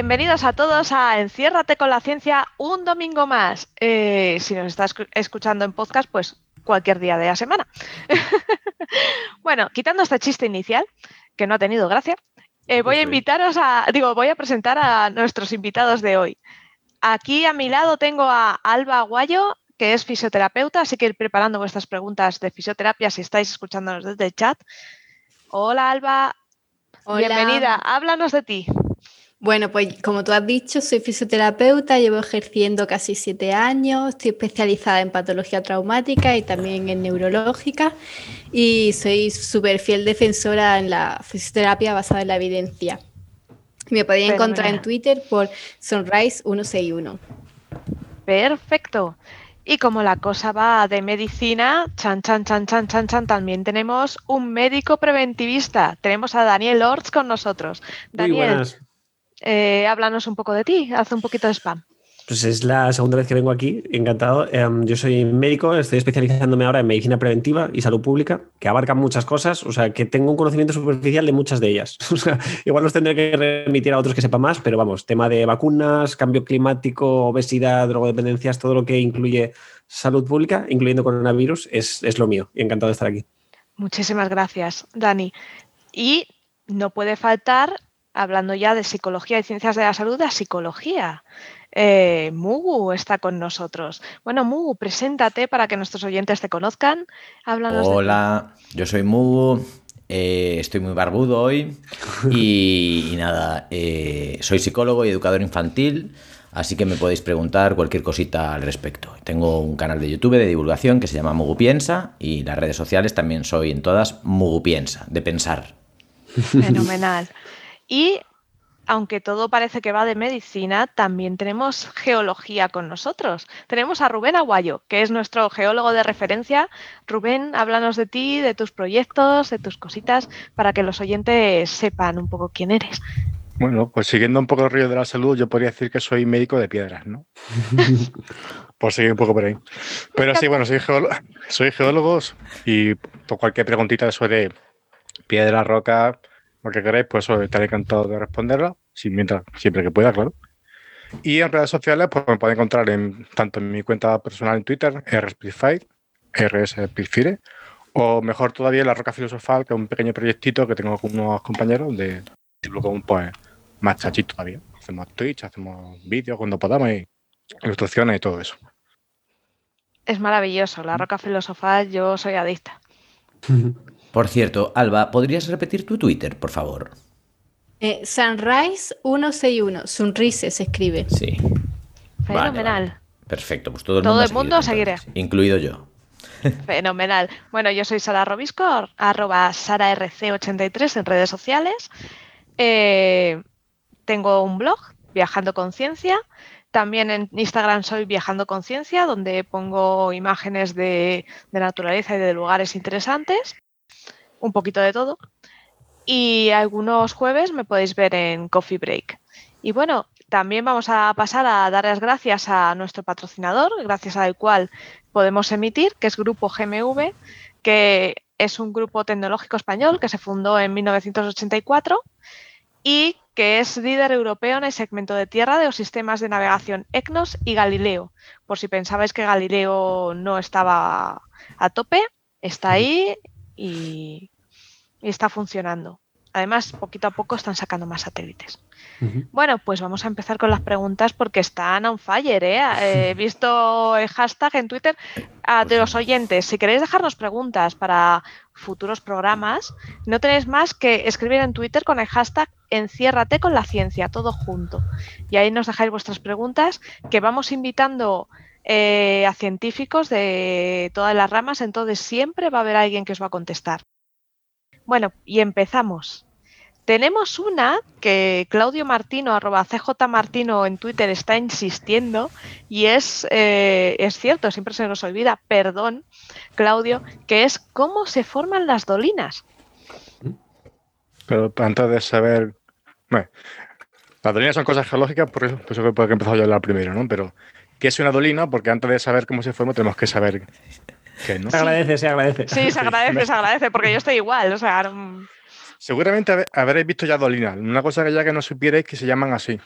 Bienvenidos a todos a Enciérrate con la ciencia un domingo más. Eh, si nos estás escuchando en podcast, pues cualquier día de la semana. bueno, quitando este chiste inicial, que no ha tenido gracia, eh, voy a invitaros a, digo, voy a presentar a nuestros invitados de hoy. Aquí a mi lado tengo a Alba Aguayo, que es fisioterapeuta, así que ir preparando vuestras preguntas de fisioterapia si estáis escuchándonos desde el chat. Hola Alba, bienvenida, háblanos de ti. Bueno, pues como tú has dicho, soy fisioterapeuta, llevo ejerciendo casi siete años, estoy especializada en patología traumática y también en neurológica y soy súper fiel defensora en la fisioterapia basada en la evidencia. Me podéis encontrar en Twitter por Sunrise161. Perfecto. Y como la cosa va de medicina, chan, chan, chan, chan, chan, chan, también tenemos un médico preventivista. Tenemos a Daniel Orts con nosotros. Daniel, eh, háblanos un poco de ti, haz un poquito de spam. Pues es la segunda vez que vengo aquí, encantado. Em, yo soy médico, estoy especializándome ahora en medicina preventiva y salud pública, que abarca muchas cosas, o sea, que tengo un conocimiento superficial de muchas de ellas. O sea, igual los tendré que remitir a otros que sepan más, pero vamos, tema de vacunas, cambio climático, obesidad, drogodependencias, todo lo que incluye salud pública, incluyendo coronavirus, es, es lo mío. Y encantado de estar aquí. Muchísimas gracias, Dani. Y no puede faltar hablando ya de psicología y ciencias de la salud, de psicología. Eh, Mugu está con nosotros. Bueno, Mugu, preséntate para que nuestros oyentes te conozcan. Hola, yo soy Mugu, eh, estoy muy barbudo hoy y, nada, eh, soy psicólogo y educador infantil, así que me podéis preguntar cualquier cosita al respecto. Tengo un canal de YouTube de divulgación que se llama Mugu Piensa y las redes sociales también soy en todas Mugu Piensa, de pensar. Fenomenal. Y aunque todo parece que va de medicina, también tenemos geología con nosotros. Tenemos a Rubén Aguayo, que es nuestro geólogo de referencia. Rubén, háblanos de ti, de tus proyectos, de tus cositas, para que los oyentes sepan un poco quién eres. Bueno, pues siguiendo un poco el río de la salud, yo podría decir que soy médico de piedras, ¿no? por seguir un poco por ahí. Pero sí, bueno, soy, geólogo, soy geólogo y por cualquier preguntita sobre piedra, roca, lo que queréis, pues estaré encantado de responderla, mientras, siempre que pueda, claro. Y en redes sociales, pues me pueden encontrar en, tanto en mi cuenta personal en Twitter, rsplitfire, rsplitfire, o mejor todavía La Roca Filosofal, que es un pequeño proyectito que tengo con unos compañeros de un pues más chachito todavía. Hacemos Twitch, hacemos vídeos cuando podamos y ilustraciones y todo eso. Es maravilloso, La Roca Filosofal, yo soy adicta. Por cierto, Alba, ¿podrías repetir tu Twitter, por favor? Eh, Sunrise161, Sunrise se escribe. Sí. Fenomenal. Perfecto, pues todo el todo mundo, el mundo seguiré. Incluido yo. Fenomenal. Bueno, yo soy Sara Robisco, arroba SaraRC83 en redes sociales. Eh, tengo un blog, Viajando Conciencia. También en Instagram soy Viajando Conciencia, donde pongo imágenes de, de naturaleza y de lugares interesantes un poquito de todo. Y algunos jueves me podéis ver en Coffee Break. Y bueno, también vamos a pasar a dar las gracias a nuestro patrocinador, gracias al cual podemos emitir, que es Grupo GMV, que es un grupo tecnológico español que se fundó en 1984 y que es líder europeo en el segmento de tierra de los sistemas de navegación EGNOS y Galileo. Por si pensabais que Galileo no estaba a tope, está ahí y, está funcionando. Además, poquito a poco están sacando más satélites. Bueno, pues vamos a empezar con las preguntas porque están on fire. ¿eh? He visto el hashtag en Twitter a, de los oyentes. Si queréis dejarnos preguntas para futuros programas, no tenéis más que escribir en Twitter con el hashtag enciérrate con la ciencia, todo junto. Y ahí nos dejáis vuestras preguntas que vamos invitando eh, a científicos de todas las ramas, entonces siempre va a haber alguien que os va a contestar. Bueno, y empezamos. Tenemos una que Claudio Martino, arroba CJ Martino en Twitter, está insistiendo y es, eh, es cierto, siempre se nos olvida, perdón, Claudio, que es cómo se forman las dolinas. Pero antes de saber, bueno, las dolinas son cosas geológicas, por eso, por eso que he empezado yo a hablar primero, ¿no? Pero ¿Qué es una dolina? Porque antes de saber cómo se forma, tenemos que saber Se agradece, se agradece. Sí, se agradece, se agradece, porque yo estoy igual. O sea, Seguramente habréis visto ya dolinas. Una cosa que ya que no supierais que se llaman así.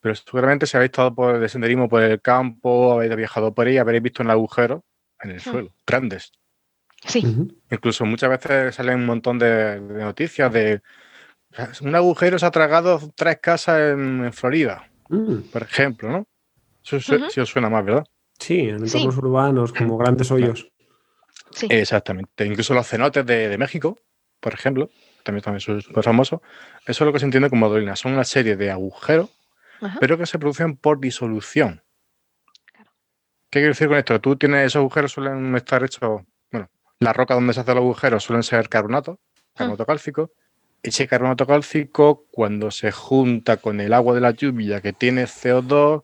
Pero seguramente si habéis estado por de senderismo por el campo, habéis viajado por ahí, habréis visto un agujero en el suelo, grandes. Sí. Incluso muchas veces salen un montón de, de noticias de un agujero se ha tragado tres casas en, en Florida, Mm, por ejemplo, ¿no? Eso sí os suena más, ¿verdad? Sí, en Sí. entornos urbanos, como grandes hoyos. Sí. Exactamente. Incluso los cenotes de, de México, por ejemplo, también, también son súper famosos. Eso es lo que se entiende como dolinas. Son una serie de agujeros, Ajá. pero que se producen por disolución. ¿Qué quiero decir con esto? Tú tienes esos agujeros, suelen estar hechos, bueno, la roca donde se hacen los agujeros suelen ser carbonato, carbonato cálcico. Ese carbonato cálcico, cuando se junta con el agua de la lluvia que tiene CO2,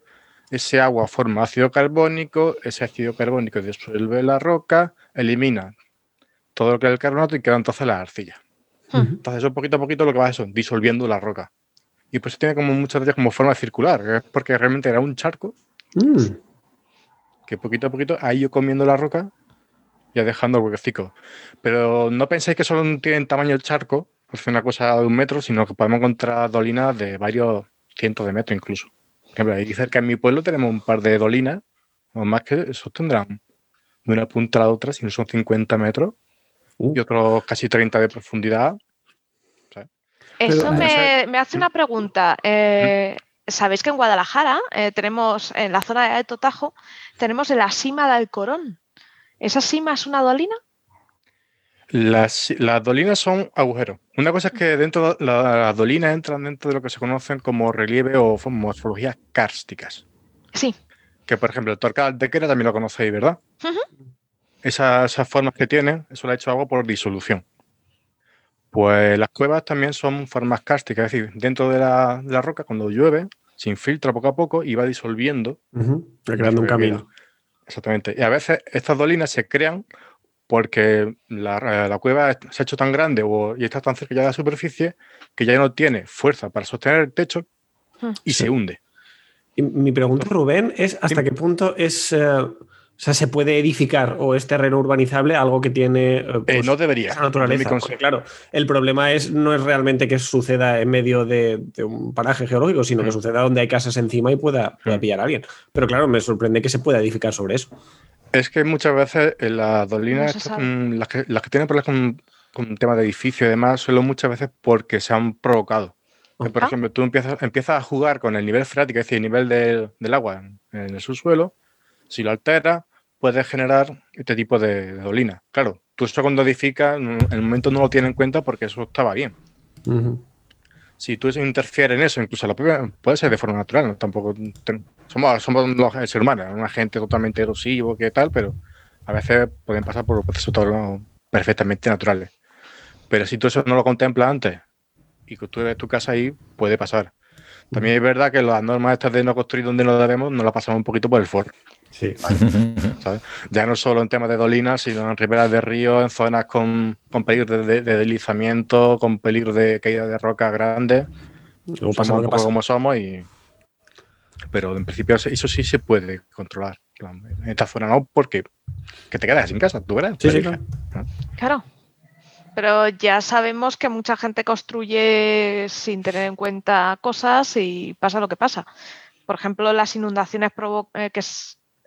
ese agua forma ácido carbónico, ese ácido carbónico disuelve la roca, elimina todo lo que es el carbonato y queda entonces la arcilla. Ujú. Entonces, eso poquito a poquito lo que va es eso, disolviendo la roca. Y pues tiene como muchas veces como forma circular, que es porque realmente era un charco Mm, que poquito a poquito ha ido comiendo la roca y ha dejando el huequecico. Pero no penséis que solo tienen tamaño el charco, es una cosa de un metro, sino que podemos encontrar dolinas de varios cientos de metros incluso. Por ejemplo, aquí cerca en mi pueblo tenemos un par de dolinas, o más que esos tendrán de una punta a la otra, si no son 50 metros, uh, y otros casi 30 de profundidad. Eso Pero- me, me hace una pregunta. Eh, Sabéis que en Guadalajara eh, tenemos, en la zona de Alto Tajo, tenemos la cima del Corón. ¿Esa cima es una dolina? Las, las dolinas son agujeros. Una cosa es que dentro de la- las dolinas entran dentro de lo que se conocen como relieve o morfologías kársticas. Sí. que por ejemplo el Torcal de Quera también lo conocéis, ¿verdad? Esas, esas formas que tienen, eso lo ha hecho agua por disolución. Pues las cuevas también son formas cársticas, es decir, dentro de la, de la roca, cuando llueve, se infiltra poco a poco y va disolviendo. creando un camino. Exactamente. Y a veces estas dolinas se crean porque la, la cueva se ha hecho tan grande o, y está tan cerca ya de la superficie que ya no tiene fuerza para sostener el techo Hmm. y se hunde. Y mi pregunta, Rubén, es hasta qué punto es, eh, o sea, se puede edificar o es terreno urbanizable algo que tiene eh, Eh, pues, no debería. esa naturaleza. Mi consejo. Porque, claro, el problema es no es realmente que suceda en medio de, de un paraje geológico, sino que Mm. suceda donde hay casas encima y pueda, pueda Mm. pillar a alguien. Pero claro, me sorprende que se pueda edificar sobre eso. Es que muchas veces en las dolinas, las, que, las que tienen problemas con, con tema de edificio y demás, suelen muchas veces porque se han provocado. Por ejemplo, tú empiezas, empiezas a jugar con el nivel freático, es decir, el nivel del, del agua en, el subsuelo. Si lo alteras, puedes generar este tipo de, de dolina. Claro, tú eso cuando edificas, en el momento no lo tienes en cuenta porque eso estaba bien. Si tú interfieres en eso, incluso la propia, puede ser de forma natural, ¿no? tampoco ten- somos, somos los seres humanos, un agente totalmente erosivo, que tal, pero a veces pueden pasar por procesos todo- perfectamente naturales. Pero si tú eso no lo contemplas antes y que tú ves tu casa ahí, puede pasar. También es verdad que las normas estas de no construir donde no debemos, nos las pasamos un poquito por el foro. Sí. ¿sabes? Ya no solo en temas de dolinas, sino en riberas de ríos, en zonas con, con peligro de, de- de deslizamiento, con peligro de caída de rocas grandes. Luego somos un que poco pasa. como somos y pero en principio eso sí se puede controlar en esta zona no porque que te quedas sin casa tú verás Sí, Claro. Pero ya sabemos que mucha gente construye sin tener en cuenta cosas y pasa lo que pasa. Por ejemplo, las inundaciones eh, que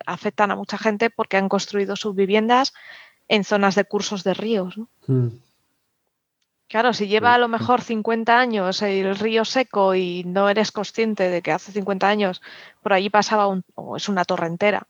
afectan a mucha gente porque han construido sus viviendas en zonas de cursos de ríos. ¿no? Mm. Claro, si lleva a lo mejor 50 años el río seco y no eres consciente de que hace 50 años por allí pasaba un, o es una torrentera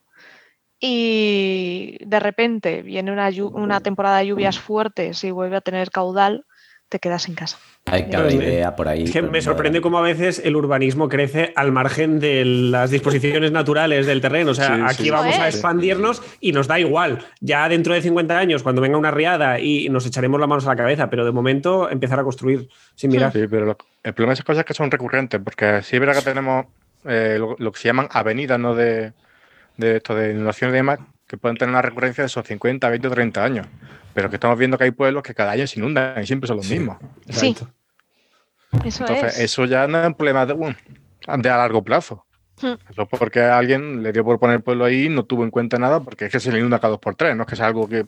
y de repente viene una, una temporada de lluvias fuertes y vuelve a tener caudal, te quedas en casa. Hay cada idea por ahí. Es que me sorprende cómo a veces el urbanismo crece al margen de las disposiciones naturales del terreno. O sea, Sí, aquí sí, vamos a expandirnos y nos da igual. Ya dentro de 50 años, cuando venga una riada y nos echaremos las manos a la cabeza, pero de momento empezar a construir sin mirar. sí pero lo- el problema de esas cosas es que son recurrentes porque sí es verdad que tenemos eh, lo, lo que se llaman avenidas no de, de esto de inundaciones y demás que pueden tener una recurrencia de esos 50, 20 o 30 años pero que estamos viendo que hay pueblos que cada año se inundan y siempre son los Sí. mismos Sí, eso Entonces, es. eso ya no es un problema de, bueno, de a largo plazo. Hmm. Eso porque a alguien le dio por poner el pueblo ahí y no tuvo en cuenta nada porque es que se le inunda cada dos por tres, no es que sea algo que Lo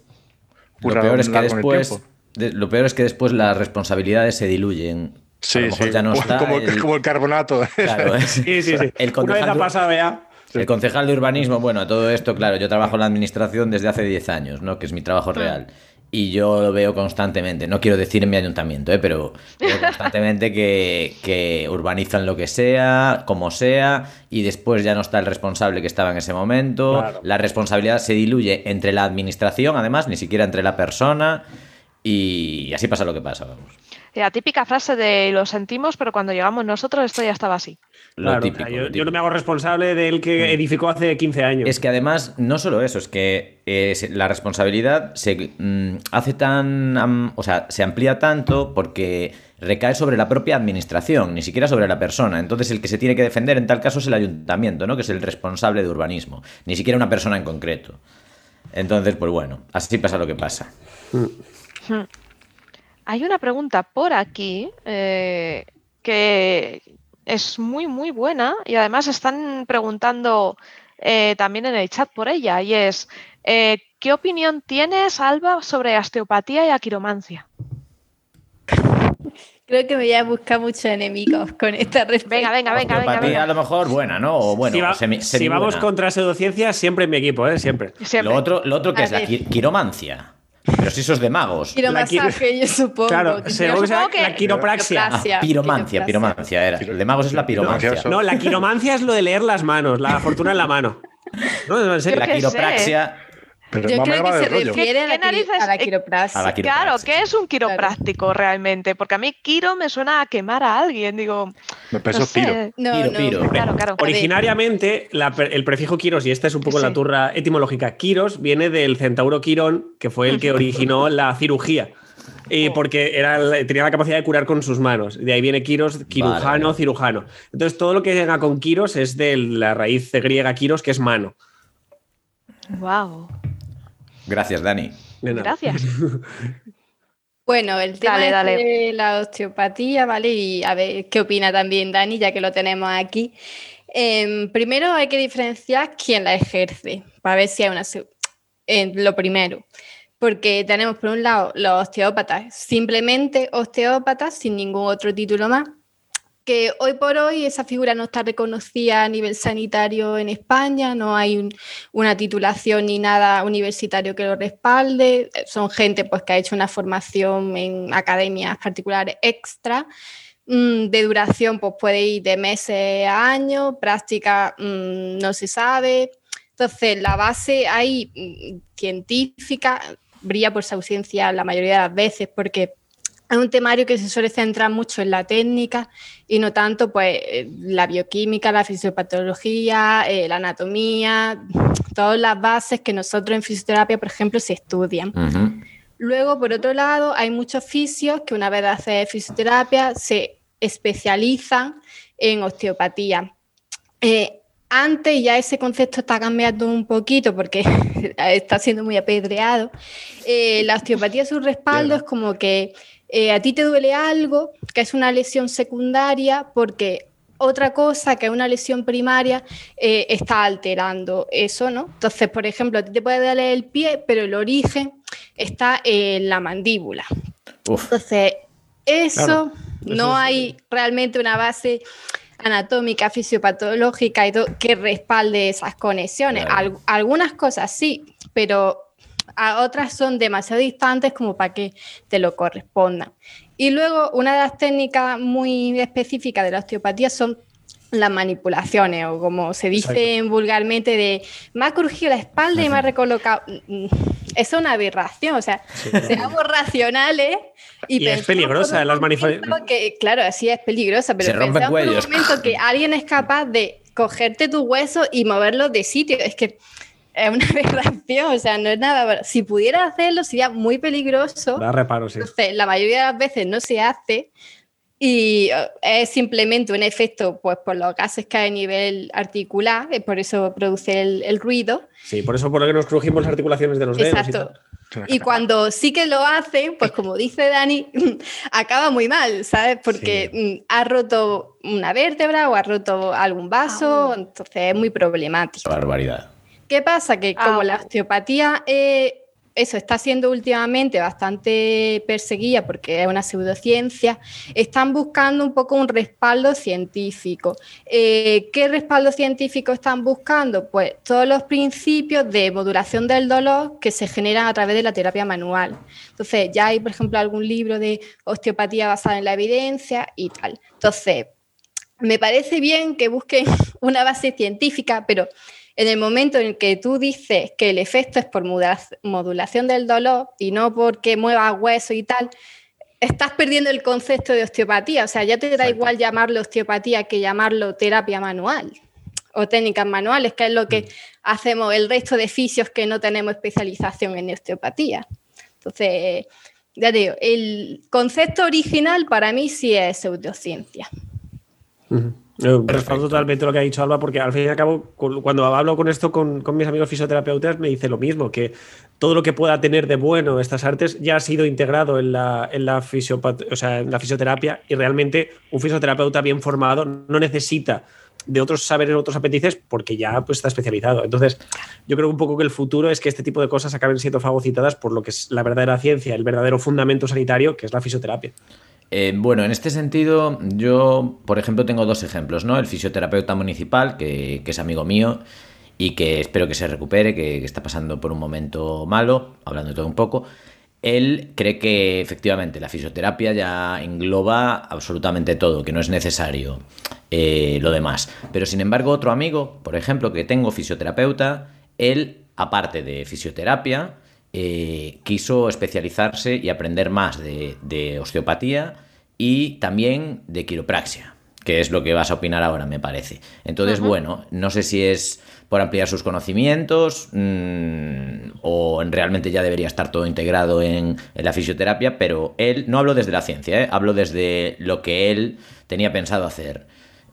ocurra peor es que después. de- lo peor es que después las responsabilidades se diluyen. Sí, lo mejor sí. ya no como, está como, el- como el carbonato. Claro, es- Sí, sí, sí. El Una vez ha pasado ya. El concejal de urbanismo, bueno, todo esto, claro, yo trabajo en la administración desde hace 10 años, ¿no? Que es mi trabajo real. Y yo lo veo constantemente, no quiero decir en mi ayuntamiento, ¿eh? pero veo constantemente que, que urbanizan lo que sea, como sea, y después ya no está el responsable que estaba en ese momento. Claro. La responsabilidad se diluye entre la administración, además, ni siquiera entre la persona, y así pasa lo que pasa, vamos. La típica frase de lo sentimos, pero cuando llegamos nosotros esto ya estaba así. Lo Claro, típico, o sea, yo, lo yo típico. no me hago responsable del que edificó hace 15 años. Es que además, no solo eso, es que eh, la responsabilidad se mm, hace tan. o sea, se amplía tanto porque recae sobre la propia administración, ni siquiera sobre la persona. Entonces, el que se tiene que defender en tal caso es el ayuntamiento, ¿no? Que es el responsable de urbanismo, ni siquiera una persona en concreto. Entonces, pues bueno, así pasa lo que pasa. Hay una pregunta por aquí eh, que es muy, muy buena y además están preguntando eh, también en el chat por ella y es, eh, ¿qué opinión tienes, Alba, sobre osteopatía y aquiromancia? Creo que me voy a buscar muchos enemigos con esta respuesta. Venga, venga, venga, venga. A lo mejor buena, ¿no? O bueno, si va- semi- si vamos contra pseudociencia, siempre en mi equipo, ¿eh? Siempre. Siempre. Lo otro, lo otro que A es la ver. quiromancia. Pero si eso es de magos. Quiero La yo supongo. Claro, sea que- la quiropraxia. Quiropraxia. Ah, piromancia, Quiropraxia. piromancia era. El de magos es la piromancia. No, la quiromancia es lo de leer las manos, la fortuna en la mano. No, no, en serio. La sé. Pero Yo creo que se refiere a la, a la quiropraxia. a la qui- Claro. ¿qué es un quiropráctico realmente? Porque a mí quiro me suena a quemar a alguien, digo, Me no pensó sé. No, Piro, no. piro. Claro, claro. Originariamente, la el prefijo Quiros, y esta es un poco la turra etimológica, Quiros viene del centauro Quirón, que fue el que originó la cirugía. Y porque era, tenía la capacidad de curar con sus manos. De ahí viene Quiros, quirujano, Vale. cirujano. Entonces, todo lo que llega con Quiros es de la raíz griega Quiros, que es mano. Wow, Gracias, Dani. Gracias. Bueno, el tema Dale, dale. de la osteopatía, ¿vale? Y a ver qué opina también Dani, ya que lo tenemos aquí. Em, primero hay que diferenciar quién la ejerce, para ver si hay una... eh, lo primero, porque tenemos por un lado los osteópatas, simplemente osteópatas, sin ningún otro título más, que hoy por hoy esa figura no está reconocida a nivel sanitario en España, no hay un- una titulación ni nada universitario que lo respalde, son gente pues, que ha hecho una formación en academias particulares extra, mm, de duración pues puede ir de meses a años, práctica mm, no se sabe, entonces la base ahí mm, científica brilla por su ausencia la mayoría de las veces porque es un temario que se suele centrar mucho en la técnica y no tanto pues la bioquímica, la fisiopatología, eh, la anatomía, todas las bases que nosotros en fisioterapia, por ejemplo, se estudian. Luego, por otro lado, hay muchos fisios que una vez de hacer fisioterapia se especializan en osteopatía. Eh, antes ya ese concepto está cambiando un poquito porque está siendo muy apedreado. Eh, la osteopatía, su respaldo es como que eh, a ti te duele algo, que es una lesión secundaria, porque otra cosa que es una lesión primaria eh, está alterando eso, ¿no? Entonces, por ejemplo, a ti te puede doler el pie, pero el origen está en la mandíbula. Uf, Entonces, eso Claro, no eso es- hay realmente una base anatómica, fisiopatológica y todo que respalde esas conexiones. Claro. Al- algunas cosas sí, pero a otras son demasiado distantes como para que te lo correspondan. Y luego, una de las técnicas muy específicas de la osteopatía son las manipulaciones, o como se dice vulgarmente, de me ha crujido la espalda y me ha recolocado. Mm, Eso es una aberración, o sea, seamos racionales y, Y es peligrosa, un las manif- momento que, claro, así es peligrosa, pero pensamos por un momento que alguien es capaz de cogerte tus huesos y moverlos de sitio, es que es una aberración, o sea, no es nada. Si pudiera hacerlo sería muy peligroso. Da reparo, sí. Entonces, la mayoría de las veces no se hace y eh, es simplemente un efecto pues, por los gases que hay a nivel articular, y por eso produce el, el ruido. Sí, por eso por lo que nos crujimos las articulaciones de los dedos. y Exacto. tal. Y cuando sí que lo hacen, pues como dice Dani, acaba muy mal, ¿sabes? Porque mm, ha roto una vértebra o ha roto algún vaso, entonces es muy problemático. barbaridad. ¿Qué pasa? Que como Ah. la osteopatía eh, eso está siendo últimamente bastante perseguida porque es una pseudociencia, están buscando un poco un respaldo científico. Eh, ¿Qué respaldo científico están buscando? Pues todos los principios de modulación del dolor que se generan a través de la terapia manual. Entonces, ya hay, por ejemplo, algún libro de osteopatía basada en la evidencia y tal. Entonces, me parece bien que busquen una base científica, pero en el momento en que tú dices que el efecto es por modulación del dolor y no porque mueva hueso y tal, estás perdiendo el concepto de osteopatía. O sea, ya te da igual llamarlo osteopatía que llamarlo terapia manual o técnicas manuales, que es lo que mm. hacemos el resto de fisios que no tenemos especialización en osteopatía. Entonces, ya digo, el concepto original para mí sí es pseudociencia. Respaldo totalmente lo que ha dicho Alba, porque al fin y al cabo, cuando hablo con esto con, mis amigos fisioterapeutas, me dice lo mismo, que todo lo que pueda tener de bueno estas artes ya ha sido integrado en la, en la, o sea, en la fisioterapia y realmente un fisioterapeuta bien formado no necesita de otros saberes, otros apéndices, porque ya pues, está especializado. Entonces, yo creo un poco que el futuro es que este tipo de cosas acaben siendo fagocitadas por lo que es la verdadera ciencia, el verdadero fundamento sanitario, que es la fisioterapia. Eh, bueno, en este sentido, yo, por ejemplo, tengo dos ejemplos, ¿no? El fisioterapeuta municipal, que, es amigo mío y que espero que se recupere, que, está pasando por un momento malo, hablando de todo un poco. Él cree que efectivamente la fisioterapia ya engloba absolutamente todo, que no es necesario eh, lo demás. Pero sin embargo, otro amigo, por ejemplo, que tengo fisioterapeuta, él, aparte de fisioterapia, eh, quiso especializarse y aprender más de, osteopatía y también de quiropraxia, que es lo que vas a opinar ahora, me parece. Entonces, bueno, no sé si es por ampliar sus conocimientos mm, o realmente ya debería estar todo integrado en, la fisioterapia, pero él, no hablo desde la ciencia, ¿eh? hablo desde lo que él tenía pensado hacer.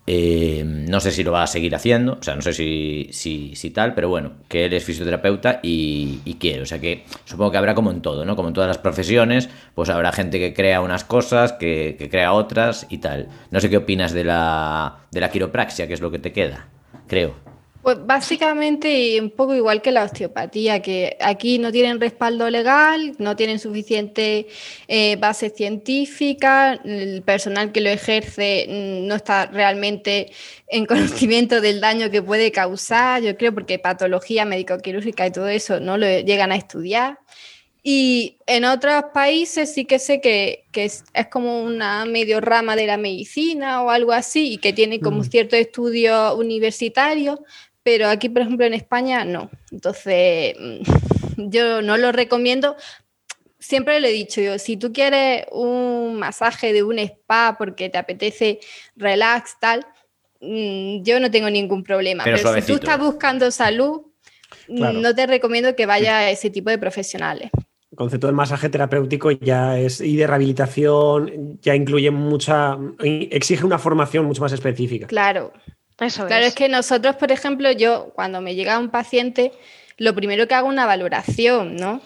Eh, no sé si lo va a seguir haciendo, o sea, no sé si, si, tal, pero bueno, que él es fisioterapeuta y, quiere. O sea que supongo que habrá como en todo, ¿no? Como en todas las profesiones, pues habrá gente que crea unas cosas, que, que crea otras y tal. No sé qué opinas de la, de la quiropraxia, que es lo que te queda, creo. Pues básicamente un poco igual que la osteopatía, que aquí no tienen respaldo legal, no tienen suficiente eh, base científica, el personal que lo ejerce mm, no está realmente en conocimiento del daño que puede causar, yo creo, porque patología médico-quirúrgica y todo eso no lo llegan a estudiar. Y en otros países sí que sé que, es, como una medio rama de la medicina o algo así y que tiene como mm. cierto estudio universitario, pero aquí, por ejemplo, en España no. Entonces, mm, yo no lo recomiendo. Siempre lo he dicho yo, si tú quieres un masaje de un spa porque te apetece relax, tal, mm, yo no tengo ningún problema. Pero, si tú estás buscando salud, mm, no te recomiendo que vaya a ese tipo de profesionales. El concepto del masaje terapéutico ya es y de rehabilitación ya incluye mucha exige una formación mucho más específica. Claro claro, es. que nosotros, por ejemplo, yo cuando me llega un paciente, lo primero que hago es una valoración, ¿no?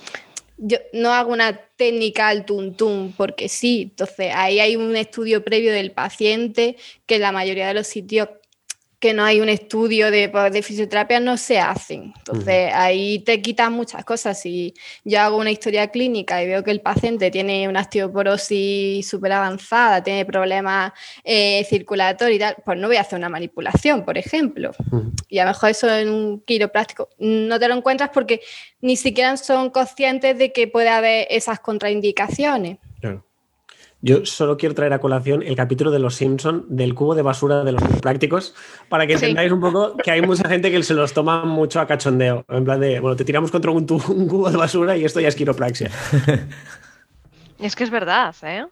Yo no hago una técnica al tuntum porque sí, entonces ahí hay un estudio previo del paciente que en la mayoría de los sitios que no hay un estudio de, de fisioterapia no se hacen. Entonces ahí te quitan muchas cosas. Si yo hago una historia clínica y veo que el paciente tiene una osteoporosis súper avanzada, tiene problemas eh, circulatorios y tal, pues no voy a hacer una manipulación, por ejemplo. Y a lo mejor eso en un quiropráctico no te lo encuentras porque ni siquiera son conscientes de que puede haber esas contraindicaciones. Yo solo quiero traer a colación el capítulo de Los Simpson del cubo de basura de los prácticos para que entendáis un poco que hay mucha gente que se los toma mucho a cachondeo. En plan de, bueno, te tiramos contra un, cubo de basura y esto ya es quiropraxia. es que es verdad, ¿eh?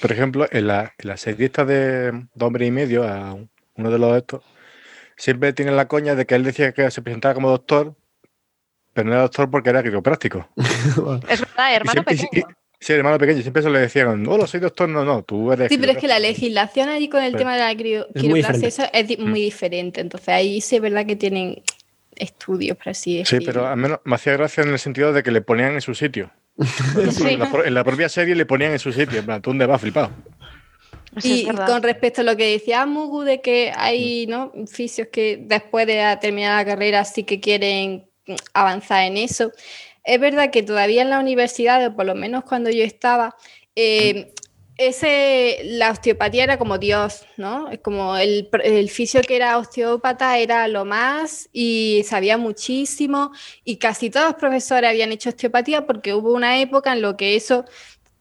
por ejemplo, en la, serie esta de, Hombre y Medio, a uno de los estos, siempre tiene la coña de que él decía que se presentaba como doctor, pero no era doctor porque era quiropráctico. es verdad, hermano pequeño. Sí, hermano pequeño, siempre se le decían, hola, soy doctor, no, no, tú eres. Sí, pero es que la legislación allí con el tema de la quiropraxia eso es muy mm. diferente. Entonces ahí sí es verdad que tienen estudios, por así decirlo. Sí, pero al menos me hacía gracia en el sentido de que le ponían en su sitio. en, la, propia serie le ponían en su sitio, en plan, tú dónde vas flipado. y con respecto a lo que decía Mugu de que hay ¿no? fisios que después de terminar la carrera sí que quieren avanzar en eso. Es verdad que todavía en la universidad, o por lo menos cuando yo estaba, eh, ese, la osteopatía era como Dios, ¿no? Es como el, el fisio que era osteópata era lo más y sabía muchísimo y casi todos los profesores habían hecho osteopatía porque hubo una época en lo que eso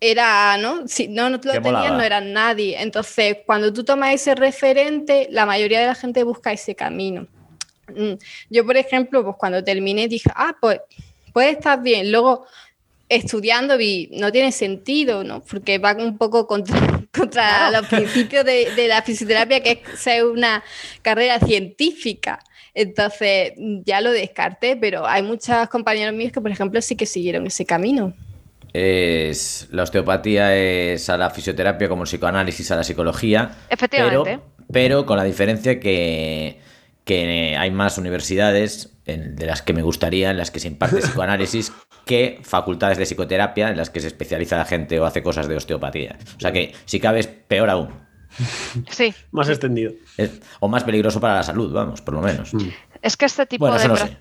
era, ¿no? Si no, no lo no eran nadie. Entonces, cuando tú tomas ese referente, la mayoría de la gente busca ese camino. Mm, yo, por ejemplo, pues cuando terminé dije, ah, pues puede estar bien. Luego estudiando vi, no tiene sentido, ¿no? Porque va un poco contra, contra los principios de, de, la fisioterapia, que es ser una carrera científica. Entonces ya lo descarté, pero hay muchos compañeros míos que, por ejemplo, sí que siguieron ese camino. Es, la osteopatía es a la fisioterapia como el psicoanálisis a la psicología. Efectivamente. Pero, pero con la diferencia que, que hay más universidades de las que me gustaría, en las que se imparte psicoanálisis, que facultades de psicoterapia en las que se especializa la gente o hace cosas de osteopatía. O sea que, si cabe, es peor aún. Sí. más extendido. Es, o más peligroso para la salud, vamos, por lo menos. Mm. Es que este tipo bueno, de... No sé.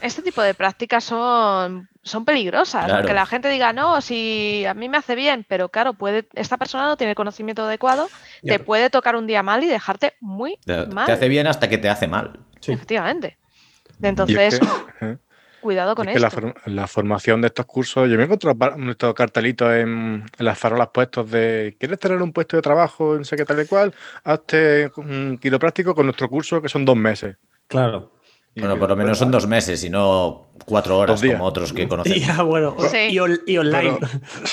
Este tipo de prácticas son, son peligrosas, Claro. porque la gente diga, no, si a mí me hace bien, pero claro, puede, esta persona no tiene el conocimiento adecuado, Ya. te puede tocar un día mal y dejarte muy Te, mal. te hace bien hasta que te hace mal. Sí. Efectivamente. Es Entonces, que, cuidado con Es que la, esto. for- la formación de estos cursos, yo me encuentro par- estos cartelitos en, en las farolas puestos de ¿quieres tener un puesto de trabajo en sé qué tal y cual? Hazte un quiropráctico con nuestro curso que son dos meses. Claro. Bueno, por lo menos son dos meses y no cuatro horas como otros que conocemos. Ya, bueno. Sí. Y, on- y online.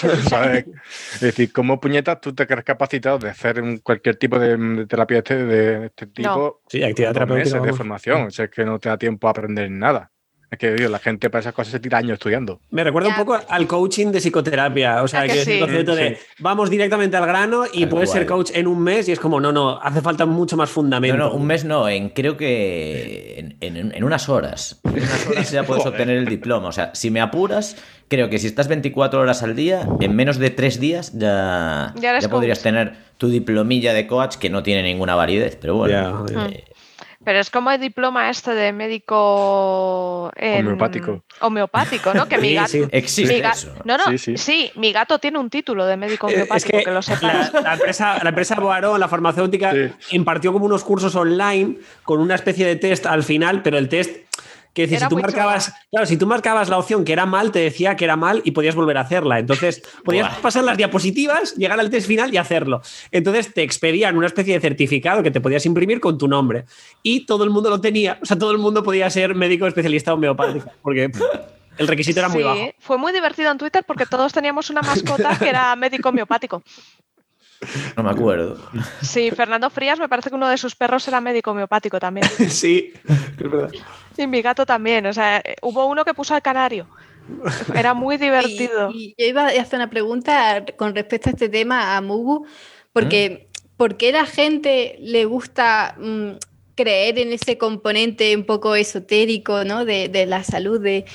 Es decir, ¿cómo puñetas tú te crees capacitado de hacer cualquier tipo de, de terapia de este, de este tipo? Sí, actividad terapéutica. meses de formación. O sea, es que no te da tiempo a aprender nada. Es que digo, la gente para esas cosas se tira años estudiando. Me recuerda un poco al coaching de psicoterapia. O sea, ¿A que que es el concepto de Sí. vamos directamente al grano y Tal puedes ser coach en un mes y es como, no, no, hace falta mucho más fundamento. No, no, un mes no, en creo que en, en- en unas horas. En unas horas ya puedes obtener el diploma. O sea, si me apuras, creo que si estás 24 horas al día, en menos de tres días ya, Ya podrías coach. tener tu diplomilla de coach que no tiene ninguna validez. Pero bueno, eh, Pero es como el diploma este de médico en- Homeopático. homeopático, ¿no? Que mi Sí, gato. sí. existe mi ga- eso. No, no, Sí, sí, sí. mi gato tiene un título de médico Eh, homeopático, es que, lo sepas. la, la empresa, la empresa Boarón, la farmacéutica, Sí. impartió como unos cursos online con una especie de test al final, pero el test que decir, si tú marcabas, claro, si tú marcabas la opción que era mal, te decía que era mal y podías volver a hacerla. Entonces, podías Buah. pasar las diapositivas, llegar al test final y hacerlo. Entonces, te expedían una especie de certificado que te podías imprimir con tu nombre. Y todo el mundo lo tenía. O sea, todo el mundo podía ser médico especialista homeopático, porque pff, el requisito era muy Sí, bajo. fue muy divertido en Twitter porque todos teníamos una mascota que era médico homeopático. No me acuerdo. Sí, Fernando Frías me parece que uno de sus perros era médico homeopático también. sí, es verdad. Y mi gato también. O sea, eh, hubo uno que puso al canario. Era muy divertido. Y, y yo iba a hacer una pregunta con respecto a este tema a Mugu, porque ¿por qué la gente le gusta mm, creer en ese componente un poco esotérico ¿no? de, de la salud, de,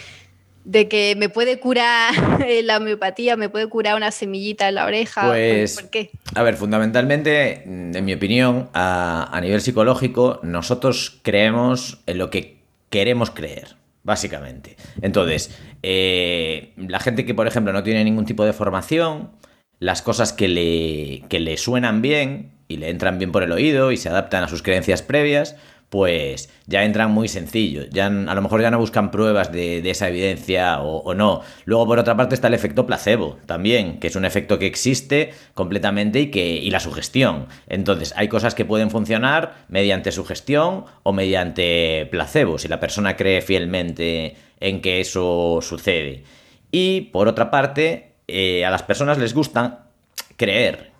de que me puede curar la homeopatía, me puede curar una semillita en la oreja? ¿Por- Pues- ¿Por qué? A ver, fundamentalmente, en mi opinión, a, a nivel psicológico, nosotros creemos en lo que queremos creer, básicamente. Entonces, eh, la gente que, por ejemplo, no tiene ningún tipo de formación, las cosas que le, que le suenan bien y le entran bien por el oído y se adaptan a sus creencias previas, pues ya entran muy sencillo. Ya, a lo mejor ya no buscan pruebas de, de esa evidencia o, o no. Luego, por otra parte, está el efecto placebo también, que es un efecto que existe completamente y, que, y la sugestión. Entonces, hay cosas que pueden funcionar mediante sugestión o mediante placebo, si la persona cree fielmente en que eso sucede. Y, por otra parte, eh, a las personas les gusta creer.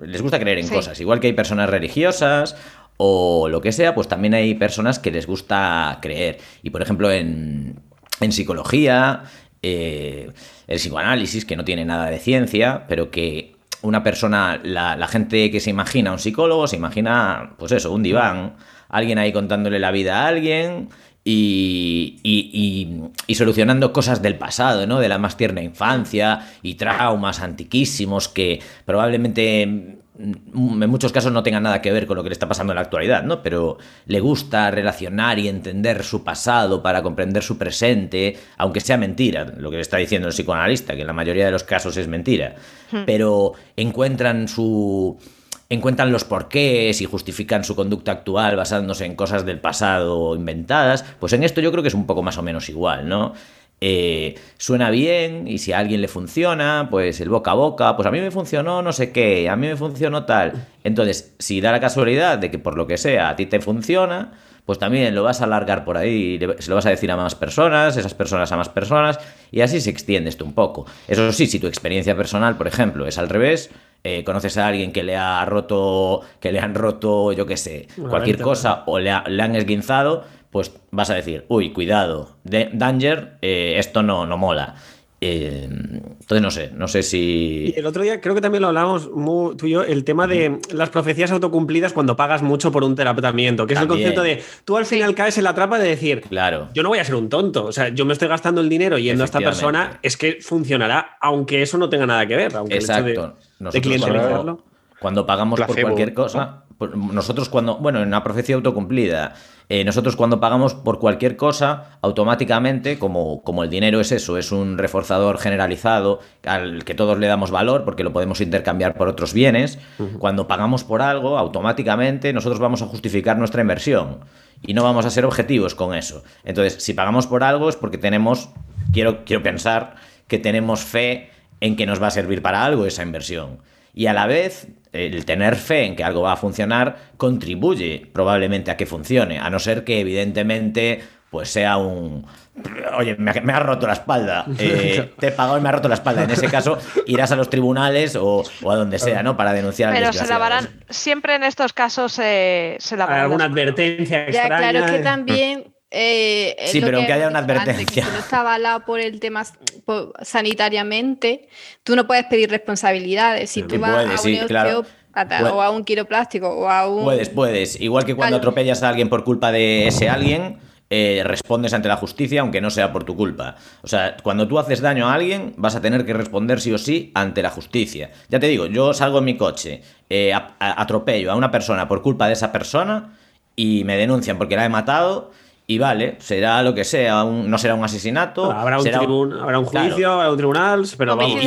Les gusta creer en Sí. cosas. Igual que hay personas religiosas o lo que sea, pues también hay personas que les gusta creer. Y por ejemplo, en, en psicología, eh, el psicoanálisis, que no tiene nada de ciencia, pero que una persona, la, gente que se imagina un psicólogo, se imagina, pues eso, un diván, alguien ahí contándole la vida a alguien. Y, y- y- y solucionando cosas del pasado, ¿no? De la más tierna infancia y traumas antiquísimos que probablemente en muchos casos no tengan nada que ver con lo que le está pasando en la actualidad, ¿no? Pero le gusta relacionar y entender su pasado para comprender su presente, aunque sea mentira, lo que le está diciendo el psicoanalista, que en la mayoría de los casos es mentira. Pero encuentran su encuentran los porqués y justifican su conducta actual basándose en cosas del pasado inventadas, pues en esto yo creo que es un poco más o menos igual, ¿no? Eh, suena bien y si a alguien le funciona, pues el boca a boca, pues a mí me funcionó no sé qué, a mí me funcionó tal. Entonces, si da la casualidad de que por lo que sea a ti te funciona, pues también lo vas a alargar por ahí, se lo vas a decir a más personas, esas personas a más personas, y así se extiende esto un poco. Eso sí, si tu experiencia personal, por ejemplo, es al revés, eh, conoces a alguien que le ha roto, que le han roto, yo qué sé, cualquier cosa, o le, le han esguinzado, pues vas a decir, uy, cuidado, danger, eh, esto no, no mola. Eh, entonces no sé, no sé si. el otro día creo que también lo hablamos tú y yo, el tema de las profecías autocumplidas cuando pagas mucho por un tratamiento, que es el concepto de tú al final caes en la trampa de decir, claro, yo no voy a ser un tonto, o sea, yo me estoy gastando el dinero yendo a esta persona, es que funcionará, aunque eso no tenga nada que ver, aunque Exacto. El hecho de, cuando, cuando, pagamos por cualquier cosa, nosotros cuando, bueno, en una profecía autocumplida eh, nosotros cuando pagamos por cualquier cosa, automáticamente, como, como el dinero es eso, es un reforzador generalizado al que todos le damos valor porque lo podemos intercambiar por otros bienes, cuando pagamos por algo, automáticamente nosotros vamos a justificar nuestra inversión y no vamos a ser objetivos con eso. Entonces, si pagamos por algo es porque tenemos, quiero, quiero pensar que tenemos fe en que nos va a servir para algo esa inversión. Y a la vez el tener fe en que algo va a funcionar contribuye probablemente a que funcione, a no ser que evidentemente pues sea un... Oye, me, ha roto la espalda, eh, te he pagado y me ha roto la espalda. En ese caso irás a los tribunales o, a donde sea, ¿no? Para denunciar. Pero se lavarán, siempre en estos casos eh, se lavarán. ¿Alguna advertencia extraña? Ya, claro que también eh, sí, pero aunque haya una advertencia. si no está avalado por el tema sanitariamente, tú no puedes pedir responsabilidades. Si tú vas a un o a un quiroplástico o a un. Puedes, puedes. Igual que cuando atropellas a alguien por culpa de ese alguien. Eh, respondes ante la justicia aunque no sea por tu culpa. O sea, cuando tú haces daño a alguien, vas a tener que responder sí o sí ante la justicia. Ya te digo, yo salgo en mi coche, eh, atropello a una persona por culpa de esa persona y me denuncian porque la he matado y vale, será lo que sea, no será un asesinato. habrá, un habrá, un juicio, habrá un tribunal, pero vamos.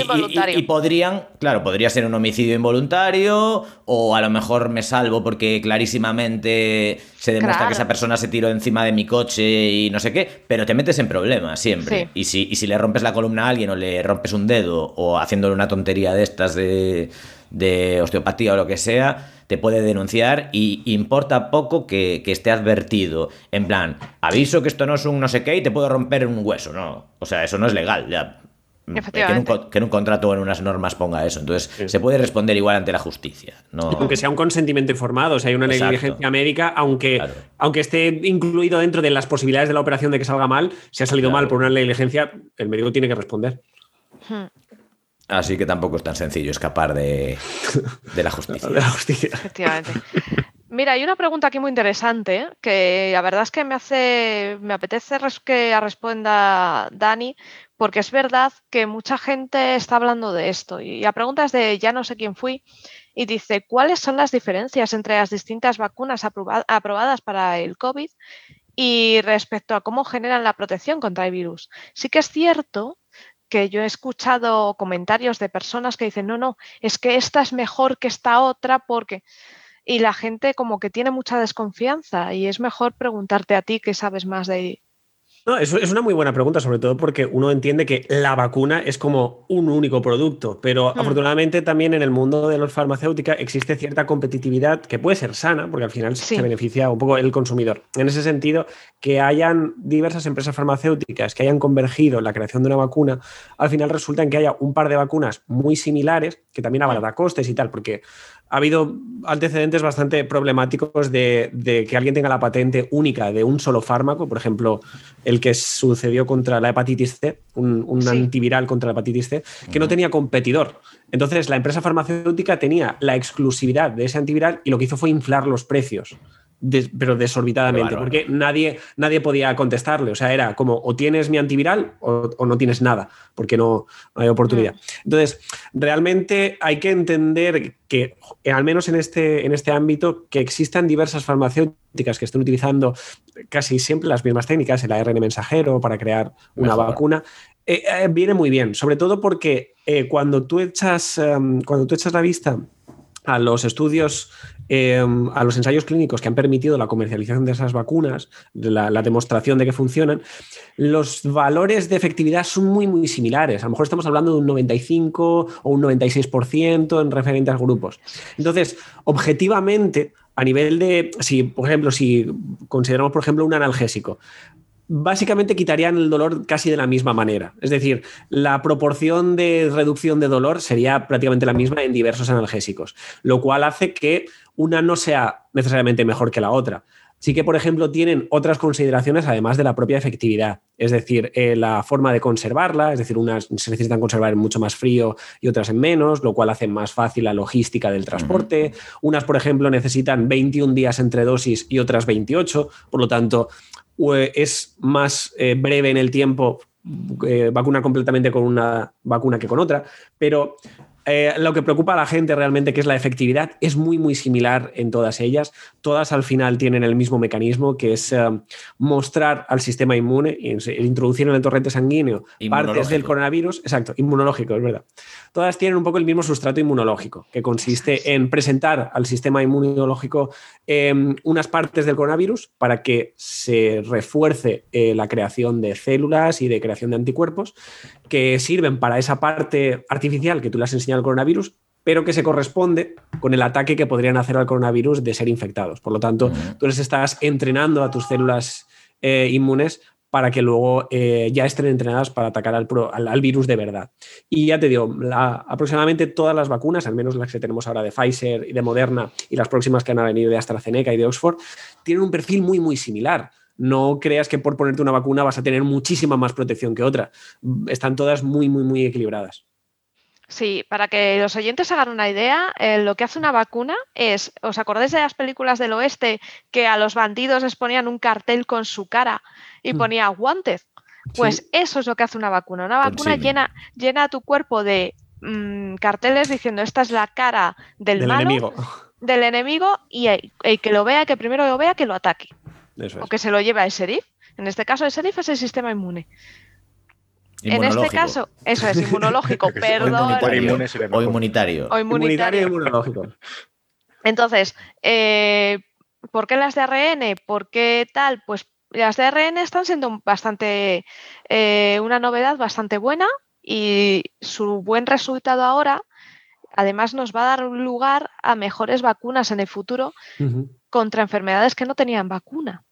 Y, podrían, claro, podría ser un homicidio involuntario, o a lo mejor me salvo porque clarísimamente se demuestra que esa persona se tiró encima de mi coche y no sé qué, pero te metes en problemas siempre. Y, si, y si le rompes la columna a alguien o le rompes un dedo o haciéndole una tontería de estas de, de osteopatía o lo que sea te puede denunciar y importa poco que, esté advertido. En plan, aviso que esto no es un no sé qué y te puedo romper un hueso, ¿no? O sea, eso no es legal, ya. Que en, un, contrato o en unas normas ponga eso. Entonces, se puede responder igual ante la justicia. No... Aunque sea un consentimiento informado, o sea, hay una negligencia médica, aunque, aunque esté incluido dentro de las posibilidades de la operación de que salga mal, si ha salido mal por una negligencia, el médico tiene que responder. Hmm. Así que tampoco es tan sencillo escapar de, la justicia. de la justicia. Efectivamente. Mira, hay una pregunta aquí muy interesante que la verdad es que me hace, me apetece que responda Dani, porque es verdad que mucha gente está hablando de esto. Y la pregunta es de ya no sé quién fui y dice, ¿cuáles son las diferencias entre las distintas vacunas aprobadas para el COVID y respecto a cómo generan la protección contra el virus? Sí que es cierto que yo he escuchado comentarios de personas que dicen, no, no, es que esta es mejor que esta otra porque... Y la gente como que tiene mucha desconfianza y es mejor preguntarte a ti que sabes más de, no, es, es, una muy buena pregunta, sobre todo porque uno entiende que la vacuna es como un único producto, pero hmm. afortunadamente también en el mundo de los farmacéutica existe cierta competitividad que puede ser sana, porque al final se beneficia un poco el consumidor. En ese sentido, que hayan diversas empresas farmacéuticas que hayan convergido en la creación de una vacuna, al final resulta en que haya un par de vacunas muy similares, que también abarata costes y tal, porque ha habido antecedentes bastante problemáticos de, que alguien tenga la patente única de un solo fármaco, por ejemplo, el que sucedió contra la hepatitis C, un, antiviral contra la hepatitis C, que no tenía competidor. Entonces, la empresa farmacéutica tenía la exclusividad de ese antiviral y lo que hizo fue inflar los precios. Des- pero desorbitadamente, porque nadie, nadie podía contestarle. O sea, era como o tienes mi antiviral o, o no tienes nada, porque no, no hay oportunidad. Entonces, realmente hay que entender que, eh, al menos en este, en este ámbito, que existan diversas farmacéuticas que estén utilizando casi siempre las mismas técnicas, el ARN mensajero para crear una Mejor. vacuna, eh, eh, viene muy bien, sobre todo porque eh, cuando, tú echas, em, cuando tú echas la vista a los estudios, eh, a los ensayos clínicos que han permitido la comercialización de esas vacunas, la demostración de que funcionan, los valores de efectividad son muy, muy similares. A lo mejor estamos hablando de un 95 o un 96% en referentes grupos. Entonces, objetivamente, a nivel de, si, por ejemplo, si consideramos, por ejemplo, un analgésico, básicamente quitarían el dolor casi de la misma manera. Es decir, la proporción de reducción de dolor sería prácticamente la misma en diversos analgésicos, lo cual hace que una no sea necesariamente mejor que la otra. Sí que, por ejemplo, tienen otras consideraciones además de la propia efectividad, es decir, eh, la forma de conservarla, es decir, unas se necesitan conservar en mucho más frío y otras en menos, lo cual hace más fácil la logística del transporte. Unas, por ejemplo, necesitan 21 días entre dosis y otras 28, por lo tanto, es más eh, breve en el tiempo eh, vacunar completamente con una vacuna que con otra, pero eh, lo que preocupa a la gente realmente, que es la efectividad, es muy, muy similar en todas ellas. Todas al final tienen el mismo mecanismo, que es eh, mostrar al sistema inmune, introducir en el torrente sanguíneo partes del coronavirus, exacto, inmunológico, es verdad. Todas tienen un poco el mismo sustrato inmunológico, que consiste en presentar al sistema inmunológico eh, unas partes del coronavirus para que se refuerce eh, la creación de células y de creación de anticuerpos que sirven para esa parte artificial que tú le has enseñado al coronavirus, pero que se corresponde con el ataque que podrían hacer al coronavirus de ser infectados. Por lo tanto, tú les estás entrenando a tus células eh, inmunes para que luego eh, ya estén entrenadas para atacar al, pro- al- al virus de verdad. Y ya te digo, la- aproximadamente todas las vacunas, al menos las que tenemos ahora de Pfizer y de Moderna y las próximas que han venido de AstraZeneca y de Oxford, tienen un perfil muy, muy similar. No creas que por ponerte una vacuna vas a tener muchísima más protección que otra. Están todas muy, muy, muy equilibradas. Sí, para que los oyentes hagan una idea, eh, lo que hace una vacuna es, ¿os acordáis de las películas del oeste que a los bandidos les ponían un cartel con su cara y Mm. ponía wanted? Pues eso es lo que hace una vacuna. Una vacuna llena, llena tu cuerpo de mm, carteles diciendo esta es la cara del, Del malo, enemigo. del enemigo y el, que lo vea, que primero lo vea, que lo ataque Eso o es. que se lo lleve al sheriff. En este caso, el sheriff es el sistema inmune. En este caso, eso es inmunológico, O perdón. inmunitario. O inmunitario. O Inmunitario inmunitario. y inmunológico. Entonces, eh, ¿por qué las de ARN? ¿Por qué tal? Pues las de ARN están siendo bastante eh, una novedad bastante buena y su buen resultado ahora además nos va a dar lugar a mejores vacunas en el futuro contra enfermedades que no tenían vacuna.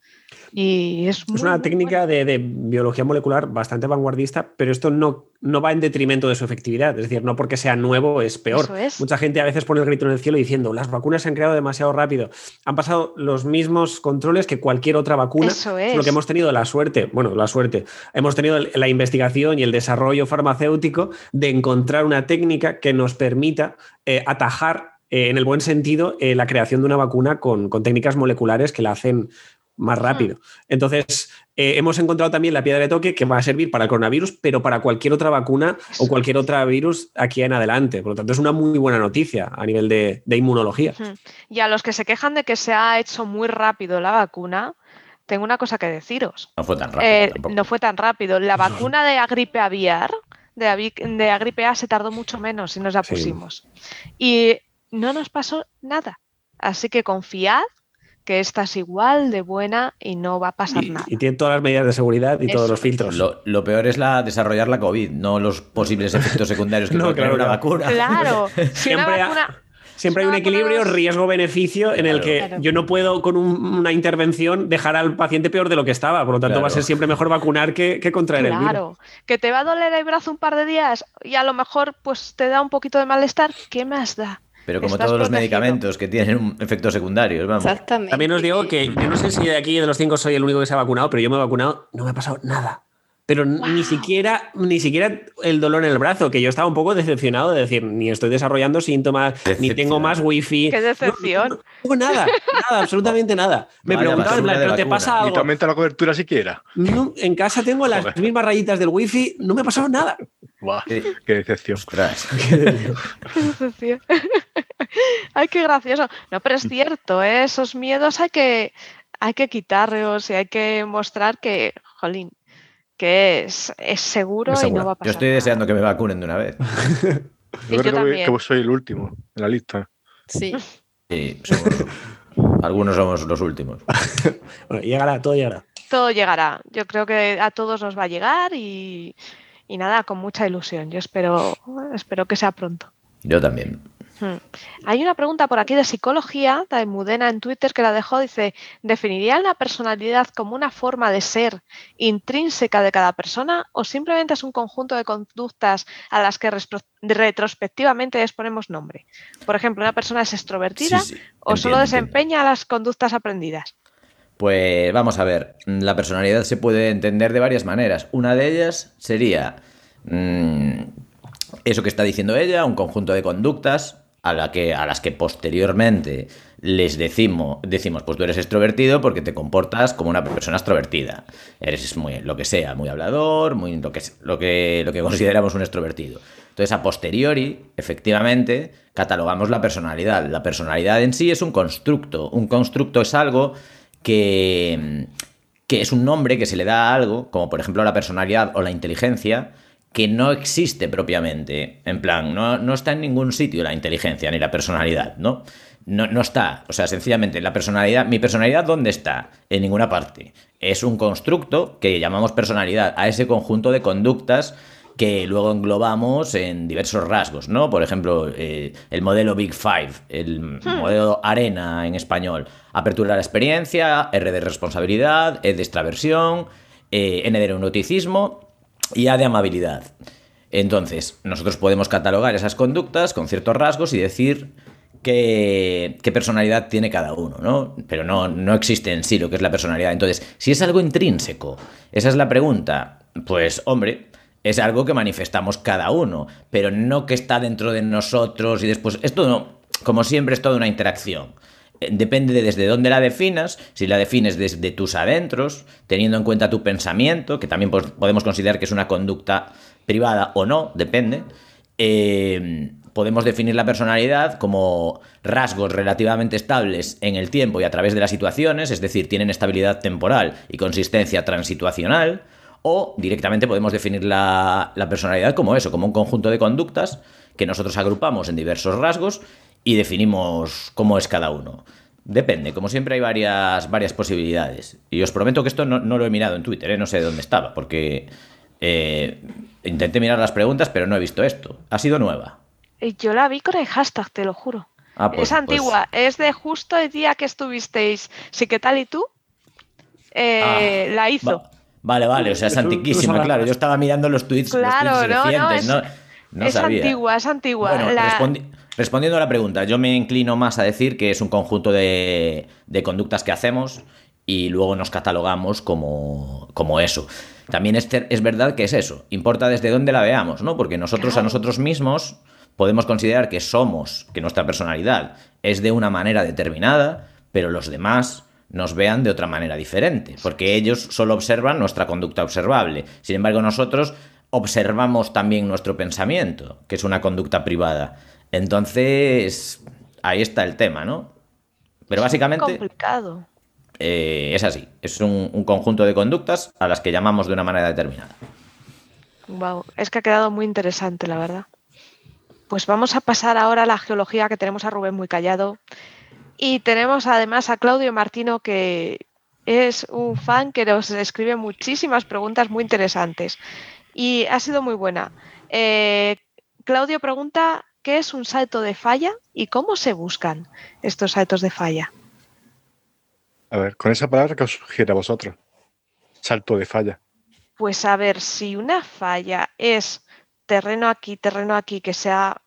Y es, una técnica de, de biología molecular bastante vanguardista, pero esto no, no va en detrimento de su efectividad. Es decir, no porque sea nuevo es peor. Es. Mucha gente a veces pone el grito en el cielo diciendo las vacunas se han creado demasiado rápido. Han pasado los mismos controles que cualquier otra vacuna. Eso Lo es. que hemos tenido la suerte, bueno, la suerte, hemos tenido la investigación y el desarrollo farmacéutico de encontrar una técnica que nos permita eh, atajar, eh, en el buen sentido, eh, la creación de una vacuna con, con técnicas moleculares que la hacen más rápido. Entonces, eh, hemos encontrado también la piedra de toque que va a servir para el coronavirus, pero para cualquier otra vacuna o cualquier otro virus aquí en adelante. Por lo tanto, es una muy buena noticia a nivel de, de inmunología. Y a los que se quejan de que se ha hecho muy rápido la vacuna, tengo una cosa que deciros. No fue tan rápido. Eh, tampoco. no fue tan rápido. La vacuna de la gripe aviar, de de la gripe A, se tardó mucho menos y nos la Sí. pusimos. Y no nos pasó nada. Así que confiad que esta es igual de buena y no va a pasar Y, nada. y tiene todas las medidas de seguridad y todos los filtros. Lo, lo peor es la desarrollar la COVID, no los posibles efectos secundarios que No, puede tener claro, una claro. vacuna. Claro, si una Siempre ha- vacuna. Siempre hay un Una equilibrio riesgo-beneficio en el que Claro. yo no puedo con un- una intervención dejar al paciente peor de lo que estaba. Por lo tanto, Claro. va a ser siempre mejor vacunar que, que contraer el virus. Claro, que te va a doler el brazo un par de días y a lo mejor pues te da un poquito de malestar, ¿qué más da? Pero como todos los protegido. medicamentos que tienen un- efectos secundarios, vamos. Exactamente. También os digo que yo no sé si de aquí de los cinco soy el único que se ha vacunado, pero yo me he vacunado, no me ha pasado nada. Pero ni siquiera ni siquiera el dolor en el brazo, que yo estaba un poco decepcionado de decir, ni estoy desarrollando síntomas, ni tengo más wifi. Qué decepción. No, no, no, nada, nada, absolutamente nada. Me Vaya preguntaba, en plan, ¿pero te pasa Ni te algo? aumenta la cobertura siquiera. No, en casa tengo las Joder. mismas rayitas del wifi, no me ha pasado nada. Qué- decepción. Qué decepción. Ay, qué gracioso. No, pero es cierto, ¿eh? esos miedos hay que, hay que quitarlos y hay que mostrar que, jolín, que es, es seguro Es y no va a Yo pasar. estoy nada. deseando que me vacunen de una vez. Yo yo creo que, que soy el último en la lista. Sí. Sí, somos- algunos somos los últimos. Bueno, llegará, todo llegará. Todo llegará. Yo creo que a todos nos va a llegar y, y nada, con mucha ilusión. Yo espero, espero que sea pronto. Yo también. Hmm. Hay una pregunta por aquí de psicología, de Mudena en Twitter, que la dejó. Dice, ¿definirían la personalidad como una forma de ser intrínseca de cada persona o simplemente es un conjunto de conductas a las que retrospectivamente les ponemos nombre? Por ejemplo, ¿una persona es extrovertida Sí, sí, o solo entiendo. desempeña las conductas aprendidas? Pues vamos a ver, la personalidad se puede entender de varias maneras. Una de ellas sería mm, eso que está diciendo ella, un conjunto de conductas a, que, a las que posteriormente les decimos, decimos, pues tú eres extrovertido porque te comportas como una persona extrovertida. Eres muy, lo que sea, muy hablador, muy, lo, que, lo, que, lo que consideramos un extrovertido. Entonces, a posteriori, efectivamente, catalogamos la personalidad. La personalidad en sí es un constructo. Un constructo es algo que, que es un nombre que se le da a algo, como por ejemplo la personalidad o la inteligencia, que no existe propiamente. En plan, no, no está en ningún sitio la inteligencia ni la personalidad, ¿no? No, no está. O sea, sencillamente, la personalidad. ¿Mi personalidad dónde está? En ninguna parte. Es un constructo que llamamos personalidad a ese conjunto de conductas que luego englobamos en diversos rasgos, ¿no? Por ejemplo, eh, el modelo Big Five, el modelo Arena en español. Apertura de la experiencia, R de responsabilidad, E de extraversión, eh, N de neuroticismo y A de amabilidad. Entonces, nosotros podemos catalogar esas conductas con ciertos rasgos y decir qué, personalidad tiene cada uno, ¿no? Pero no, no existe en sí lo que es la personalidad. Entonces, si es algo intrínseco, esa es la pregunta, pues hombre, es algo que manifestamos cada uno, pero no que está dentro de nosotros y después, esto no, como siempre es toda una interacción. Depende de desde dónde la definas, si la defines desde tus adentros, teniendo en cuenta tu pensamiento, que también podemos considerar que es una conducta privada o no, depende. eh, podemos definir la personalidad como rasgos relativamente estables en el tiempo y a través de las situaciones, es decir, tienen estabilidad temporal y consistencia transituacional, o directamente podemos definir la, la personalidad como eso, como un conjunto de conductas que nosotros agrupamos en diversos rasgos y definimos cómo es cada uno. Depende, como siempre hay varias, varias posibilidades. Y os prometo que esto no, no lo he mirado en Twitter, ¿eh? no sé de dónde estaba, porque eh, intenté mirar las preguntas, pero no he visto esto. Ha sido nueva. Eh, Yo la vi con el hashtag, te lo juro. Ah, pues- es antigua, es de justo el día que estuvisteis. Sí, ¿qué tal y tú? Eh, Ah, la hizo. va- vale, vale, o sea, es antiquísima, claro. Yo estaba mirando los tweets, los Claro, tweets no, no, es- no, no es sabía. antigua, es antigua. Bueno, La- respondi- respondiendo a la pregunta, yo me inclino más a decir que es un conjunto de, de conductas que hacemos y luego nos catalogamos como, como eso. También es, verdad que es eso, importa desde dónde la veamos, ¿no? Porque nosotros a nosotros mismos podemos considerar que somos, que nuestra personalidad es de una manera determinada, pero los demás nos vean de otra manera diferente, porque ellos solo observan nuestra conducta observable. Sin embargo, nosotros observamos también nuestro pensamiento, que es una conducta privada. Entonces, ahí está el tema, ¿no? Pero básicamente complicado. eh, es así, es un, un conjunto de conductas a las que llamamos de una manera determinada. Wow, es que ha quedado muy interesante, la verdad. Pues vamos a pasar ahora a la geología, que tenemos a Rubén muy callado. Y tenemos además a Claudio Martino, que es un fan que nos escribe muchísimas preguntas muy interesantes. Y ha sido muy buena. Eh, Claudio pregunta, ¿qué es un salto de falla y cómo se buscan estos saltos de falla? A ver, con esa palabra que os sugiere a vosotros. Salto de falla. Pues a ver, si una falla es terreno aquí, terreno aquí, que se ha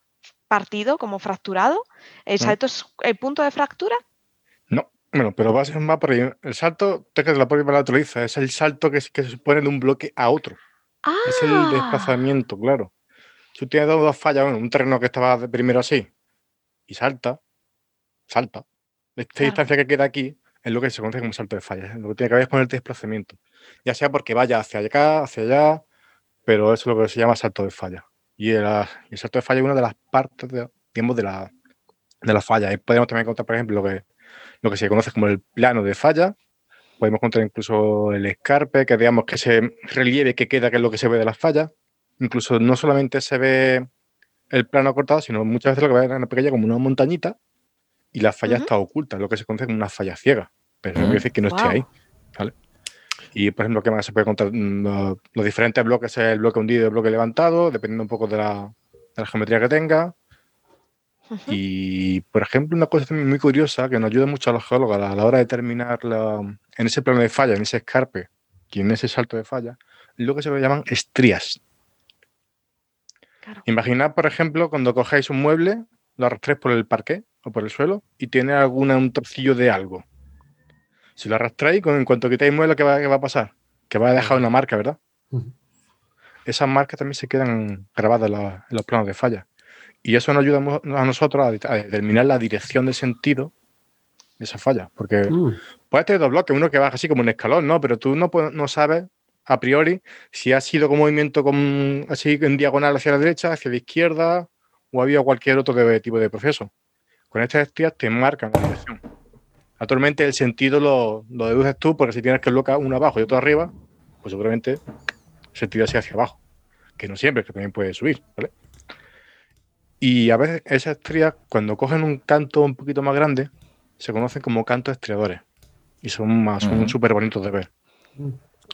partido como fracturado, ¿el Mm. salto es el punto de fractura? No, bueno, pero va a ser más por ahí. El salto, te que la propia palabra te lo dice, es el salto que, se- que se pone de un bloque a otro. Es el Ah. desplazamiento, claro. Si tú tienes dos, dos fallas, bueno, un terreno que estaba primero así y salta, salta. Esta Claro. distancia que queda aquí es lo que se conoce como salto de fallas. Lo que tiene que ver es con el desplazamiento. Ya sea porque vaya hacia acá, hacia allá, pero eso es lo que se llama salto de falla. Y el, ah, el salto de falla es una de las partes de, digamos, de la, de la falla. Podemos también contar, por ejemplo, lo que, lo que se conoce como el plano de falla. Podemos contar incluso el escarpe, que digamos que ese relieve que queda, que es lo que se ve de las fallas. Incluso no solamente se ve el plano cortado, sino muchas veces lo que ve es una pequeña como una montañita y la falla está oculta, lo que se conoce como una falla ciega. Pero no Mm. quiere decir que no esté Guau. ahí. ¿vale? Y, por ejemplo, ¿qué más se puede contar? Mm, Los, los diferentes bloques, el bloque hundido y el bloque levantado, dependiendo un poco de la, de la geometría que tenga. Y, por ejemplo, una cosa muy curiosa que nos ayuda mucho a los geólogos a la, a la hora de determinar la- en ese plano de falla, en ese escarpe y en ese salto de falla, es lo que se llaman estrías. Claro. Imaginad, por ejemplo, cuando cogéis un mueble, lo arrastréis por el parqué o por el suelo y tiene alguna, un trocillo de algo. Si lo arrastráis, con- en cuanto quitáis el mueble, ¿qué va, qué va a pasar? Que va a dejar una marca, ¿verdad? Esas marcas también se quedan grabadas en, la- en los planos de falla. Y eso nos ayuda a nosotros a, det- a determinar la dirección de sentido de esa falla. Porque Mm. puedes tener dos bloques, uno que baja así como un escalón, ¿no? Pero tú no, puedes- no sabes a priori si ha sido con movimiento con, así en diagonal hacia la derecha, hacia la izquierda o ha habido cualquier otro de- tipo de proceso. Con estas estrías te marcan la dirección. Actualmente el sentido lo, lo deduces tú porque si tienes que bloque uno abajo y otro arriba, pues seguramente el sentido sea hacia abajo. Que no siempre, que también puede subir, ¿vale? Y a veces esas estrías, cuando cogen un canto un poquito más grande, se conocen como cantos estriadores. Y son más, son Ujú. súper bonitos de ver.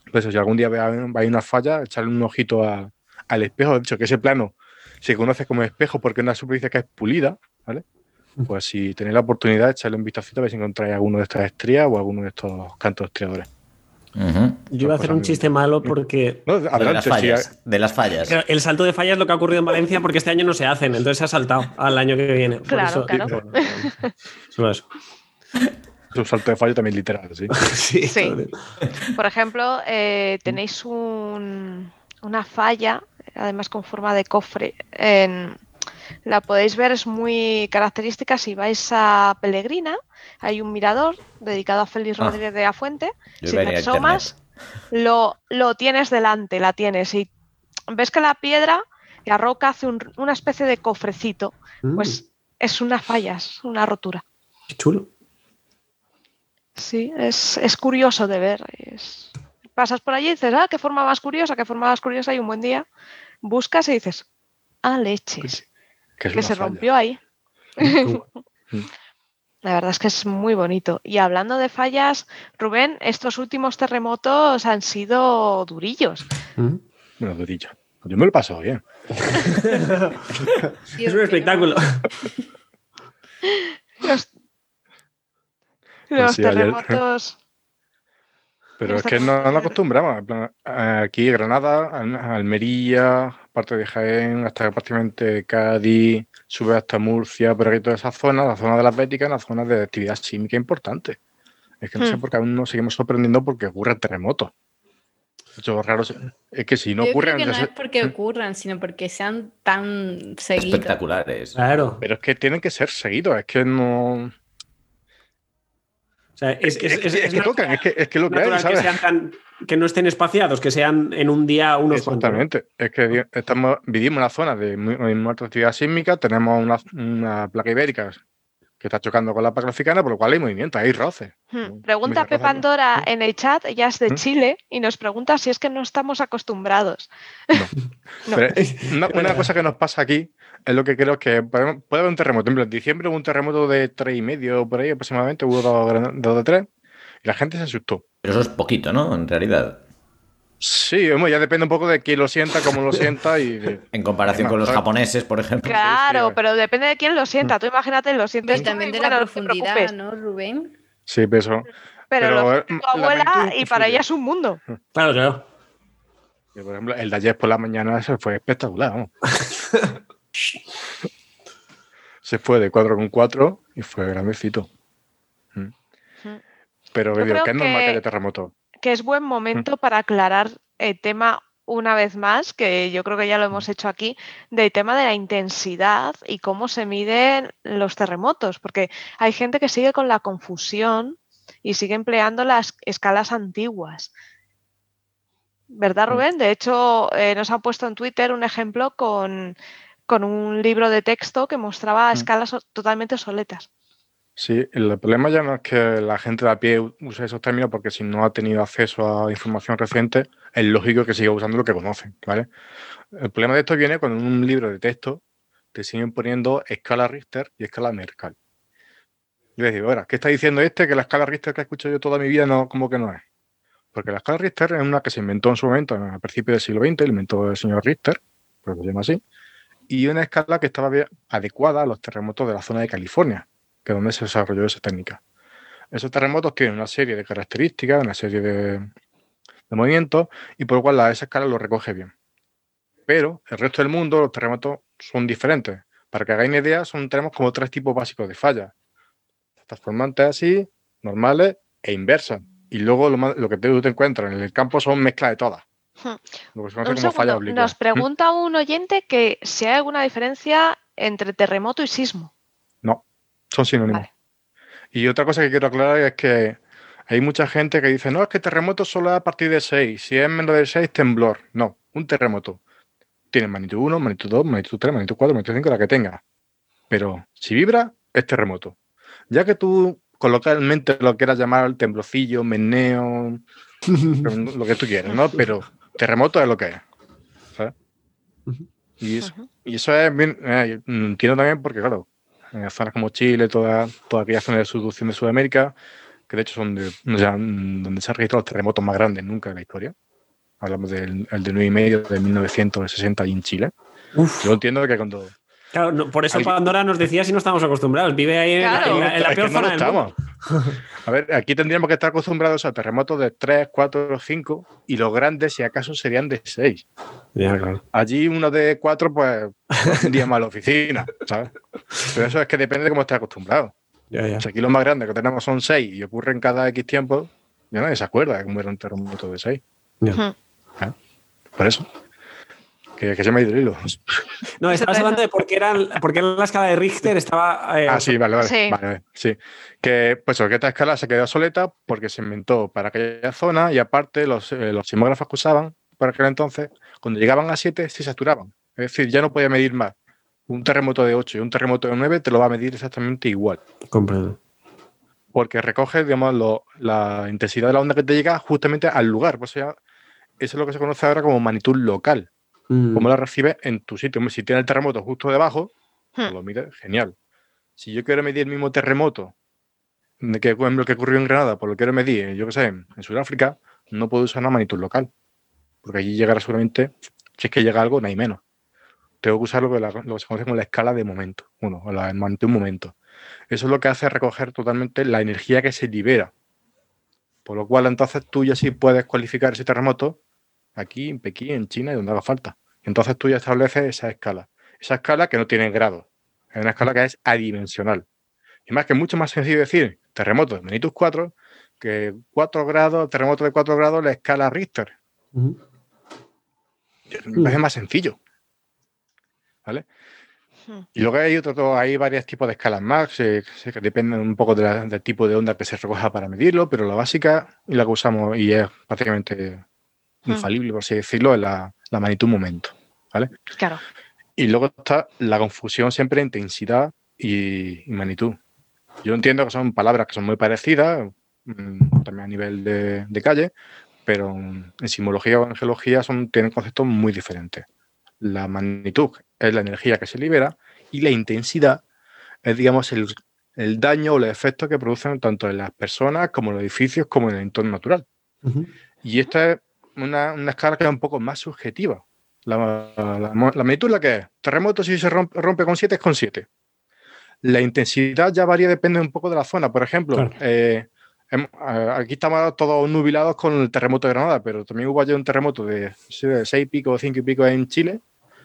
Mm. Por eso, si algún día veis veis una falla, echarle un ojito a- al espejo. De hecho, que ese plano se conoce como espejo porque es una superficie que es pulida, ¿vale? Pues si tenéis la oportunidad, echarle un vistacito a ver si encontráis alguno de estas estrías o alguno de estos cantos estriadores. Yo iba a hacer un chiste malo porque No, De las sí, fallas. De las fallas. El salto de falla es lo que ha ocurrido en Valencia porque este año no se hacen, entonces se ha saltado al año que viene. Por Claro, eso- claro. por- eso. es un salto de fallo también literal, sí. Sí. Por ejemplo, eh, tenéis un- una falla, además con forma de cofre. en- la podéis ver, es muy característica. Si vais a Pellegrina, hay un mirador dedicado a Félix Ah. Rodríguez de la Fuente. Si te asomas, lo, lo tienes delante, la tienes. Y ves que la piedra, la roca, hace un- una especie de cofrecito. Mm, Pues es una falla, es una rotura. qué chulo. Sí, es, es curioso de ver. es- Pasas por allí y dices, ah, qué forma más curiosa, qué forma más curiosa. Y un buen día buscas y dices, ah, leches, Que, se falla. rompió ahí. Qué La verdad es que es muy bonito. Y hablando de fallas, Rubén, estos últimos terremotos han sido durillos. Mm. Bueno, durillo. Yo me lo he pasado bien. Es un espectáculo. Los, los sí, ayer- terremotos. Pero es que no, no acostumbramos. Aquí, Granada, Al- Almería, parte de Jaén, hasta prácticamente Cádiz, sube hasta Murcia, pero aquí toda esa zona, la zona de las Béticas, la zona de actividad sísmica importante. Es que no sé Hmm. por qué aún nos seguimos sorprendiendo porque ocurren terremotos. Hecho, raro es que si no Yo ocurren. creo que no es porque ocurran, sino porque sean tan seguidos. Espectaculares. Claro. Pero es que tienen que ser seguidos, es que no. O sea, es, es, Es, es- es es que tocan, es que, es que lo que hay, natural que, ¿sabes? sean tan- que no estén espaciados, que sean en un día unos cuantos. Exactamente. Es que estamos, vivimos en una zona de muy, muy alta actividad sísmica, tenemos una, una placa ibérica que está chocando con la placa africana, por lo cual hay movimiento, hay roces. Hmm. Pregunta Mira, Pep cosa- Pandora en el chat, ella es de ¿Mm? Chile, y nos pregunta si es que no estamos acostumbrados. No. Pero una, una cosa que nos pasa aquí es lo que creo que puede haber un terremoto. Por ejemplo, en diciembre hubo un terremoto de tres y medio por ahí aproximadamente, hubo dos, gran- dos de tres, y la gente se asustó. Pero eso es poquito, ¿no? En realidad. Sí, hombre, ya depende un poco de quién lo sienta, cómo lo sienta y En comparación con los japoneses, por ejemplo. Claro, sí. pero depende de quién lo sienta. Tú imagínate, lo sientes también de bueno, la no profundidad, preocupes. ¿no, Rubén? Sí, pero eso. Pero, Pero, lo eh, tu la abuela y para ella es un mundo. Claro, claro. Por ejemplo, el de ayer por la mañana ese fue espectacular. vamos. Se fue de 4,4 y fue grandecito. Mm. Mm. Pero Yo creo que es normal que- que haya terremoto. Que es buen momento para aclarar el tema una vez más, que yo creo que ya lo hemos hecho aquí, del tema de la intensidad y cómo se miden los terremotos, porque hay gente que sigue con la confusión y sigue empleando las escalas antiguas. ¿Verdad, Rubén? De hecho, eh, nos han puesto en Twitter un ejemplo con, con un libro de texto que mostraba escalas totalmente obsoletas. Sí, el problema ya no es que la gente de a pie use esos términos porque si no ha tenido acceso a información reciente, es lógico que siga usando lo que conoce, ¿vale? El problema de esto viene cuando en un libro de texto te siguen poniendo escala Richter y escala Mercalli. Yo les digo, ahora, ¿qué está diciendo este? Que la escala Richter que he escuchado yo toda mi vida no, como que no es. Porque la escala Richter es una que se inventó en su momento, a principios del siglo XX, inventó el señor Richter, pues se llama así, y una escala que estaba adecuada a los terremotos de la zona de California, que es donde se desarrolló esa técnica. Esos terremotos tienen una serie de características, una serie de, movimientos, y por lo cual esa escala lo recoge bien. Pero el resto del mundo, los terremotos son diferentes. Para que hagáis una idea, son, tenemos como tres tipos básicos de fallas. Transformantes así, normales e inversas. Y luego lo, que te, te encuentras en el campo son mezclas de todas. Nos pregunta un oyente que si hay alguna diferencia entre terremoto y sismo. No, son sinónimos. Y otra cosa que quiero aclarar es que hay mucha gente que dice, no, es que terremoto solo es a partir de 6. Si es menos de 6, temblor. No, un terremoto. Tiene magnitud 1, magnitud 2, magnitud 3, magnitud 4, magnitud 5, la que tenga. Pero si vibra, es terremoto. Ya que tú coloquialmente lo quieras llamar temblocillo, meneo, lo que tú quieras, ¿no? Pero terremoto es lo que es. y, eso, y, eso, es bien, eh, entiendo también porque, claro, en zonas como Chile, toda, toda aquella zona de subducción de Sudamérica, que de hecho son de, donde se han registrado los terremotos más grandes nunca en la historia. Hablamos del el de 9,5 de 1960 y en Chile. Yo entiendo que cuando Claro, por eso Pandora nos decía si no estamos acostumbrados. Vive ahí en, la, peor zona del mundo. A ver, aquí tendríamos que estar acostumbrados a terremotos de 3, 4, 5 y los grandes, si acaso, serían de 6. Allí uno de 4, pues, tendría más la oficina, ¿sabes? Pero eso es que depende de cómo estés acostumbrado. Si aquí los más grandes que tenemos son 6 y ocurren cada X tiempo, ya nadie se acuerda de cómo era un terremoto de 6. Por eso. Que, se me ha ido el hilo. No, estabas hablando de por qué, eran, por la escala de Richter estaba. Eh, ah, sí, vale, vale. Sí. Que, pues, que esta escala se quedó soleta porque se inventó para aquella zona y aparte los, eh, los sismógrafos que usaban para aquel entonces, cuando llegaban a 7, se saturaban. Es decir, ya no podía medir más. Un terremoto de 8 y un terremoto de 9 te lo va a medir exactamente igual. Comprendo. Porque recoge, digamos, la intensidad de la onda que te llega justamente al lugar. Pues eso es lo que se conoce ahora como magnitud local Mm. ¿Cómo la recibes en tu sitio? Si tiene el terremoto justo debajo, pues hmm. lo mides, genial. Si yo quiero medir el mismo terremoto que, lo que ocurrió en Granada, por lo que quiero medir, yo qué sé, en Sudáfrica, no puedo usar una magnitud local. Porque allí llegará solamente, si es que llega algo, no hay menos. Tengo que usar lo que, se conoce como la escala de momento, uno, o la magnitud momento. Eso es lo que hace recoger totalmente la energía que se libera. Por lo cual, entonces tú ya sí puedes cualificar ese terremoto aquí, en Pekín, en China y donde haga falta. Entonces tú ya estableces esa escala. Esa escala que no tiene grado. Es una escala que es adimensional. Y más que es mucho más sencillo decir terremoto de magnitud 4 que 4 grados, terremoto de 4 grados, la escala Richter. Es más sencillo. ¿Vale? Y luego hay otro, hay varios tipos de escalas más, que dependen un poco del tipo de onda que se recoja para medirlo, pero la básica y la que usamos y es prácticamente infalible, por así decirlo, es la, magnitud momento. ¿Vale? Claro. Y luego está la confusión siempre entre intensidad y, magnitud. Yo entiendo que son palabras que son muy parecidas, mm, también a nivel de, calle, pero en simología o en geología son, tienen conceptos muy diferentes. La magnitud es la energía que se libera y la intensidad es, digamos, el, daño o el efecto que producen tanto en las personas como en los edificios como en el entorno natural. Y esta es una, escala que es un poco más subjetiva. La, la, magnitud la que es. Terremoto si se rompe, con 7 es con 7. La intensidad ya varía, depende un poco de la zona. Por ejemplo, eh, em, aquí estamos todos nubilados con el terremoto de Granada, pero también hubo ayer un terremoto de 6 y pico o 5 y pico en Chile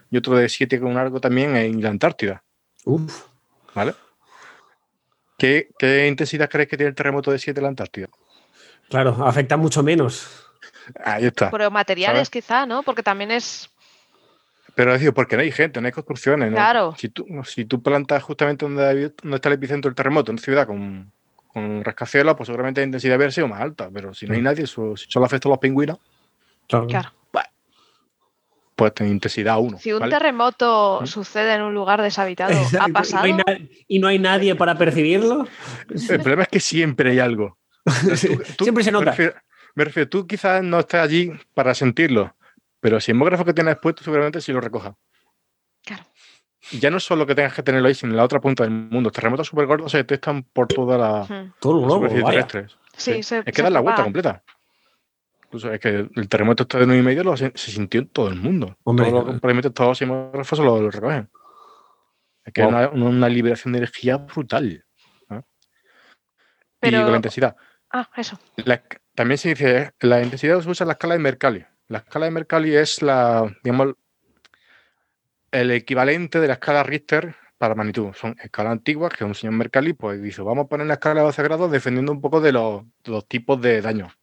y otro de 7 con algo también en la Antártida. Uf. ¿Vale? ¿Qué, intensidad crees que tiene el terremoto de 7 en la Antártida? Claro, afecta mucho menos. Ahí está. Pero materiales ¿Sabes? quizá, ¿no? Porque también es... Pero es decir, porque no hay gente, no hay construcciones. ¿no? Claro. Si, tú, si tú plantas justamente donde, hay- donde está el epicentro del terremoto, en una ciudad con, con rascacielos, pues seguramente la intensidad hubiera sido más alta. Pero si no hay nadie, eso- si solo afecta a los pingüinos, Claro. Claro. pues tiene intensidad 1. Si un terremoto sucede en un lugar deshabitado, ¿ha pasado? Y no, hay na- y no hay nadie para percibirlo. El problema es que siempre hay algo. Tú- Siempre se nota. Me refiero, tú quizás no estés allí para sentirlo, pero el sismógrafo que tienes puesto seguramente sí lo recoja. Claro. Ya no es solo que tengas que tenerlo ahí, sino en la otra punta del mundo. Los terremotos súper gordos se detectan por toda la. Todo el globo, superficie vaya. terrestre. Sí, Sí. se- es que se dar la vuelta completa. Incluso es que el terremoto este de 9 y medio lo se, sintió en todo el mundo. Hombre, todos los, probablemente todos los sismógrafos lo, lo recogen. Es que Wow. es una, una liberación de energía brutal. ¿no? Pero- Y con la intensidad. Ah, eso. La- también se dice, la intensidad se usa la escala de Mercalli. La escala de Mercalli es la, digamos, el equivalente de la escala Richter para magnitud. Son escalas antiguas que un señor Mercalli pues dice, vamos a poner la escala de 12 grados defendiendo un poco de los, tipos de daños.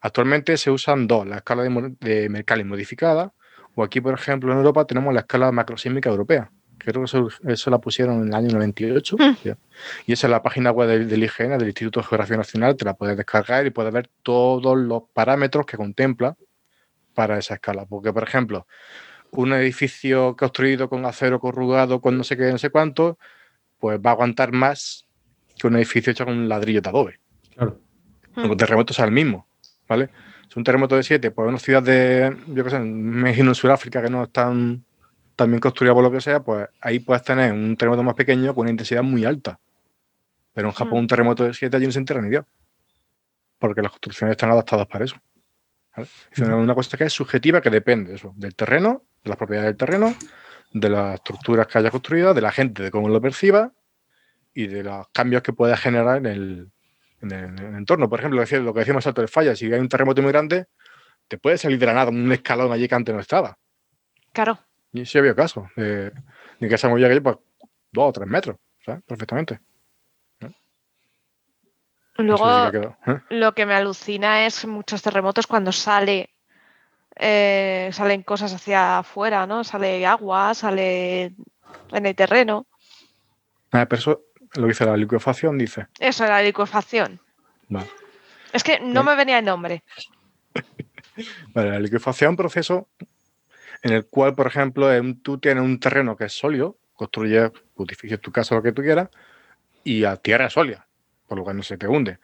Actualmente se usan dos, la escala de, de Mercalli modificada, o aquí, por ejemplo, en Europa tenemos la escala macrosísmica europea. Creo que eso, eso la pusieron en el año 98. Mm. Y esa es la página web del, del IGN, del Instituto de Geografía Nacional, te la puedes descargar y puedes ver todos los parámetros que contempla para esa escala. Porque, por ejemplo, un edificio construido con acero corrugado, con no sé qué, no sé cuánto, pues va a aguantar más que un edificio hecho con ladrillo de adobe. Claro. Mm. Aunque el terremoto sea el mismo, ¿vale? Es un terremoto de 7, pues una ciudad de, yo qué sé, me imagino en Sudáfrica que no están tan bien construida por lo que sea, pues ahí puedes tener un terremoto más pequeño con una intensidad muy alta. Pero en Japón Mm. un terremoto de 7 allí no se entera ni Dios. Porque las construcciones están adaptadas para eso. ¿vale? Es una- una cosa que es subjetiva que depende eso, del terreno, de las propiedades del terreno, de las estructuras que haya construido, de la gente, de cómo lo perciba y de los cambios que pueda generar en el, en el- en el entorno. Por ejemplo, lo que decíamos salto de falla, si hay un terremoto muy grande, te puede salir de la nada un escalón allí que antes no estaba. Claro. Y sí había casos de, de que se movía aquello pues dos o tres metros, ¿sabes? Perfectamente. Luego, ¿eh? lo que me alucina es muchos terremotos cuando sale eh, salen cosas hacia afuera, ¿no? Sale agua, sale en el terreno. Ah, pero eso lo dice la liquefacción, dice. Eso, la liquefacción. Vale. Es que no me venía el nombre. Vale, la liquefacción es un proceso en el cual, por ejemplo, en- tú tienes un terreno que es sólido, construyes tu edificio, tu casa, lo que tú quieras, y a tierra sólida, por lo cual no se te hunde.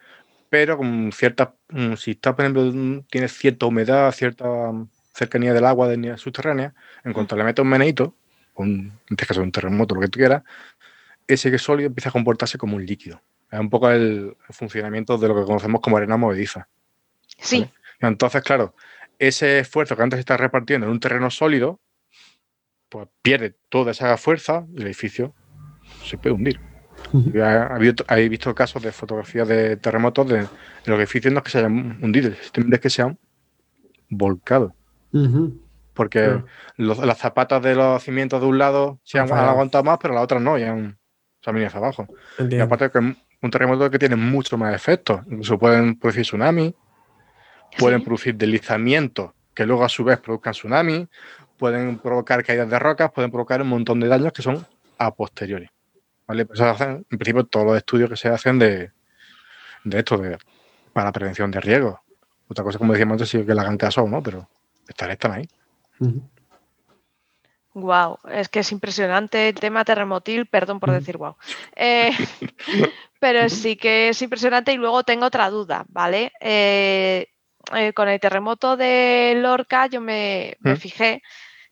Pero con cierta, mm, si está, por ejemplo, tienes cierta humedad, cierta mm, cercanía del agua de subterránea, en cuanto le metes un meneito, un, en este caso un terremoto, lo que tú quieras, ese que es sólido empieza a comportarse como un líquido. Es un poco el, el funcionamiento de lo que conocemos como arena movediza. Sí, Entonces, claro, ese esfuerzo que antes se está repartiendo en un terreno sólido, pues pierde toda esa fuerza y el edificio se puede hundir. Y ha- ha habido- He visto casos de fotografías de terremotos de, de los edificios no es que se hayan hundido, simplemente es que se han volcado. Porque los- las zapatas de los cimientos de un lado se Han aguantado más, pero las otras no, y han, se han venido hacia abajo. Y aparte que es un terremoto que tiene mucho más efectos. Incluso pueden producir tsunamis, pueden Sí. producir deslizamientos que luego a su vez produzcan tsunamis, pueden provocar caídas de rocas, pueden provocar un montón de daños que son a posteriori. ¿vale? Hacen, en principio, todos los estudios que se hacen de, de esto, de, para prevención de riesgos. Otra cosa, como decíamos antes, sí que le hagan caso o no, pero están, están ahí. Ujú. Wow, es que es impresionante el tema terremotil, perdón por decir wow. Eh, pero sí que es impresionante y luego tengo otra duda, ¿vale? Eh, eh, con el terremoto de Lorca yo me, me ¿Mm? fijé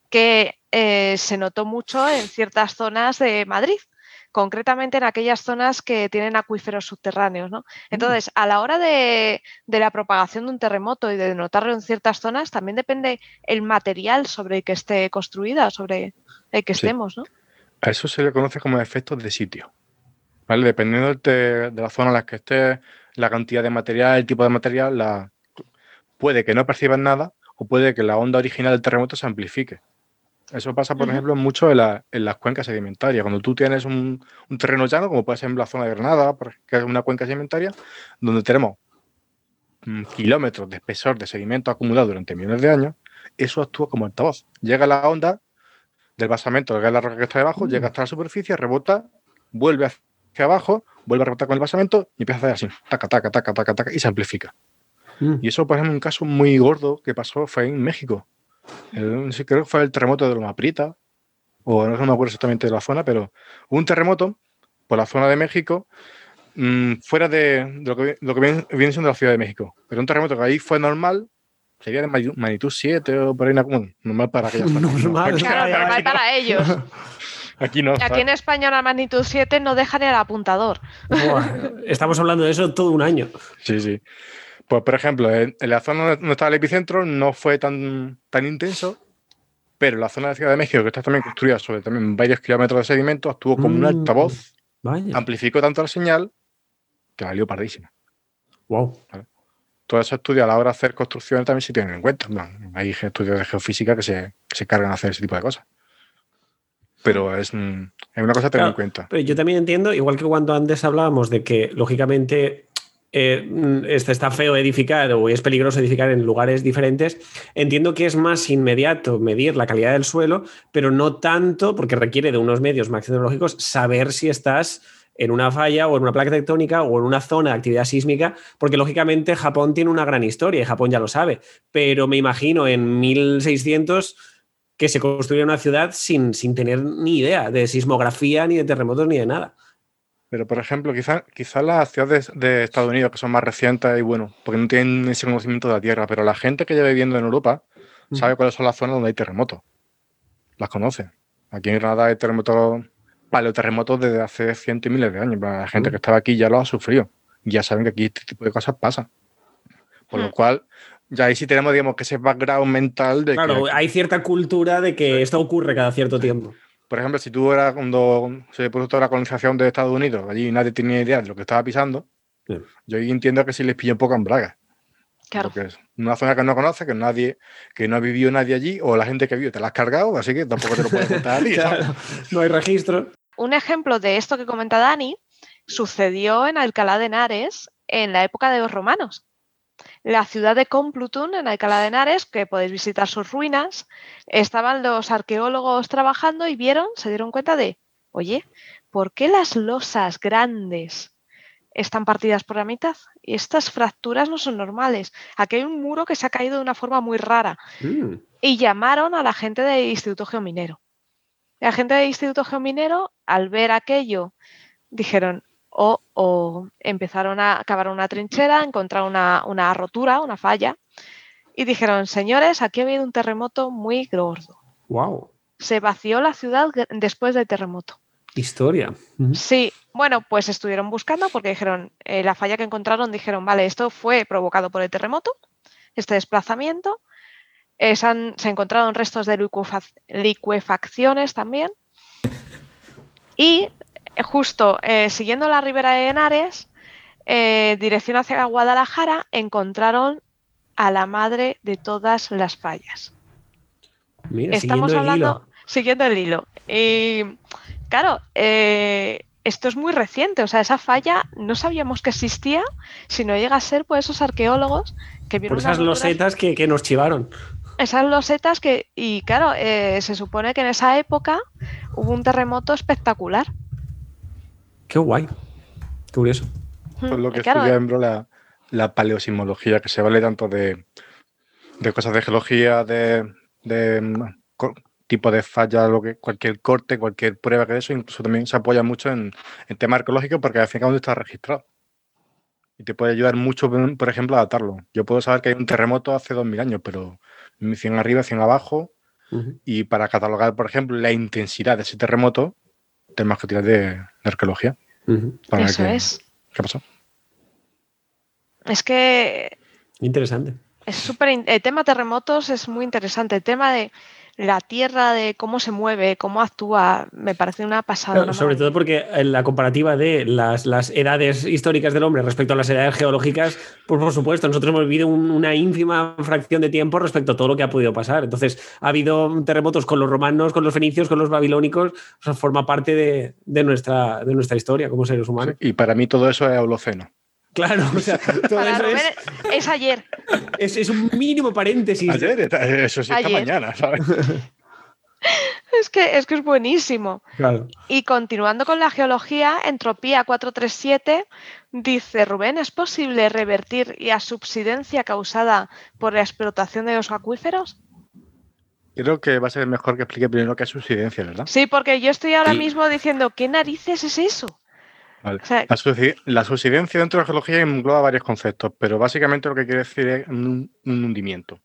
que eh, se notó mucho en ciertas zonas de Madrid, concretamente en aquellas zonas que tienen acuíferos subterráneos, ¿no? Entonces, a la hora de, de la propagación de un terremoto y de notarlo en ciertas zonas, también depende el material sobre el que esté construida, sobre el que Sí. estemos, ¿no? A eso se le conoce como efectos de sitio. ¿vale? Dependiendo de, de la zona en la que esté, la cantidad de material, el tipo de material, la, puede que no perciban nada o puede que la onda original del terremoto se amplifique. Eso pasa, por ejemplo, mucho en, la- en las cuencas sedimentarias. Cuando tú tienes un, un terreno llano, como puede ser en la zona de Granada, que es una cuenca sedimentaria, donde tenemos mm, kilómetros de espesor de sedimento acumulado durante millones de años, eso actúa como altavoz. Llega la onda del basamento, es la roca que está debajo, llega hasta la superficie, rebota, vuelve hacia abajo, vuelve a rebotar con el basamento y empieza a hacer así, taca, taca, taca, taca, taca, y se amplifica. Mm. Y eso, por ejemplo, un caso muy gordo que pasó fue en México. El- creo que fue el terremoto de Loma Prieta, o no me acuerdo exactamente de la zona, pero hubo un terremoto por la zona de México, mm, fuera de, de lo que, vi- lo que viene, viene siendo la Ciudad de México. Pero un terremoto que ahí fue normal, sería de magnitud- magnitud 7 o por ahí, una- bueno, normal para. Normal. Aquí, Claro, normal para ellos. aquí no. Aquí en España una magnitud 7 no deja ni el apuntador. Buah, estamos hablando de eso todo un año. Sí, sí. Pues, por ejemplo, en, en la zona donde estaba el epicentro no fue tan, tan intenso, pero la zona de Ciudad de México, que está también construida sobre también varios kilómetros de sedimento, actuó como un Mm. altavoz, Vaya. amplificó tanto la señal que valió pardísima. Wow. Todo eso estudio a la hora de hacer construcciones también se tienen en cuenta. Bueno, hay estudios de geofísica que se, que se cargan a hacer ese tipo de cosas. Pero es, mm, es una cosa a tener en cuenta. Pero yo también entiendo, igual que cuando antes hablábamos de que, lógicamente, eh, mm, este está feo edificar o es peligroso edificar en lugares diferentes, entiendo que es más inmediato medir la calidad del suelo, pero no tanto, porque requiere de unos medios más tecnológicos, saber si estás en una falla o en una placa tectónica o en una zona de actividad sísmica, porque lógicamente Japón tiene una gran historia y Japón ya lo sabe, pero me imagino en 1600 que se construye una ciudad sin, sin tener ni idea de sismografía, ni de terremotos, ni de nada. Pero, por ejemplo, quizás quizá las ciudades de Estados Unidos, que son más recientes y bueno, porque no tienen ese conocimiento de la Tierra, pero la gente que lleva viviendo en Europa sabe cuáles son las zonas donde hay terremotos. Las conoce. Aquí en Granada hay terremotos, paleoterremotos desde hace cientos y miles de años. La gente Mm. que estaba aquí ya lo ha sufrido. Ya saben que aquí este tipo de cosas pasan. Por lo Mm. cual, ya ahí sí tenemos, digamos, que ese background mental de Claro, que, hay cierta cultura de que esto ocurre cada cierto tiempo. Por ejemplo, si tú eras cuando se puso toda la colonización de Estados Unidos, allí nadie tenía idea de lo que estaba pisando, Sí. yo entiendo que sí les pilló un poco en braga. Claro. Porque es una zona que no conoce, que nadie, que no ha vivido nadie allí, o la gente que vive te la has cargado, así que tampoco te lo puedes contar a ti. no hay registro. Un ejemplo de esto que comenta Dani sucedió en Alcalá de Henares en la época de los romanos. La ciudad de Complutum, en Alcalá de Henares, que podéis visitar sus ruinas, estaban los arqueólogos trabajando y vieron, se dieron cuenta de, oye, ¿por qué las losas grandes están partidas por la mitad? Y estas fracturas no son normales. Aquí hay un muro que se ha caído de una forma muy rara Mm, y llamaron a la gente del Instituto Geominero. La gente del Instituto Geominero, al ver aquello, dijeron, o o empezaron a cavar una trinchera, encontraron una, una rotura, una falla, y dijeron, señores, aquí ha habido un terremoto muy gordo. wow. Se vació la ciudad después del terremoto. Historia. Sí, bueno, pues estuvieron buscando porque dijeron, eh, la falla que encontraron, dijeron, vale, esto fue provocado por el terremoto, este desplazamiento. Eh, se, han- se encontraron restos de licuefac- licuefacciones también. Y justo eh, siguiendo la ribera de Henares, eh, dirección hacia Guadalajara, encontraron a la madre de todas las fallas. Mira, Estamos siguiendo hablando, siguiendo el hilo. Y claro, eh, esto es muy reciente, o sea, esa falla no sabíamos que existía, si no llega a ser por esos arqueólogos que vieron Por esas losetas que, que nos chivaron. esas losetas que, y claro, eh, se supone que en esa época hubo un terremoto espectacular. Qué guay. Qué curioso. Pues lo que claro, estudia Embro, la, la paleosismología, que se vale tanto de, de cosas de geología, de, de, mm, tipo de falla, lo que, cualquier corte, cualquier prueba que eso, incluso también se apoya mucho en, en tema arqueológico porque al fin y al cabo está registrado. Y te puede ayudar mucho, por ejemplo, a datarlo. Yo puedo saber que hay un terremoto hace 2.000 años, pero 100 arriba, 100 abajo, y para catalogar, por ejemplo, la intensidad de ese terremoto, tenemos que tirar de, de arqueología. Para eso que- es. ¿Qué pasó? Es que Interesante. Es súper. El tema terremotos es muy interesante. El tema de la tierra, de cómo se mueve, cómo actúa, me parece una pasada. Claro, una sobre todo porque en la comparativa de las, las edades históricas del hombre respecto a las edades geológicas, pues por supuesto, nosotros hemos vivido un- una ínfima fracción de tiempo respecto a todo lo que ha podido pasar. Entonces, ha habido terremotos con los romanos, con los fenicios, con los babilónicos, o sea, forma parte de, de nuestra, de nuestra historia como seres humanos. Y para mí todo eso es Holoceno. Claro, o sea, todo Para eso Rubén es, es ayer. es, es un mínimo paréntesis. Ayer, eso sí, esta Ayer. mañana, ¿sabes? Es que, es que es buenísimo. Claro. Y continuando con la geología, Entropía 437 dice, Rubén, ¿es posible revertir la subsidencia causada por la explotación de los acuíferos? Creo que va a ser mejor que explique primero qué es subsidencia, ¿verdad? Sí, porque yo estoy ahora Sí. mismo diciendo, ¿qué narices es eso? Vale. O sea, La, subsi- la subsidencia dentro de la geología engloba varios conceptos, pero básicamente lo que quiere decir es un, un hundimiento.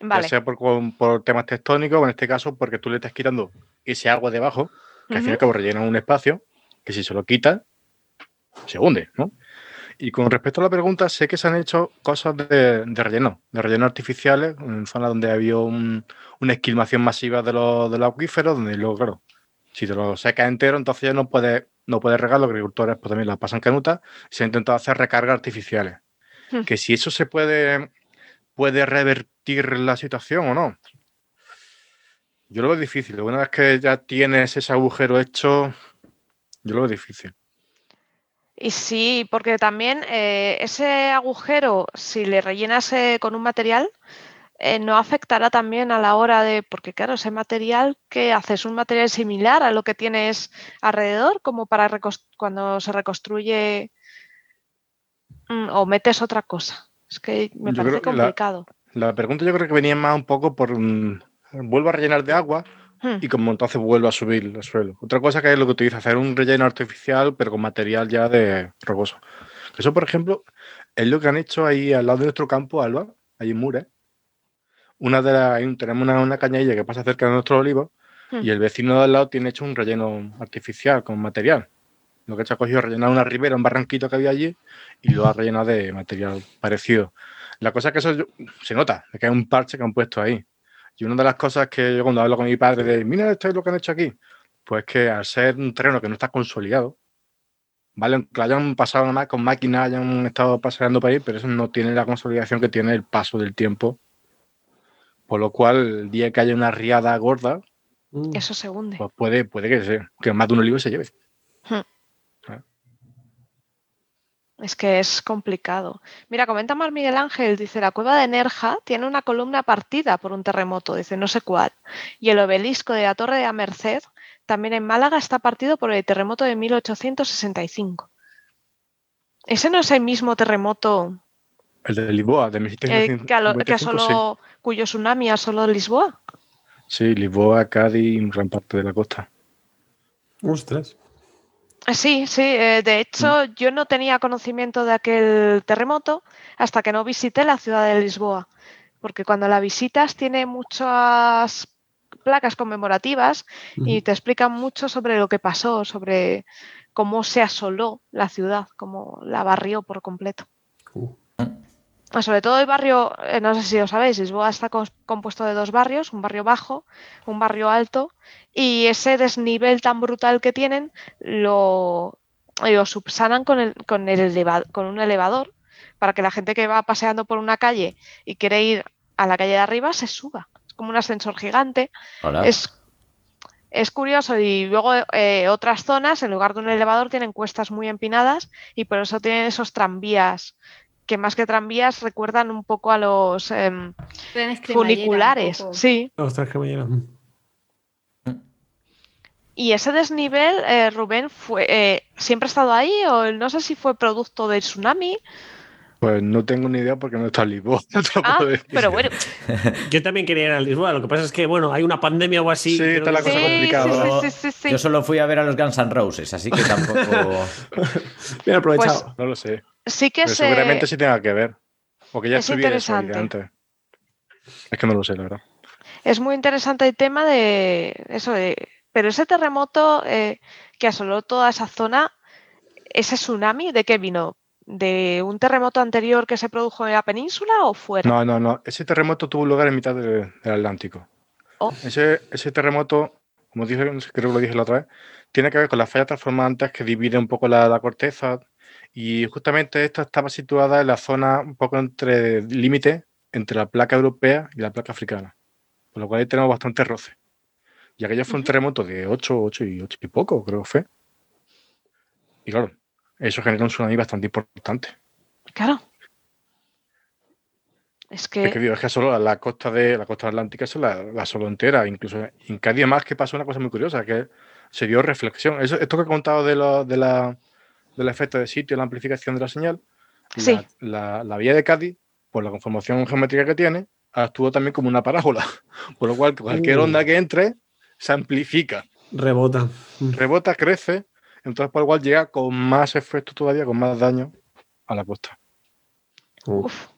vale. Ya sea por, por temas tectónicos, o en este caso porque tú le estás quitando ese agua debajo, que al fin y al cabo rellena un espacio, que si se lo quita, se hunde, ¿no? Y con respecto a la pregunta, sé que se han hecho cosas de, de relleno, de relleno artificiales, en zonas donde había un- una esquilmación masiva de los, de los acuíferos, donde luego, claro, si te lo secas entero, entonces ya no puedes, no puedes regar, los agricultores pues también la pasan canuta, se ha intentado hacer recargas artificiales. Hmm. Que si eso se puede, puede revertir la situación o no. Yo lo veo difícil. Una vez que ya tienes ese agujero hecho, yo lo veo difícil. Y sí, porque también eh, ese agujero, si le rellenas eh, con un material, eh, no afectará también a la hora de, porque claro, ese material que haces un material similar a lo que tienes alrededor, como para cuando se reconstruye mm, o metes otra cosa. Es que me Yo parece la- complicado. La pregunta yo creo que venía más un poco por mm, vuelvo a rellenar de agua Hmm. y como entonces vuelvo a subir el suelo. Otra cosa que es lo que utiliza, hacer un relleno artificial pero con material ya de rocoso. Eso, por ejemplo, es lo que han hecho ahí al lado de nuestro campo, Alba, ahí en. Una de las, tenemos una, una cañadilla que pasa cerca de nuestro olivo Hmm. y el vecino de al lado tiene hecho un relleno artificial con material. Lo que ha hecho ha cogido rellenar una ribera, un barranquito que había allí y lo ha rellenado de material parecido. La cosa es que eso se nota, de que hay un parche que han puesto ahí. Y una de las cosas que yo cuando hablo con mi padre de, mira, esto es lo que han hecho aquí, pues que al ser un terreno que no está consolidado, ¿vale? Lo hayan pasado nada más con máquinas, hayan estado paseando por ahí, pero eso no tiene la consolidación que tiene el paso del tiempo. Por lo cual, el día que haya una riada gorda, Mm. Eso se hunde. pues puede, puede que, se, que más de un olivo se lleve. Es que es complicado. Mira, comenta Mar Miguel Ángel, dice, la cueva de Nerja tiene una columna partida por un terremoto, dice, no sé cuál. Y el obelisco de la Torre de la Merced, también en Málaga, está partido por el terremoto de 1865. ¿Ese no es el mismo terremoto El de Lisboa, de eh, 1755, que, a lo- que sí. Cuyo tsunami asoló Lisboa? Sí, Lisboa, Cádiz y gran parte de la costa. Ostras. Eh, Sí, sí. eh, de hecho, yo no tenía conocimiento de aquel terremoto hasta que no visité la ciudad de Lisboa. Porque cuando la visitas tiene muchas placas conmemorativas y te explican mucho sobre lo que pasó, sobre cómo se asoló la ciudad, cómo la barrió por completo. Uh. Ah, Sobre todo el barrio, eh, no sé si lo sabéis, Lisboa está compuesto de dos barrios, un barrio bajo, un barrio alto, y ese desnivel tan brutal que tienen lo, lo subsanan con, el, con, el con un elevador para que la gente que va paseando por una calle y quiere ir a la calle de arriba se suba. Es como un ascensor gigante. Hola. Es, es curioso y luego eh, otras zonas, en lugar de un elevador, tienen cuestas muy empinadas y por eso tienen esos tranvías que más que tranvías recuerdan un poco a los em, funiculares. Sí. Ostras, que me llena. Y ese desnivel, eh, Rubén, fue eh, siempre ha estado ahí o no sé si fue producto del tsunami. Pues no tengo ni idea porque no está en Lisboa. no Ah, pero bueno, Yo también quería ir a Lisboa. Lo que pasa es que, bueno, hay una pandemia o así. Sí, está la cosa sí, complicada. sí, sí, sí, sí. Yo solo fui a ver a los Guns N' Roses, así que tampoco. Bien aprovechado. No lo sé. Sí que seguramente sí tenga que ver. Porque ya es interesante. antes. Es que no lo sé, la verdad. es muy interesante el tema de eso de, pero ese terremoto eh, que asoló toda esa zona, ese tsunami, ¿de qué vino? ¿De un terremoto anterior que se produjo en la península o fuera? No, no, no. Ese terremoto tuvo lugar en mitad de- del Atlántico. Oh. Ese, ese terremoto, como dije, creo que lo dije la otra vez, tiene que ver con las fallas transformantes que dividen un poco la, la corteza. Y justamente esta estaba situada en la zona un poco entre límite entre la placa europea y la placa africana. Por lo cual ahí tenemos bastante roce. Y aquello fue un terremoto de 8, 8 y 8 y poco, creo que fue. Y claro, eso genera un tsunami bastante importante. Claro. Es que, Es que, digo, es que solo la, costa de la costa atlántica es la, la solo entera. Incluso en Cádiz, además, que pasó una cosa muy curiosa, que se dio reflexión. Eso, esto que he contado de, lo, de la, del efecto de sitio, la amplificación de la señal, Sí. la, la, la vía de Cádiz, por la conformación geométrica que tiene, actúa también como una parábola. Por lo cual, cualquier Uh. onda que entre se amplifica, Rebota. rebota, crece, entonces por lo cual llega con más efecto todavía, con más daño a la costa. Uf,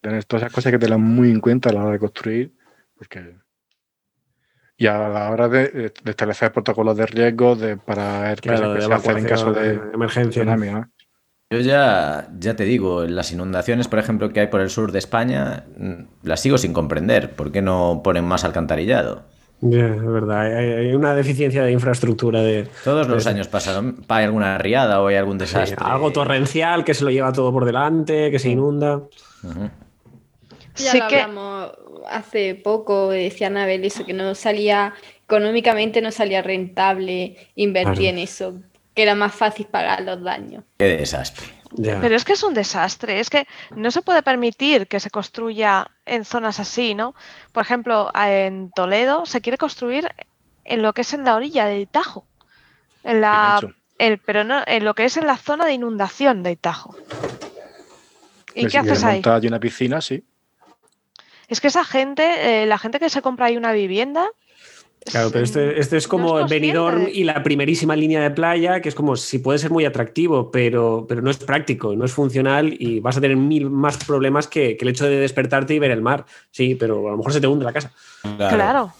Tener todas esas cosas que tenerlas muy en cuenta a la hora de construir, porque y a la hora de, de establecer protocolos de riesgo de, para ver qué claro, se- qué de se hace en caso de, emergencia. tsunami, ¿no? Yo ya, ya te digo, las inundaciones, por ejemplo, que hay por el sur de España, mm, las sigo sin comprender. ¿Por qué no ponen más alcantarillado? Ya, es verdad, hay, hay una deficiencia de infraestructura de Todos los años pasan, hay alguna riada o hay algún sí, desastre. algo torrencial que se lo lleva todo por delante, que se inunda. Ujú. Ya Sí lo que- hablamos hace poco, decía Anabel eso, que no salía, económicamente no salía rentable invertir Claro. en eso, que era más fácil pagar los daños. Qué desastre. Pero es que es un desastre, es que no se puede permitir que se construya en zonas así, ¿no? Por ejemplo, en Toledo se quiere construir en lo que es en la orilla del Tajo, en la, el, pero no, en lo que es en la zona de inundación del Tajo. ¿Y Que qué si haces ahí? allí una piscina, sí. Es que esa gente, eh, la gente que se compra ahí una vivienda. Claro, pero este, este es no como consciente Benidorm de- y la primerísima línea de playa, que es como si puede ser muy atractivo, pero, pero no es práctico, no es funcional y vas a tener mil más problemas que, que el hecho de despertarte y ver el mar. Sí, pero a lo mejor se te hunde la casa. Claro.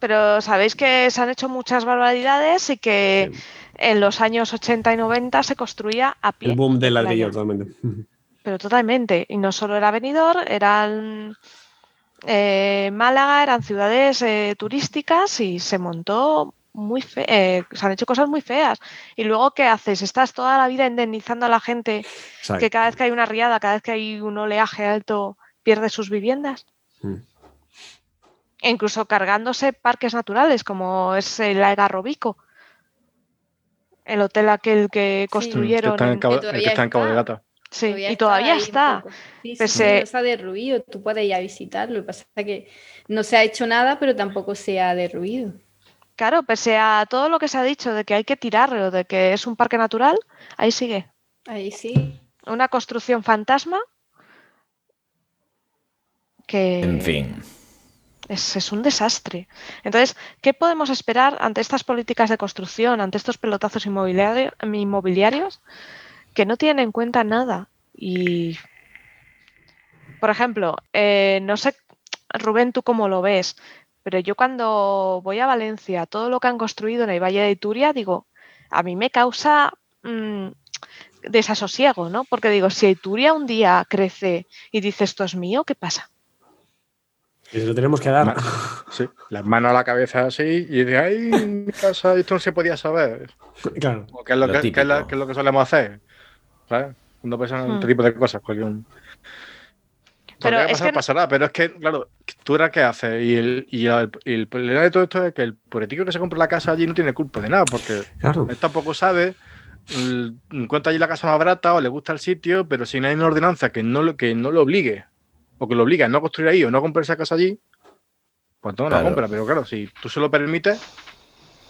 Pero sabéis que se han hecho muchas barbaridades y que en los años 80 y 90 se construía a pie. El boom del ladrillo, totalmente. Pero totalmente. Y no solo era Benidorm, eran eh, Málaga, eran ciudades eh, turísticas y se montó muy fe eh, se han hecho cosas muy feas. Y luego, ¿qué haces? Estás toda la vida indemnizando a la gente Exacto. que cada vez que hay una riada, cada vez que hay un oleaje alto, pierde sus viviendas. Mm. E incluso cargándose parques naturales, como es el Algarrobico. El hotel aquel que Que construyeron. está en en- Cabo, que el que todavía está en Cabo de. Gata. Sí, Todavía y todavía está. poco. Sí, sí, no se ha derruido, tú puedes ir a visitarlo. Lo que pasa es que no se ha hecho nada, pero tampoco se ha derruido. Claro, pese a todo lo que se ha dicho de que hay que tirarlo, de que es un parque natural, ahí sigue. Ahí sí. Una construcción fantasma que En fin. es, es un desastre. Entonces, ¿qué podemos esperar ante estas políticas de construcción, ante estos pelotazos inmobiliario- inmobiliarios que no tienen en cuenta nada? Y, por ejemplo, eh, no sé, Rubén, tú cómo lo ves, pero yo cuando voy a Valencia, todo lo que han construido en el Valle de Ituria, digo, a mí me causa mm, desasosiego, ¿no? Porque digo, si Ituria un día crece y dice esto es mío, ¿qué pasa? Y se lo tenemos que dar. Sí, las manos a la cabeza así y de ay, en mi casa esto no se podía saber. claro. O ¿Qué es lo, Lo que, la- es lo que solemos hacer? ¿Sabes? Cuando pasan Hmm. este tipo de cosas. Porque un... Pero que pasará, pero es que, claro, tú eras qué haces. Y el, y el, y el problema de todo esto es que el político que se compra la casa allí no tiene culpa de nada, porque Claro. él tampoco sabe, mm, encuentra allí la casa más barata o le gusta el sitio, pero si no hay una ordenanza que no lo, que no lo obligue, o que lo obliga a no construir ahí o no comprar esa casa allí, pues no la compra. Pero claro, si tú se lo permites,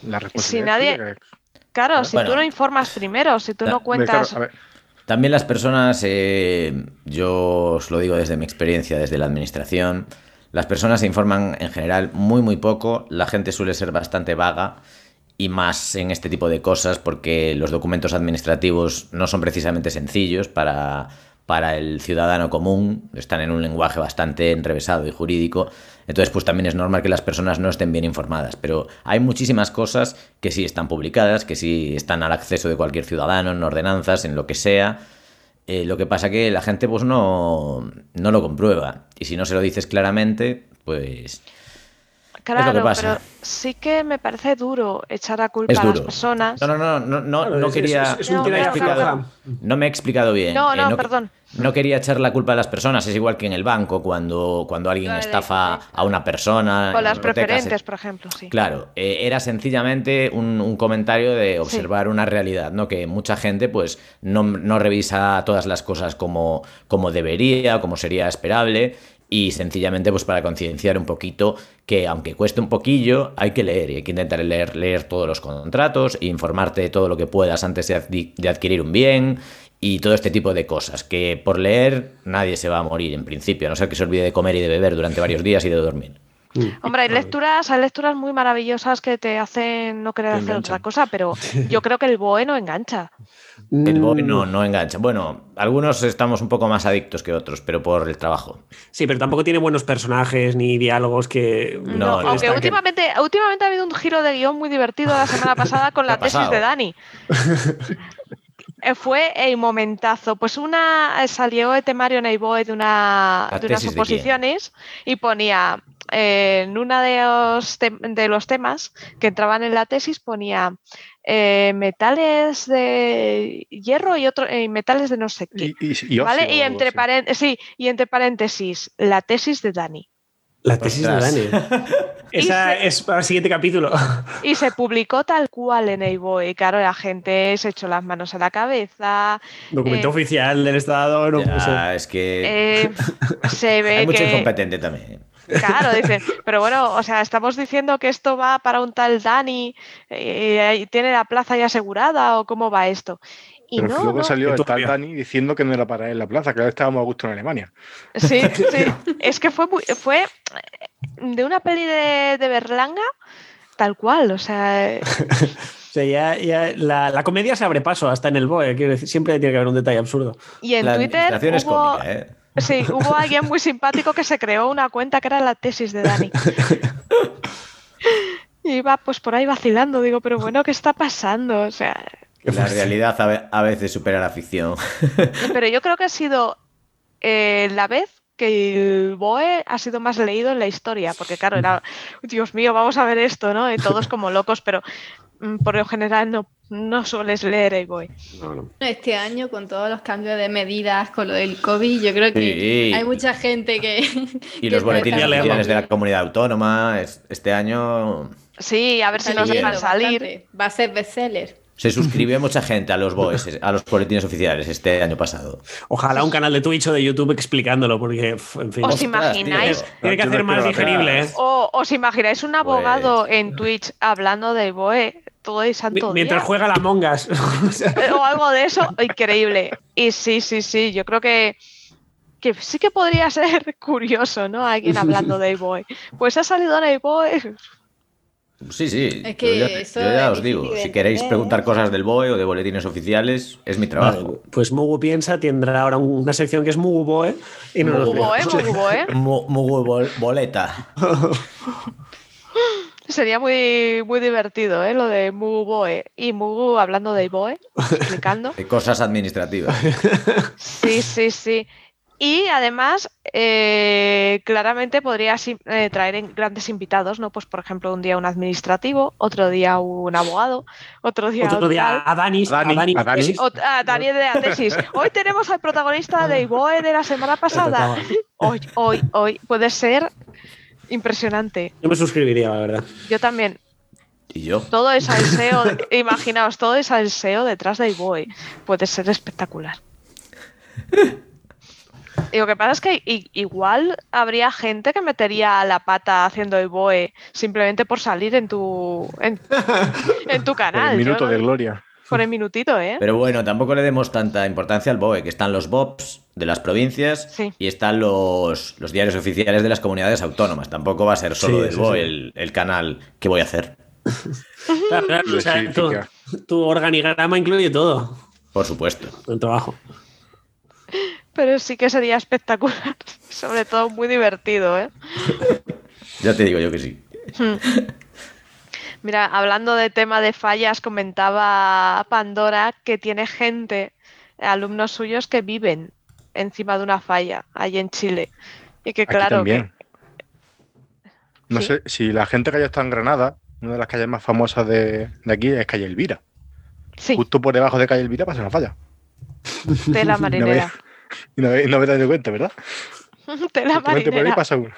la responsabilidad nadie- es que- Claro, si Bueno. tú no informas primero, si tú no cuentas... claro, a ver, También las personas, eh, yo os lo digo desde mi experiencia, desde la administración, las personas se informan en general muy muy poco, la gente suele ser bastante vaga y más en este tipo de cosas porque los documentos administrativos no son precisamente sencillos para, para el ciudadano común, están en un lenguaje bastante enrevesado y jurídico, entonces pues también es normal que las personas no estén bien informadas, pero hay muchísimas cosas que sí están publicadas, que sí están al acceso de cualquier ciudadano, en ordenanzas, en lo que sea, eh, lo que pasa que la gente pues no, no lo comprueba. Y si no se lo dices claramente, pues... Claro, pasa. pero sí que me parece duro echar la culpa Es a las personas. No, no, no, no, no, no es- quería. es- es un No, me he explicado bien. No, Eh, no, perdón. No quería echar la culpa a las personas. Es igual que en el banco, cuando, cuando alguien estafa a una persona. Con las preferentes, et- por ejemplo, sí. Claro, eh, era sencillamente un, un comentario de observar una realidad, ¿no? Que mucha gente, pues, no, no revisa todas las cosas como, como debería, como sería esperable. Y sencillamente, pues para concienciar un poquito que aunque cueste un poquillo, hay que leer y hay que intentar leer, leer todos los contratos e informarte de todo lo que puedas antes de, adqui- de adquirir un bien y todo este tipo de cosas. Que por leer nadie se va a morir en principio, a no ser que se olvide de comer y de beber durante varios días y de dormir. Hombre, hay lecturas, hay lecturas muy maravillosas que te hacen no querer Te hacer otra cosa, pero yo creo que el BOE no engancha. El BOE Mm, no, no engancha. Bueno, algunos estamos un poco más adictos que otros, pero por el trabajo. Sí, pero tampoco tiene buenos personajes ni diálogos que. No, No, aunque últimamente, últimamente ha habido un giro de guion muy divertido la semana pasada con ¿Qué la tesis de Dani. Fue el momentazo. Pues una salió el temario en el BOE de, una, ¿La de unas de oposiciones y ponía en uno de los, de los temas que entraban en la tesis ponía eh, metales de hierro y otro y metales de no sé qué. Y, y- y ¿Vale? Y entre, sí, y entre paréntesis, la tesis de Dani. La tesis Ostras. de Dani. Esa Y es para el siguiente capítulo. Y se publicó tal cual en Eiboe. Claro, la gente se echó las manos a la cabeza. Documento Eh, oficial del Estado. No puso. Ya, es que eh, se ve hay mucho que. incompetente también. Claro, dicen. Pero bueno, o sea, estamos diciendo que esto va para un tal Dani eh, y tiene la plaza ya asegurada o cómo va esto. Y Pero no, luego no. salió el tal Dani diciendo que no era para él la plaza, que ahora estábamos a gusto en Alemania. Sí, sí. Es que fue, muy- fue de una peli de, de Berlanga tal cual. O sea, O sea, ya, ya la, la comedia se abre paso hasta en el BOE. Quiero decir, siempre tiene que haber un detalle absurdo. y en la Twitter hubo, cómica, ¿eh? Sí, hubo alguien muy simpático que se creó una cuenta que era la tesis de Dani. Y iba pues por ahí vacilando, digo, pero bueno, ¿qué está pasando? O sea, La realidad a ve- a veces supera la ficción. pero yo creo que ha sido eh, la vez que el BOE ha sido más leído en la historia, porque claro, era, Dios mío, vamos a ver esto, ¿no? Y todos como locos, pero mm, por lo general no, no sueles leer el BOE. No, no. Este año, con todos los cambios de medidas, con lo del COVID, yo creo que Sí. hay mucha gente que. Y que los boletines de la comunidad autónoma, es- este año Sí, a ver si nos dejan salir. bastante. Va a ser bestseller. se suscribió mucha gente a los BOEs, a los boletines oficiales este año pasado. Ojalá un canal de Twitch o de YouTube explicándolo, porque, en fin. ¿Os imagináis? tío. Tiene que hacer más digerible, ¿eh? O os imagináis un abogado Pues- en Twitch hablando de BOE todo el santo Mi- Mientras día? juega la Mongas. Eh, o algo de eso, increíble. Y sí, sí, sí, yo creo que, que sí que podría ser curioso, ¿no? Alguien hablando de BOE. Pues ha salido en BOE. Sí, sí. Es que yo ya, eso yo ya es os digo, de si queréis preguntar cosas del BOE o de boletines oficiales, es mi trabajo. Vale, pues Mugu piensa, tendrá ahora una sección que es Mugu Boe. Y no Muy BOE, muy BOE. Mu- Mugu bol- boleta. Sería muy, muy divertido, ¿eh? Lo de Mugu BOE. Y Mugu hablando de BOE, explicando. de Cosas administrativas. Sí, sí, sí. Y además, eh, claramente podrías eh, traer en- grandes invitados, ¿no? Pues, por ejemplo, un día un administrativo, otro día un abogado, otro día Otro un día a Dani. A Dani, a Dani. tesis. Ot- Daniel de la tesis. Hoy tenemos al protagonista de Iboe de la semana pasada. Hoy, hoy, hoy. Puede ser impresionante. Yo me suscribiría, la verdad. Yo también. Y yo. Todo es al SEO. Imaginaos, todo es al SEO detrás de Iboe. Puede ser espectacular. Y lo que pasa es que igual habría gente que metería la pata haciendo Iboe simplemente por salir en tu en, en tu Por canal. el minuto no- de gloria. Por el minutito, ¿eh? Pero bueno, tampoco le demos tanta importancia al BOE, que están los BOPs de las provincias Sí. y están los, los diarios oficiales de las comunidades autónomas. Tampoco va a ser solo Sí, del BOE sí. El, el canal que voy a hacer. Claro, claro, o sea, tu, organigrama incluye todo. Por supuesto. El trabajo. Pero sí que sería espectacular. Sobre todo muy divertido, ¿eh? Ya te digo yo que sí. Mira, hablando de tema de fallas, comentaba Pandora que tiene gente, alumnos suyos, que viven encima de una falla, ahí en Chile. Y que Aquí claro, que, también. No Sí. sé si la gente que haya estado en Granada, una de las calles más famosas de, de aquí es Calle Elvira. Sí, Justo por debajo de Calle Elvira pasa una falla. tela marinera. Y no, habéis- no me dado cuenta, ¿verdad? Tela Justamente por ahí marinera. pasa uno.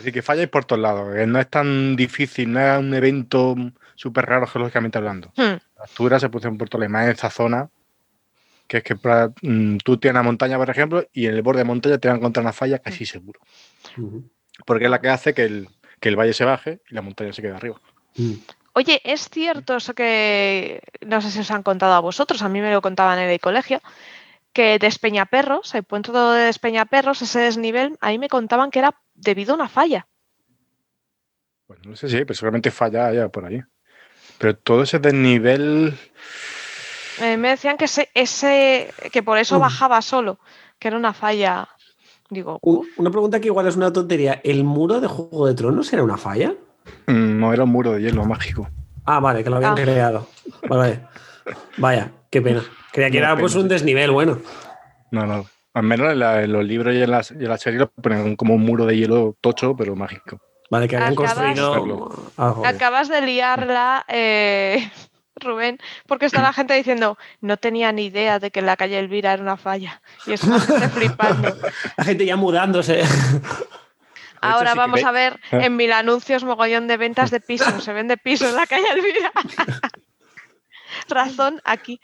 Es decir, que falláis por todos lados. que No es tan difícil, no es un evento súper raro geológicamente hablando. Hmm. Las alturas se pusieron por todas las más en esta zona, que es que mm, tú tienes una montaña, por ejemplo, y en el borde de montaña te van a encontrar una falla casi seguro. Ujú. Porque es la que hace que el, que el valle se baje y la montaña se quede arriba. Mm. Oye, ¿es cierto eso que no sé si os han contado a vosotros? A mí me lo contaban en el colegio, que Despeñaperros, el puente de Despeñaperros, ese desnivel, ahí me contaban que era debido a una falla. Pues no sé si, pero seguramente falla allá por ahí. Pero todo ese desnivel. Eh, me decían que ese, ese que por eso bajaba solo, que era una falla. Digo, uf, Una pregunta que igual es una tontería. ¿El muro de Juego de Tronos era una falla? mm, No era un muro de hielo mágico. Ah, vale, que lo habían Ah. creado. Vale. Vaya, qué pena. Creía que No, era pena, pues un sí. desnivel, bueno. No, no. Al menos en, la- en los libros y en la, y en la serie lo ponen como un muro de hielo tocho, pero mágico. Vale, que habían Acabas- construido algo. acabas de liarla, eh, Rubén, porque está la gente diciendo, no tenía ni idea de que la calle Elvira era una falla. Y está la gente flipando. La gente ya mudándose. Ahora vamos ve- a ver ¿Eh? en mil anuncios mogollón de ventas de pisos. Se vende piso en la calle Elvira. Razón aquí.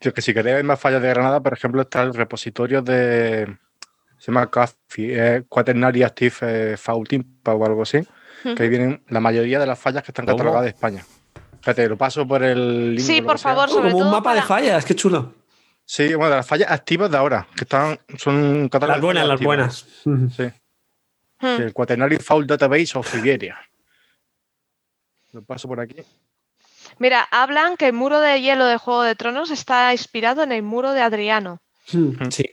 Yo que si queréis ver más fallas de Granada, por ejemplo, está el repositorio de. Se llama CAFI, eh, Quaternary Active eh, Fault Impact o algo así. Que ahí vienen la mayoría de las fallas que están ¿Cómo? catalogadas de España. Espérate, lo paso por el link. Sí, por favor, sobre Como un mapa de fallas, qué chulo. Sí, bueno, de las fallas activas de ahora, que están, son catálogos Las buenas, las buenas. Sí, Hmm. sí, el Quaternary Fault Database of Siberia. Lo paso por aquí. Mira, hablan que el muro de hielo de Juego de Tronos está inspirado en el muro de Adriano. Mm, Sí,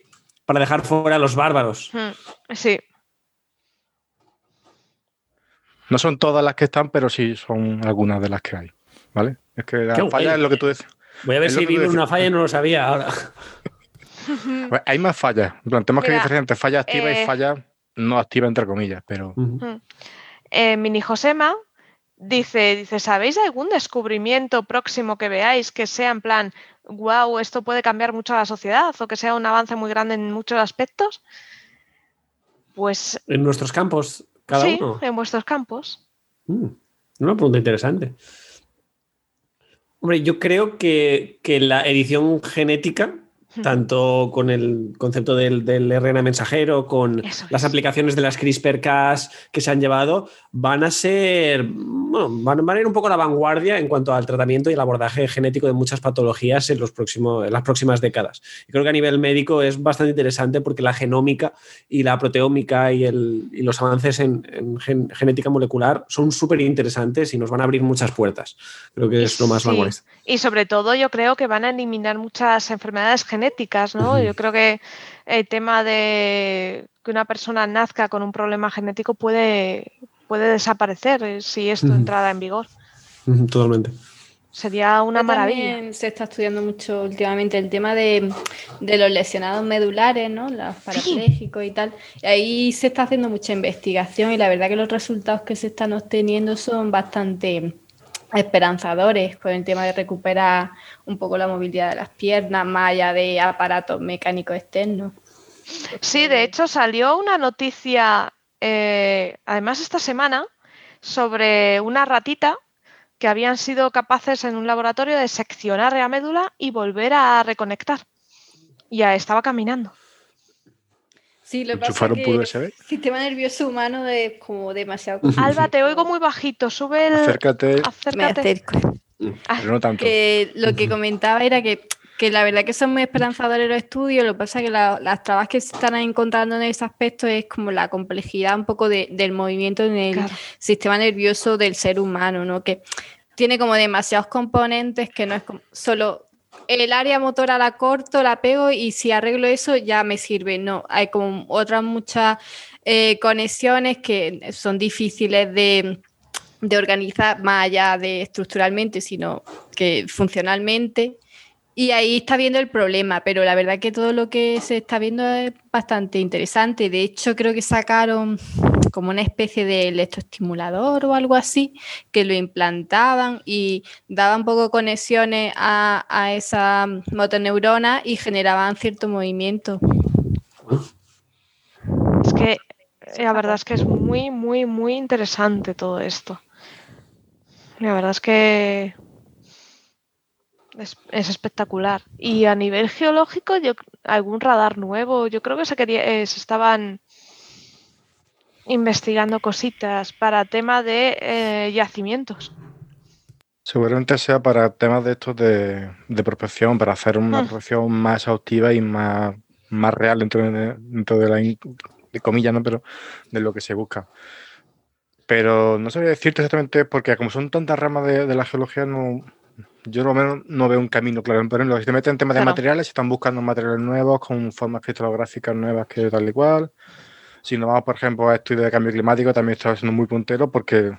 para dejar fuera a los bárbaros. Hmm, Sí, No son todas las que están, pero sí son algunas de las que hay. ¿Vale? Es que la Qué guay. falla es lo que tú decías. Voy a ver si vivo en una falla y no lo sabía ahora. Pues Hay más fallas. En plan, tenemos que Mira, diferenciar entre falla activa eh, y falla no activa, entre comillas. Pero Ujú. Eh, Mini Josema dice, dice, ¿sabéis algún descubrimiento próximo que veáis que sea en plan, wow, esto puede cambiar mucho a la sociedad o que sea un avance muy grande en muchos aspectos? Pues En nuestros campos, cada sí, uno. en vuestros campos. Mm, Una pregunta interesante. Hombre, yo creo que, que la edición genética, tanto con el concepto del, del RNA mensajero, con Eso las es. aplicaciones de las CRISPR-Cas que se han llevado, van a ser, bueno, van, van a ir un poco a la vanguardia en cuanto al tratamiento y el abordaje genético de muchas patologías en, los próximos, en las próximas décadas. Y creo que a nivel médico es bastante interesante porque la genómica y la proteómica y, el- y los avances en, en gen- genética molecular son súper interesantes y nos van a abrir muchas puertas. Creo que es lo más Sí. vanguardista. Y sobre todo yo creo que van a eliminar muchas enfermedades genéticas, ¿no? Ujú. Yo creo que el tema de que una persona nazca con un problema genético puede, puede desaparecer eh, si esto entrara en vigor. Totalmente. Sería una Pero maravilla. También se está estudiando mucho últimamente el tema de, de los lesionados medulares, ¿no? Los parapléjicos y tal. Y ahí se está haciendo mucha investigación y la verdad que los resultados que se están obteniendo son bastante esperanzadores con el tema de recuperar un poco la movilidad de las piernas, más allá de aparatos mecánicos externos. Sí, de hecho salió una noticia, eh, además esta semana, sobre una ratita que habían sido capaces en un laboratorio de seccionar la médula y volver a reconectar. Ya estaba caminando. Sí, lo que pasa Enchufar un es puro que USB. el sistema nervioso humano es como demasiado Alba, te oigo muy bajito, sube el... Acércate, Me Acércate. acerco. Ah, pero no tanto. que lo que comentaba era que, que la verdad que son muy esperanzadores los estudios, lo que pasa es que la- las trabas que se están encontrando en ese aspecto es como la complejidad un poco de- del movimiento en el Claro. sistema nervioso del ser humano, ¿no? Que tiene como demasiados componentes que no es como solo el área motora la corto, la pego y si arreglo eso ya me sirve. No, hay como otras muchas eh, conexiones que son difíciles de, de organizar más allá de estructuralmente, sino que funcionalmente. Y ahí está viendo el problema, pero la verdad que todo lo que se está viendo es bastante interesante. De hecho, creo que sacaron como una especie de electroestimulador o algo así, que lo implantaban y daban poco conexiones a, a esa motoneurona y generaban cierto movimiento. Es que la verdad es que es muy, muy, muy interesante todo esto. La verdad es que es, es espectacular. Y a nivel geológico, yo algún radar nuevo, yo creo que se quería, eh, se estaban investigando cositas para tema de eh, yacimientos. Seguramente sea para temas de estos de, de prospección, para hacer una Hmm. prospección más exhaustiva y más, más real dentro de, dentro de la de comillas, ¿no? Pero de lo que se busca. Pero no sabría decirte exactamente porque como son tantas ramas de, de la geología, no, yo por lo menos no veo un camino claro. Por ejemplo, si te metes en temas de materiales, se están buscando materiales nuevos con formas cristalográficas nuevas que tal y cual. Si nos vamos, por ejemplo, a estudios de cambio climático, también está siendo muy puntero porque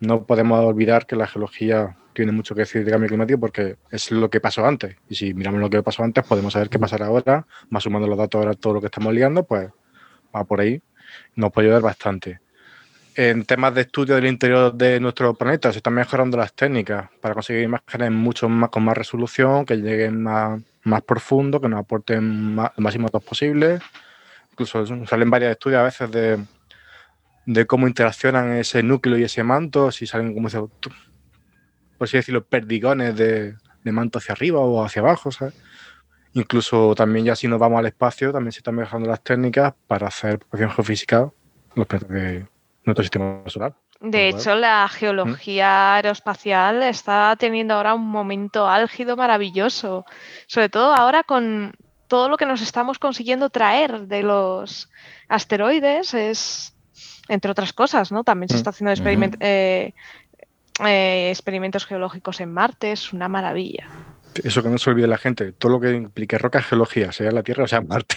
no podemos olvidar que la geología tiene mucho que decir de cambio climático porque es lo que pasó antes. Y si miramos lo que pasó antes, podemos saber qué pasará ahora, más sumando los datos ahora, todo lo que estamos liando, pues va por ahí. Nos puede ayudar bastante. En temas de estudio del interior de nuestro planeta, se están mejorando las técnicas para conseguir imágenes mucho más con más resolución, que lleguen más, más profundo, que nos aporten más, el máximo datos posible. Incluso salen varios estudios a veces de, de cómo interaccionan ese núcleo y ese manto, si salen, como tú- por así decirlo, perdigones de, de manto hacia arriba o hacia abajo, ¿sabes? Incluso también ya si nos vamos al espacio, también se están mejorando las técnicas para hacer prospección geofísica los planetas nuestro sistema solar. De hecho, la geología aeroespacial está teniendo ahora un momento álgido maravilloso, sobre todo ahora con todo lo que nos estamos consiguiendo traer de los asteroides, es entre otras cosas, ¿no? También se Mm. está haciendo experiment- eh, eh, experimentos geológicos en Marte, es una maravilla. Eso que no se olvide la gente, todo lo que implique roca geología, sea en la Tierra o sea en Marte.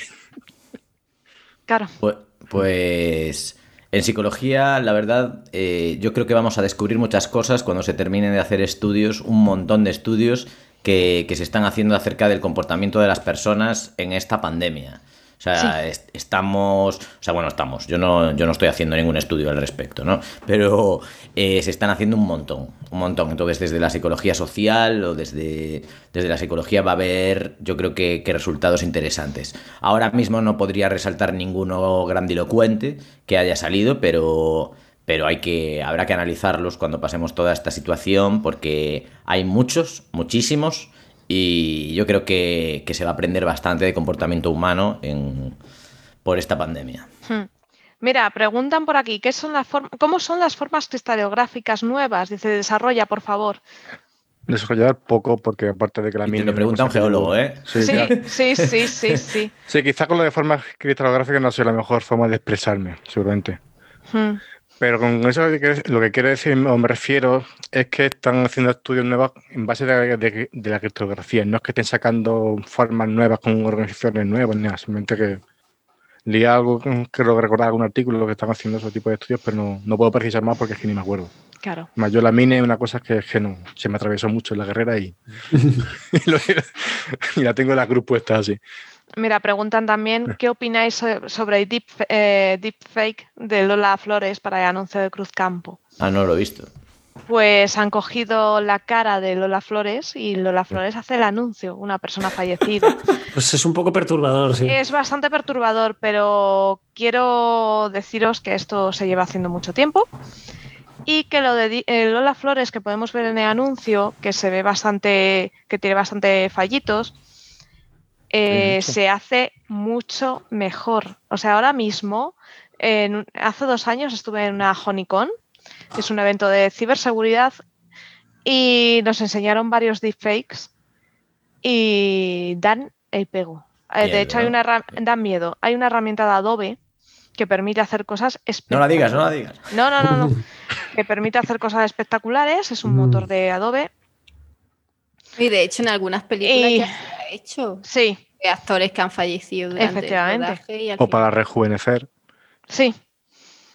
Claro, Pues, pues en psicología, la verdad, eh, yo creo que vamos a descubrir muchas cosas cuando se terminen de hacer estudios, un montón de estudios que, que se están haciendo acerca del comportamiento de las personas en esta pandemia. O sea, est- estamos, o sea, bueno, estamos, yo no, yo no estoy haciendo ningún estudio al respecto, ¿no? Pero eh, se están haciendo un montón, un montón. Entonces, desde la psicología social o desde, desde la psicología va a haber, yo creo que, que resultados interesantes. Ahora mismo no podría resaltar ninguno grandilocuente que haya salido, pero, pero hay que, habrá que analizarlos cuando pasemos toda esta situación porque hay muchos, muchísimos, y yo creo que, que se va a aprender bastante de comportamiento humano en, por esta pandemia. Hmm. Mira, preguntan por aquí, ¿qué son las ¿cómo son las formas cristalográficas nuevas? Dice, desarrolla, por favor. Desarrollar poco, porque aparte de que la Y te lo pregunta un geólogo, ¿eh? Sí, Sí, claro. sí, sí, sí, sí. Sí, quizá con lo de formas cristalográficas no sea la mejor forma de expresarme, seguramente. Hmm. Pero con eso lo que, quiero decir o me refiero es que están haciendo estudios nuevos en base de, de- de la criptografía. No es que estén sacando formas nuevas con organizaciones nuevas, ni nada. Simplemente que leí algo, creo que recordar algún artículo que están haciendo ese tipo de estudios, pero no, no puedo precisar más porque es que ni me acuerdo. Claro. Más yo la mine es una cosa que, es que no, se me atravesó mucho en la guerrera y, y, lo- y la tengo en la cruz puesta así. Mira, preguntan también qué opináis so- sobre el deep, eh, deepfake de Lola Flores para el anuncio de Cruzcampo. Ah, no lo he visto. Pues han cogido la cara de Lola Flores y Lola Flores hace el anuncio, una persona fallecida. Pues es un poco perturbador, sí. Es bastante perturbador, pero quiero deciros que esto se lleva haciendo mucho tiempo y que lo de eh, Lola Flores que podemos ver en el anuncio, que se ve bastante, que tiene bastante fallitos, eh, se hace mucho mejor. O sea, ahora mismo, en hace dos años estuve en una Honeycon, que es un evento de ciberseguridad, y nos enseñaron varios deepfakes y dan el pego. Eh, Miedo, de hecho, hay una dan miedo. Hay una herramienta de Adobe que permite hacer cosas No la digas, espectaculares. no la digas. No, no, no, no. que permite hacer cosas espectaculares. Es un Mm. motor de Adobe. Y de hecho, en algunas películas Y- ya hecho Sí, de actores que han fallecido durante el Efectivamente. rodaje y al O final- para rejuvenecer. sí.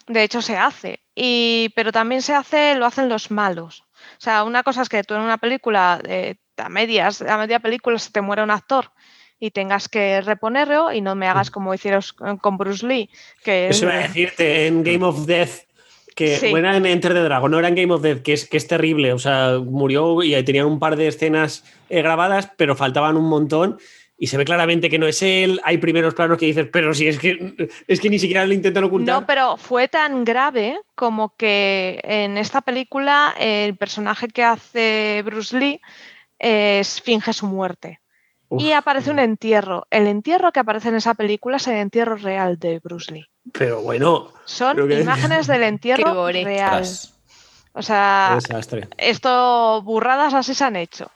De hecho, se hace. Y, pero también se hace, lo hacen los malos. O sea, una cosa es que tú en una película eh, a medias, a media película se te muere un actor y tengas que reponerlo y no me hagas como hicieron con Bruce Lee. Que Eso iba a decirte en Game of Death. Que Sí. en Enter the Dragon, no era en Game of Death, que es, que es terrible. O sea, murió y tenían un par de escenas eh, grabadas, pero faltaban un montón. Y se ve claramente que no es él. Hay primeros planos que dices, pero si es que, es que ni siquiera lo intentan ocultar. No, pero fue tan grave como que en esta película el personaje que hace Bruce Lee eh, finge su muerte. Uf, y aparece un entierro. El entierro que aparece en esa película es el entierro real de Bruce Lee. Pero bueno, Son que- imágenes del entierro real. O sea, desastre. esto, burradas así se han hecho.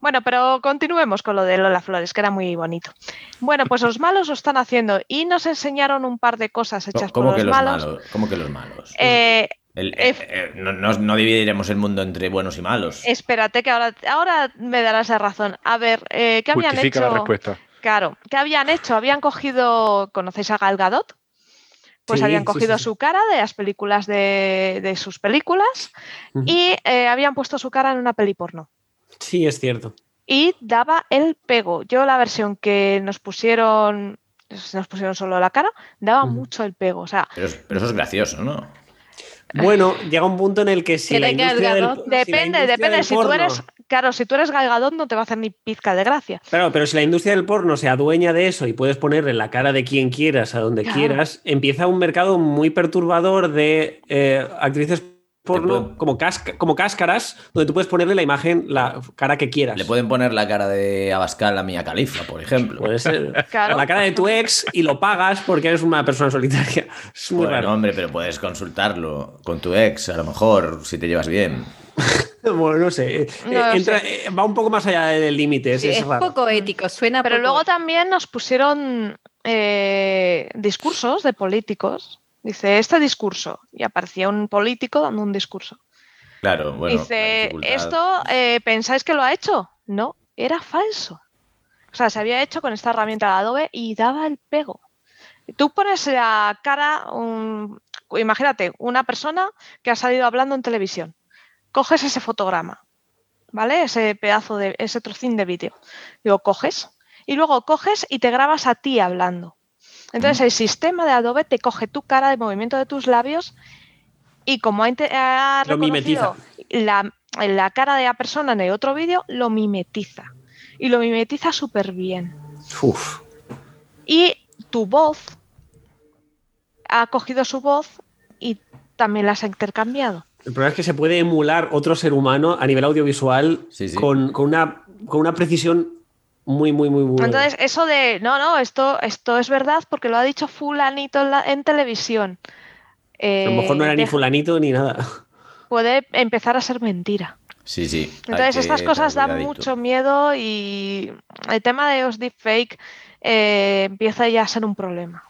Bueno, pero continuemos con lo de Lola Flores, que era muy bonito. Bueno, pues los malos lo están haciendo y nos enseñaron un par de cosas hechas por ¿Cómo los, que los malos. malos? ¿Cómo que los malos? Eh, El- eh, eh, no, no- no dividiremos el mundo entre buenos y malos. espérate, que ahora, ahora me darás la razón. A ver, eh, ¿qué habían Justifica hecho? la respuesta. Claro, ¿qué habían hecho? Habían cogido, ¿conocéis a Gal Gadot? Pues Sí, habían cogido sí, sí. su cara de las películas de, de sus películas y eh, habían puesto su cara en una peli porno. Sí, es cierto. Y daba el pego. Yo la versión que nos pusieron, nos pusieron solo la cara, daba mucho el pego. O sea, Pero, pero eso es gracioso, ¿no? Bueno, llega un punto en el que si la industria del, ¿no? si la depende, depende. del Si tú eres, claro, si tú eres Gal Gadot no te va a hacer ni pizca de gracia. Claro, pero si la industria del porno se adueña de eso y puedes ponerle la cara de quien quieras a donde Claro. quieras, empieza un mercado muy perturbador de eh, actrices porno pueden- como, casca- como cáscaras, donde tú puedes ponerle la imagen, la cara que quieras. Le pueden poner la cara de Abascal a Mia Califa, por ejemplo. Puede ser Claro. la cara de tu ex y lo pagas porque eres una persona solitaria. Es muy Bueno, raro. hombre, pero puedes consultarlo con tu ex, a lo mejor, si te llevas bien. Bueno, no sé. eh, No entra- sé. va un poco más allá del límite. Es, Sí, es es raro. poco ético, suena Pero poco luego también nos pusieron eh, discursos de políticos. Dice, este discurso. Y aparecía un político dando un discurso. Claro, bueno. Dice. ¿esto eh, pensáis que lo ha hecho? No, era falso. O sea, se había hecho con esta herramienta de Adobe y daba el pego. Tú pones la cara, un- imagínate, una persona que ha salido hablando en televisión. Coges ese fotograma, ¿vale? Ese pedazo de, ese trocín de vídeo. Lo coges y luego coges y te grabas a ti hablando. Entonces el sistema de Adobe te coge tu cara, el movimiento de tus labios y como ha, ha reconocido la, la cara de la persona en el otro vídeo, lo mimetiza. Y lo mimetiza súper bien. Uf. Y tu voz ha cogido su voz y también la has intercambiado. El problema es que se puede emular otro ser humano a nivel audiovisual Sí, sí. Con, con una, con una precisión muy, muy, muy, muy. Entonces, eso de, no, no, esto, esto es verdad porque lo ha dicho fulanito en, la- en televisión. a lo mejor no Eh, era ni fulanito ni nada. Puede empezar a ser mentira. Sí, sí. Entonces, estas cosas dan mucho miedo y el tema de los deepfake eh, empieza ya a ser un problema.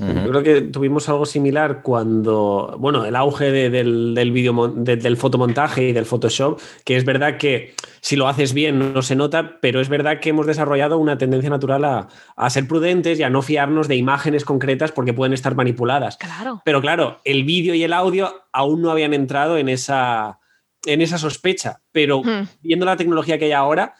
Yo creo que tuvimos algo similar cuando, bueno, el auge de- del, del, video, del fotomontaje y del Photoshop, que es verdad que si lo haces bien no se nota, pero es verdad que hemos desarrollado una tendencia natural a, a ser prudentes y a no fiarnos de imágenes concretas porque pueden estar manipuladas. Claro. Pero claro, el vídeo y el audio aún no habían entrado en esa, en esa sospecha, pero Hmm. viendo la tecnología que hay ahora,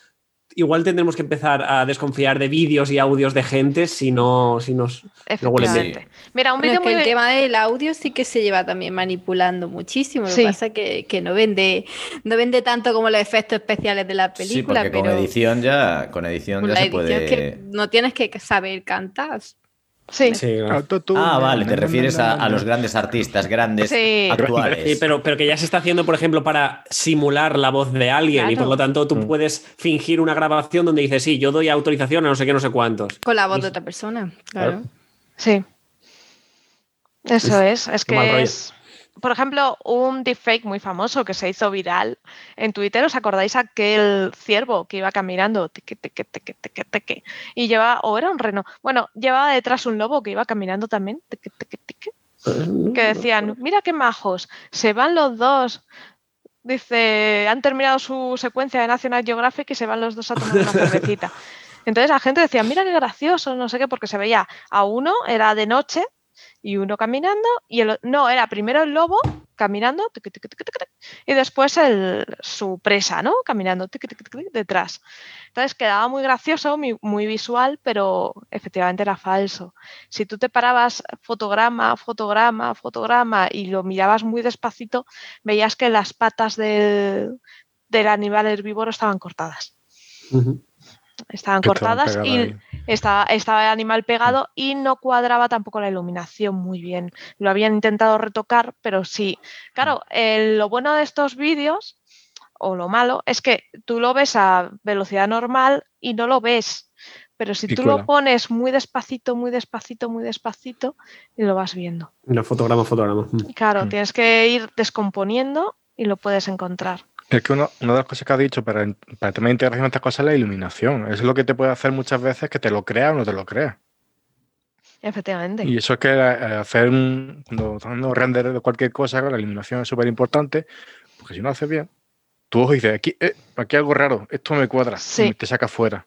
igual tendremos que empezar a desconfiar de vídeos y audios de gente si no, si nos no huelen. Mira, un Bueno, vídeo es que muy el tema del audio sí que se lleva también manipulando muchísimo. Lo Sí. que pasa es que, que no vende, no vende tanto como los efectos especiales de la Sí, película, porque pero con edición ya, con edición con ya la se edición puede. es que no tienes que saber cantar. Sí. Sí, claro. Ah, vale, te refieres a, a los grandes artistas, grandes Sí. actuales. Sí, pero, pero que ya se está haciendo, por ejemplo, para simular la voz de alguien y por lo tanto tú Mm. puedes fingir una grabación donde dices, sí, yo doy autorización a no sé qué, no sé cuántos. Con la voz de otra persona, claro. Claro. Sí. Eso es. Es que rollo. es. Por ejemplo, un deepfake muy famoso que se hizo viral en Twitter, ¿os acordáis aquel ciervo que iba caminando teque, teque, teque, teque, teque, y llevaba, o era un reno, bueno, llevaba detrás un lobo que iba caminando también, teque, teque, teque, que decían, mira qué majos, se van los dos. Dice, han terminado su secuencia de National Geographic y se van los dos a tomar una cervecita. Entonces la gente decía, mira qué gracioso, no sé qué, porque se veía a uno, era de noche, y uno caminando, y el no, era primero el lobo caminando y después el, su presa, ¿no? Caminando detrás. Entonces quedaba muy gracioso, muy, visual, pero efectivamente era falso. Si tú te parabas fotograma, fotograma, fotograma y lo mirabas muy despacito, veías que las patas del, del animal herbívoro estaban cortadas. Estaban cortadas y ahí. estaba, estaba el animal pegado y no cuadraba tampoco la iluminación muy bien. Lo habían intentado retocar, pero sí. Claro, lo bueno de estos vídeos, o lo malo, es que tú lo ves a velocidad normal y no lo ves. Pero si tú lo pones muy despacito, muy despacito, muy despacito, y lo vas viendo. No, fotograma, fotograma. Claro, Mm. tienes que ir descomponiendo y lo puedes encontrar. Es que uno- una de las cosas que has dicho para, para el tema de integración de estas cosas es la iluminación. Eso es lo que te puede hacer muchas veces que te lo creas o no te lo creas. Efectivamente. Y eso es que eh, hacer un, cuando estás haciendo render de cualquier cosa, la iluminación es súper importante, porque si no haces bien, tu ojo dice, aquí, eh, aquí algo raro, esto me cuadra, Sí. y te saca fuera.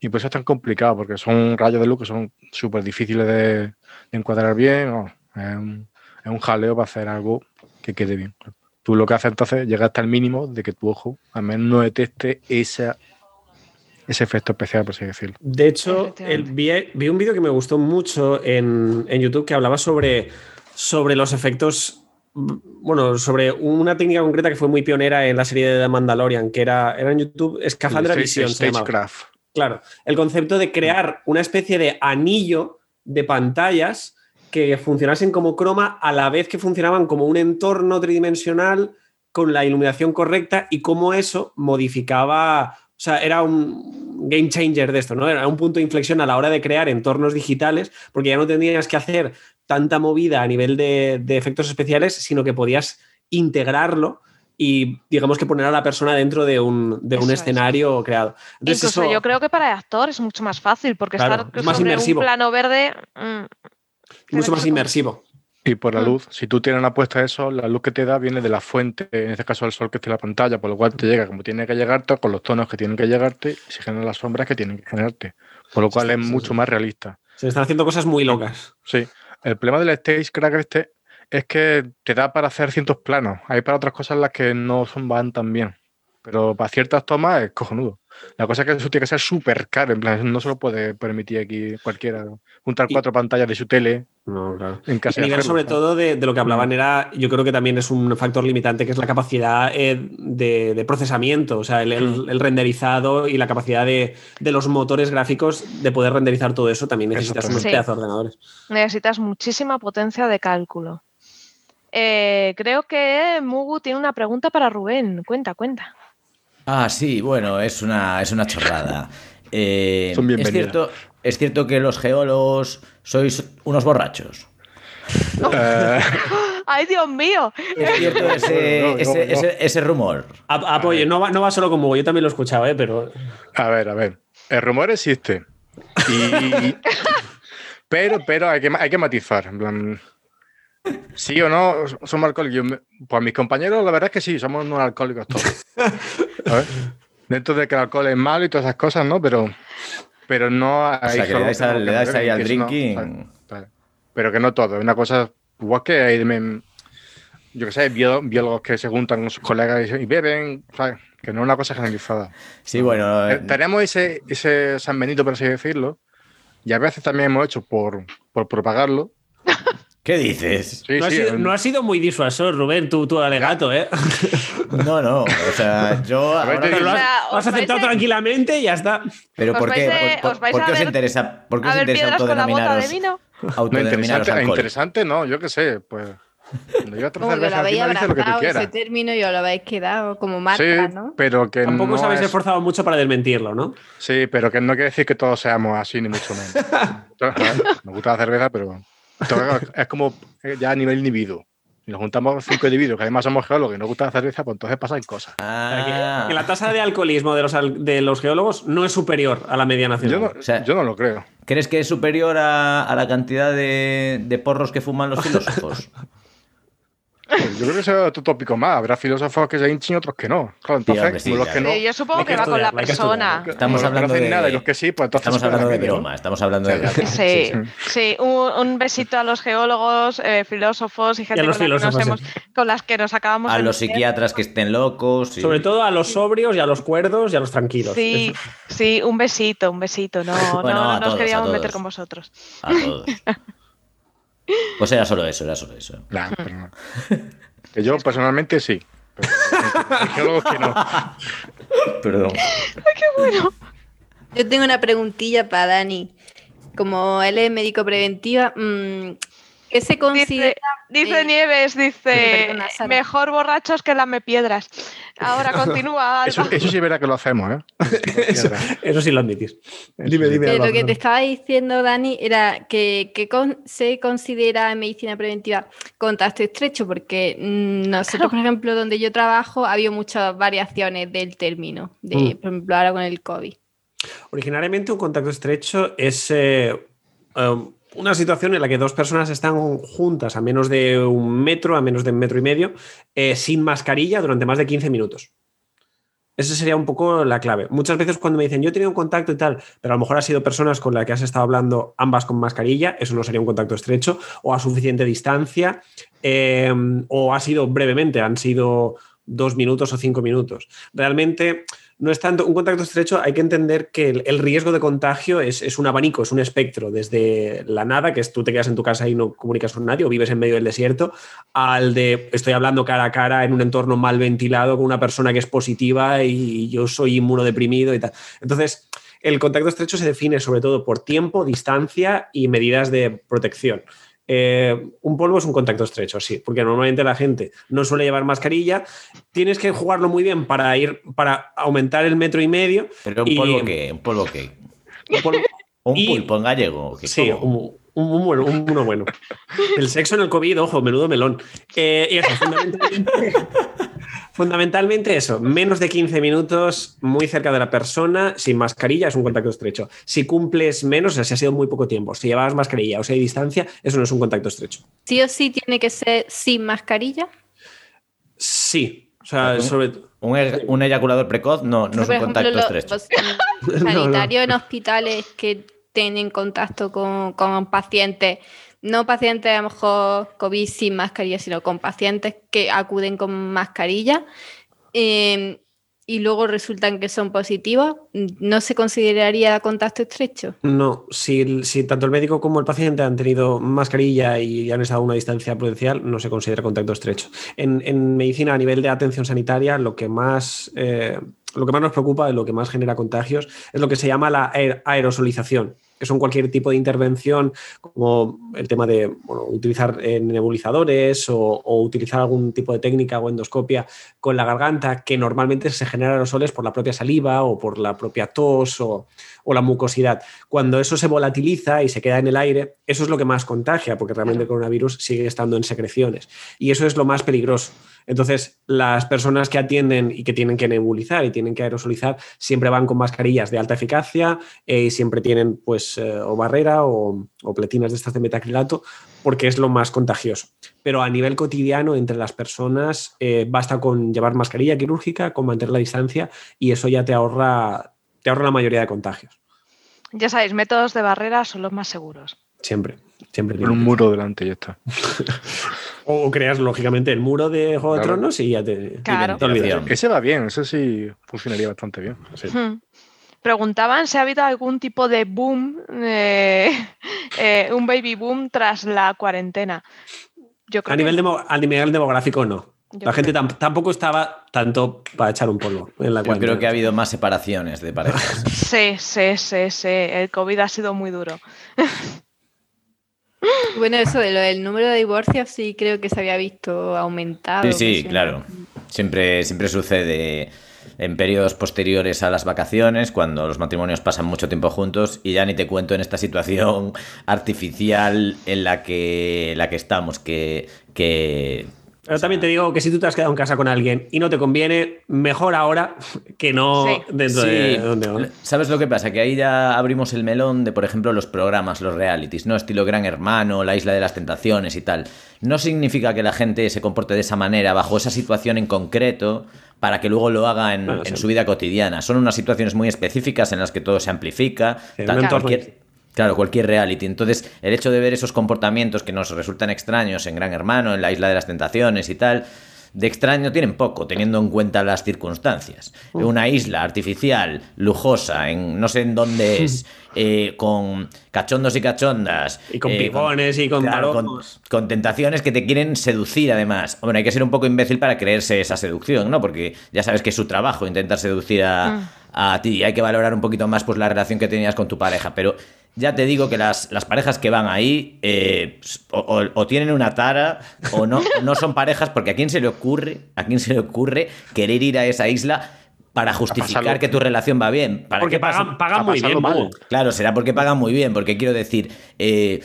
Y por eso es tan complicado, porque son rayos de luz que son súper difíciles de, de encuadrar bien. es, un, es un jaleo para hacer algo que quede bien. Tú lo que haces entonces es llegar hasta el mínimo de que tu ojo al menos no detecte esa, ese efecto especial, por así decirlo. De hecho, el- vi, vi un vídeo que me gustó mucho en, en YouTube que hablaba sobre, sobre los efectos, bueno, sobre una técnica concreta que fue muy pionera en la serie de The Mandalorian, que era, era en YouTube, Escafandra. Stagecraft. Claro, el concepto de crear una especie de anillo de pantallas que funcionasen como croma a la vez que funcionaban como un entorno tridimensional con la iluminación correcta y cómo eso modificaba, o sea, era un game changer de esto, ¿no? Era un punto de inflexión a la hora de crear entornos digitales, porque ya no tendrías que hacer tanta movida a nivel de, de efectos especiales, sino que podías integrarlo y digamos que poner a la persona dentro de un, de un Eso es. escenario creado. Entonces, Incluso eso- yo creo que para el actor es mucho más fácil, porque Claro, estar es más sobre inmersivo. un plano verde. mm, mucho más inmersivo. Y por la Mm. luz, si tú tienes una puesta de sol, la luz que te da viene de la fuente, en este caso el sol que está en la pantalla, por lo cual te llega como tiene que llegarte, con los tonos que tienen que llegarte y se generan las sombras que tienen que generarte. Por lo cual Sí, es sí, mucho sí. más realista. Se están haciendo cosas muy locas. Sí. El problema del Stagecraft este es que te da para hacer ciertos planos. Hay para otras cosas las que no son, van tan bien. Pero para ciertas tomas es cojonudo. La cosa es que eso tiene que ser súper caro. En plan, no se lo puede permitir aquí cualquiera. Juntar Y- cuatro pantallas de su tele No, claro. en casa. A nivel sobre todo de, de lo que hablaban Mm. era, yo creo que también es un factor limitante, que es la capacidad eh, de, de procesamiento, o sea, el, el- el renderizado y la capacidad de, de los motores gráficos de poder renderizar todo eso, también necesitas unos pedazos de ordenadores. necesitas muchísima potencia de cálculo. Eh, creo que Mugu tiene una pregunta para Rubén. Cuenta, cuenta. Ah, sí, bueno, es una, es una chorrada. Eh, Son es, bienvenidas. cierto, es cierto que los geólogos sois unos borrachos. Eh, ¡Ay, Dios mío! Es cierto ese, No, no, ese- no. ese- ese rumor. A- Apoyo, no va, no va solo con Hugo, yo también lo he escuchado, ¿eh? pero A ver, a ver. El rumor existe. Y... pero, pero hay que, hay que matizar. En plan, sí o no, somos alcohólicos. Pues mis compañeros, la verdad es que sí, somos unos alcohólicos todos. A ver, Dentro de que el alcohol es malo y todas esas cosas, ¿no? Pero, pero no hay. O sea, que le dais, al- que le dais beben, ahí al que no, drinking. Pero que no todo. Una cosa. Igual que hay. me- yo qué sé, bió- biólogos que se juntan con sus colegas y, y beben, ¿sabes? Que no es una cosa generalizada. Sí, bueno, Eh, Tenemos ese, ese San Benito, por así decirlo, y a veces también hemos hecho por, por propagarlo. ¿Qué dices? Sí, no, ha sido, en- no ha sido muy disuasor, Rubén, tu, tu alegato, ¿eh? No, no, o sea, yo... A ahora- te O has, sea, lo has os vais aceptado a- tranquilamente y ya está. Pero Os ¿por qué, vais de- por, os vais por qué a os interesa, por qué A os interesa autodenominaros, vino. No, autodenominaros interesante, interesante no, yo qué sé, pues. Cuando yo Como que lo habéis abrazado ese término y os lo habéis quedado como marca, Sí, ¿no? pero que Tampoco no os habéis es- esforzado mucho para desmentirlo, ¿no? Sí, pero que no quiere decir que todos seamos así, ni mucho menos. Me gusta la cerveza, pero es como ya a nivel individuo. Si nos juntamos cinco individuos, que además somos geólogos y nos gusta la cerveza, pues entonces pasan cosas. Ah, que la tasa de alcoholismo de los, de los geólogos no es superior a la media Yo nacional. no, O sea- yo no lo creo. ¿Crees que es superior a, a la cantidad de, de porros que fuman los filósofos? Pues yo creo que ese es otro tópico más. Habrá filósofos que se hinchin y otros que no. Claro, Sí, entonces, hombre, sí, como los que no. Sí, yo supongo que, que va con la persona. Estamos que hablando no de- nada y los que sí, pues entonces. Estamos hablando de broma, estamos hablando de... Sí, sí, un, un besito a los geólogos, eh, filósofos y gente los con, la que nos hemos- con las que nos acabamos A los psiquiatras que estén locos. Sobre todo a los sobrios y a los cuerdos y a los tranquilos. Sí, sí, un besito, un besito. No, Bueno, no, a no todos, nos queríamos meter con vosotros. A todos. Pues era solo eso, era solo eso. Nah, pero no. Que yo personalmente sí. Pero que no. Perdón. Yo tengo una preguntilla para Dani. Como él es médico preventiva, mm, ¿qué se considera? Dice, dice eh, Nieves, dice, perdona, mejor borrachos que lame piedras. Ahora continúa, Eso, sí es verdad que lo hacemos, ¿eh? Eso, eso sí lo admitís. Dime, dime. Eh, Alba, lo que te estaba diciendo, Dani, era que, que con- se considera en medicina preventiva contacto estrecho, porque mm, nosotros, por ejemplo, donde yo trabajo, ha habido muchas variaciones del término, de, Mm. por ejemplo, ahora con el COVID. Originariamente un contacto estrecho es eh, um, una situación en la que dos personas están juntas a menos de un metro, a menos de un metro y medio, eh, sin mascarilla durante más de 15 minutos. Esa sería un poco la clave. Muchas veces cuando me dicen, yo he tenido un contacto y tal, pero a lo mejor ha sido personas con las que has estado hablando ambas con mascarilla, eso no sería un contacto estrecho, o a suficiente distancia, eh, o ha sido brevemente, han sido dos minutos o cinco minutos. Realmente no es tanto un contacto estrecho, hay que entender que el, riesgo de contagio es, es un abanico, es un espectro, desde la nada, que es tú te quedas en tu casa y no comunicas con nadie, o vives en medio del desierto, al de estoy hablando cara a cara en un entorno mal ventilado con una persona que es positiva y yo soy inmunodeprimido y tal. Entonces, el contacto estrecho se define sobre todo por tiempo, distancia y medidas de protección. Eh, un polvo es un contacto estrecho, sí, porque normalmente la gente no suele llevar mascarilla. Tienes que jugarlo muy bien para ir para aumentar el metro y medio. Pero un Y- polvo que, un polvo que. Un polvo- Un Y- pulpo en gallego. sí, un, un- un bueno, un- uno bueno. El sexo en el COVID, ojo, menudo melón. Eh, y eso, fundamentalmente, fundamentalmente eso, menos de 15 minutos muy cerca de la persona, sin mascarilla, es un contacto estrecho. Si cumples menos, o sea, si ha sido muy poco tiempo, si llevabas mascarilla o si hay distancia, eso no es un contacto estrecho. Sí o sí tiene que ser sin mascarilla. Sí, o sea, Un- sobre Un, e- un eyaculador precoz no, no es un ejemplo, contacto los, estrecho. los No, no. sanitarios en hospitales que tienen contacto con, con pacientes, no pacientes a lo mejor COVID sin mascarilla, sino con pacientes que acuden con mascarilla eh, y luego resultan que son positivos, ¿no se consideraría contacto estrecho? No, si, si tanto el médico como el paciente han tenido mascarilla y han estado a una distancia prudencial, no se considera contacto estrecho. En, en medicina, a nivel de atención sanitaria, lo que más, eh, lo que más nos preocupa lo que más genera contagios es lo que se llama la aer- aerosolización, que son cualquier tipo de intervención, como el tema de bueno, utilizar eh, nebulizadores o, o utilizar algún tipo de técnica o endoscopia con la garganta, que normalmente se generan aerosoles por la propia saliva o por la propia tos o, o la mucosidad. Cuando eso se volatiliza y se queda en el aire, eso es lo que más contagia, porque realmente el coronavirus sigue estando en secreciones. Y eso es lo más peligroso. Entonces, las personas que atienden y que tienen que nebulizar y tienen que aerosolizar siempre van con mascarillas de alta eficacia eh, y siempre tienen pues eh, o barrera o, o pletinas de estas de metacrilato porque es lo más contagioso. Pero a nivel cotidiano entre las personas eh, basta con llevar mascarilla quirúrgica, con mantener la distancia y eso ya te ahorra, te ahorra la mayoría de contagios. Ya sabéis, métodos de barrera son los más seguros. Siempre, siempre. Con un muro delante y ya está. O creas, lógicamente, el muro de Juego de. Tronos y ya te, Claro. te. Ese va bien, ese sí funcionaría bastante bien. Sí. Hmm. Preguntaban si ha habido algún tipo de boom, eh, eh, un baby boom tras la cuarentena. Yo creo A nivel, que- demo- a nivel demográfico, no. Yo La gente tam- tampoco estaba tanto para echar un polvo en la Yo creo que ha habido más separaciones de parejas. Sí, sí, sí, sí. El COVID ha sido muy duro. Bueno, eso de lo del número de divorcios sí creo que se había visto aumentado. Sí, sí, claro. Siempre, siempre sucede en periodos posteriores a las vacaciones, cuando los matrimonios pasan mucho tiempo juntos, y ya ni te cuento en esta situación artificial en la que, en la que estamos, que, que Pero también te digo que si tú te has quedado en casa con alguien y no te conviene, mejor ahora que no Sí. dentro Sí. de donde ¿no? ¿Sabes lo que pasa? Que ahí ya abrimos el melón de, por ejemplo, los programas, los realities, ¿no? Estilo Gran Hermano, La Isla de las Tentaciones y tal. No significa que la gente se comporte de esa manera, bajo esa situación en concreto, para que luego lo haga en, Bueno, en sí. su vida cotidiana. Son unas situaciones muy específicas en las que todo se amplifica. Tal- cualquier- Claro, cualquier reality. Entonces, el hecho de ver esos comportamientos que nos resultan extraños en Gran Hermano, en la Isla de las Tentaciones y tal, de extraño tienen poco, teniendo en cuenta las circunstancias. Una isla artificial, lujosa, en no sé en dónde es, eh, con cachondos y cachondas. Y con eh, picones y con claro, con, tentaciones que te quieren seducir además. Hombre, hay que ser un poco imbécil para creerse esa seducción, ¿no? Porque ya sabes que es su trabajo intentar seducir a, a ti. Hay que valorar un poquito más pues la relación que tenías con tu pareja. Pero ya te digo que las, las parejas que van ahí eh, o, o- o tienen una tara o no, no son parejas porque a quién se le ocurre, a quién se le ocurre querer ir a esa isla para justificar que tu relación va bien. ¿Para Porque pagan, pagan muy bien, mal. Claro, será porque pagan muy bien, porque quiero decir, eh,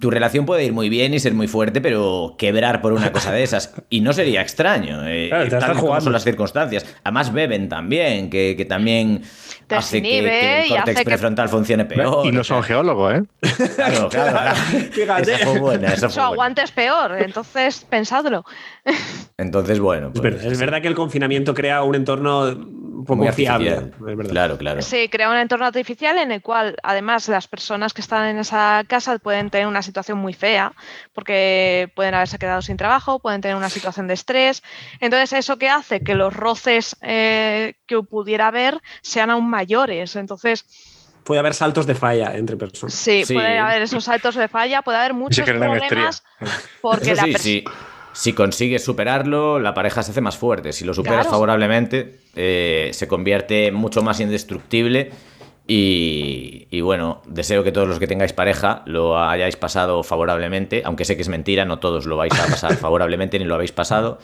tu relación puede ir muy bien y ser muy fuerte, pero quebrar por una cosa de esas. Y no sería extraño, eh, Claro, te la tal estás y como jugando. son las circunstancias. Además beben también, que, que también Te hace que, desinhibe que el y hace que- prefrontal funcione peor. Y no son geólogos, ¿eh? Claro, claro. Fíjate. Esa fue buena, esa fue es peor, entonces pensadlo. Entonces, bueno. Es pues, verdad, es verdad que el confinamiento crea un entorno un poco muy fiable. Es. Claro, claro. Sí, crea un entorno artificial en el cual, además, las personas que están en esa casa pueden tener una situación muy fea, porque pueden haberse quedado sin trabajo, pueden tener una situación de estrés. Entonces, eso que hace que los roces eh, que pudiera haber sean aún mayores. Entonces, Puede haber saltos de falla entre personas. sí, Sí. puede haber esos saltos de falla, puede haber muchos problemas, porque Eso la sí. Si consigues superarlo, la pareja se hace más fuerte. Si lo superas Claro. favorablemente, eh, se convierte mucho más indestructible. Y, y bueno, deseo que todos los que tengáis pareja lo hayáis pasado favorablemente, aunque sé que es mentira, no todos lo vais a pasar favorablemente ni lo habéis pasado.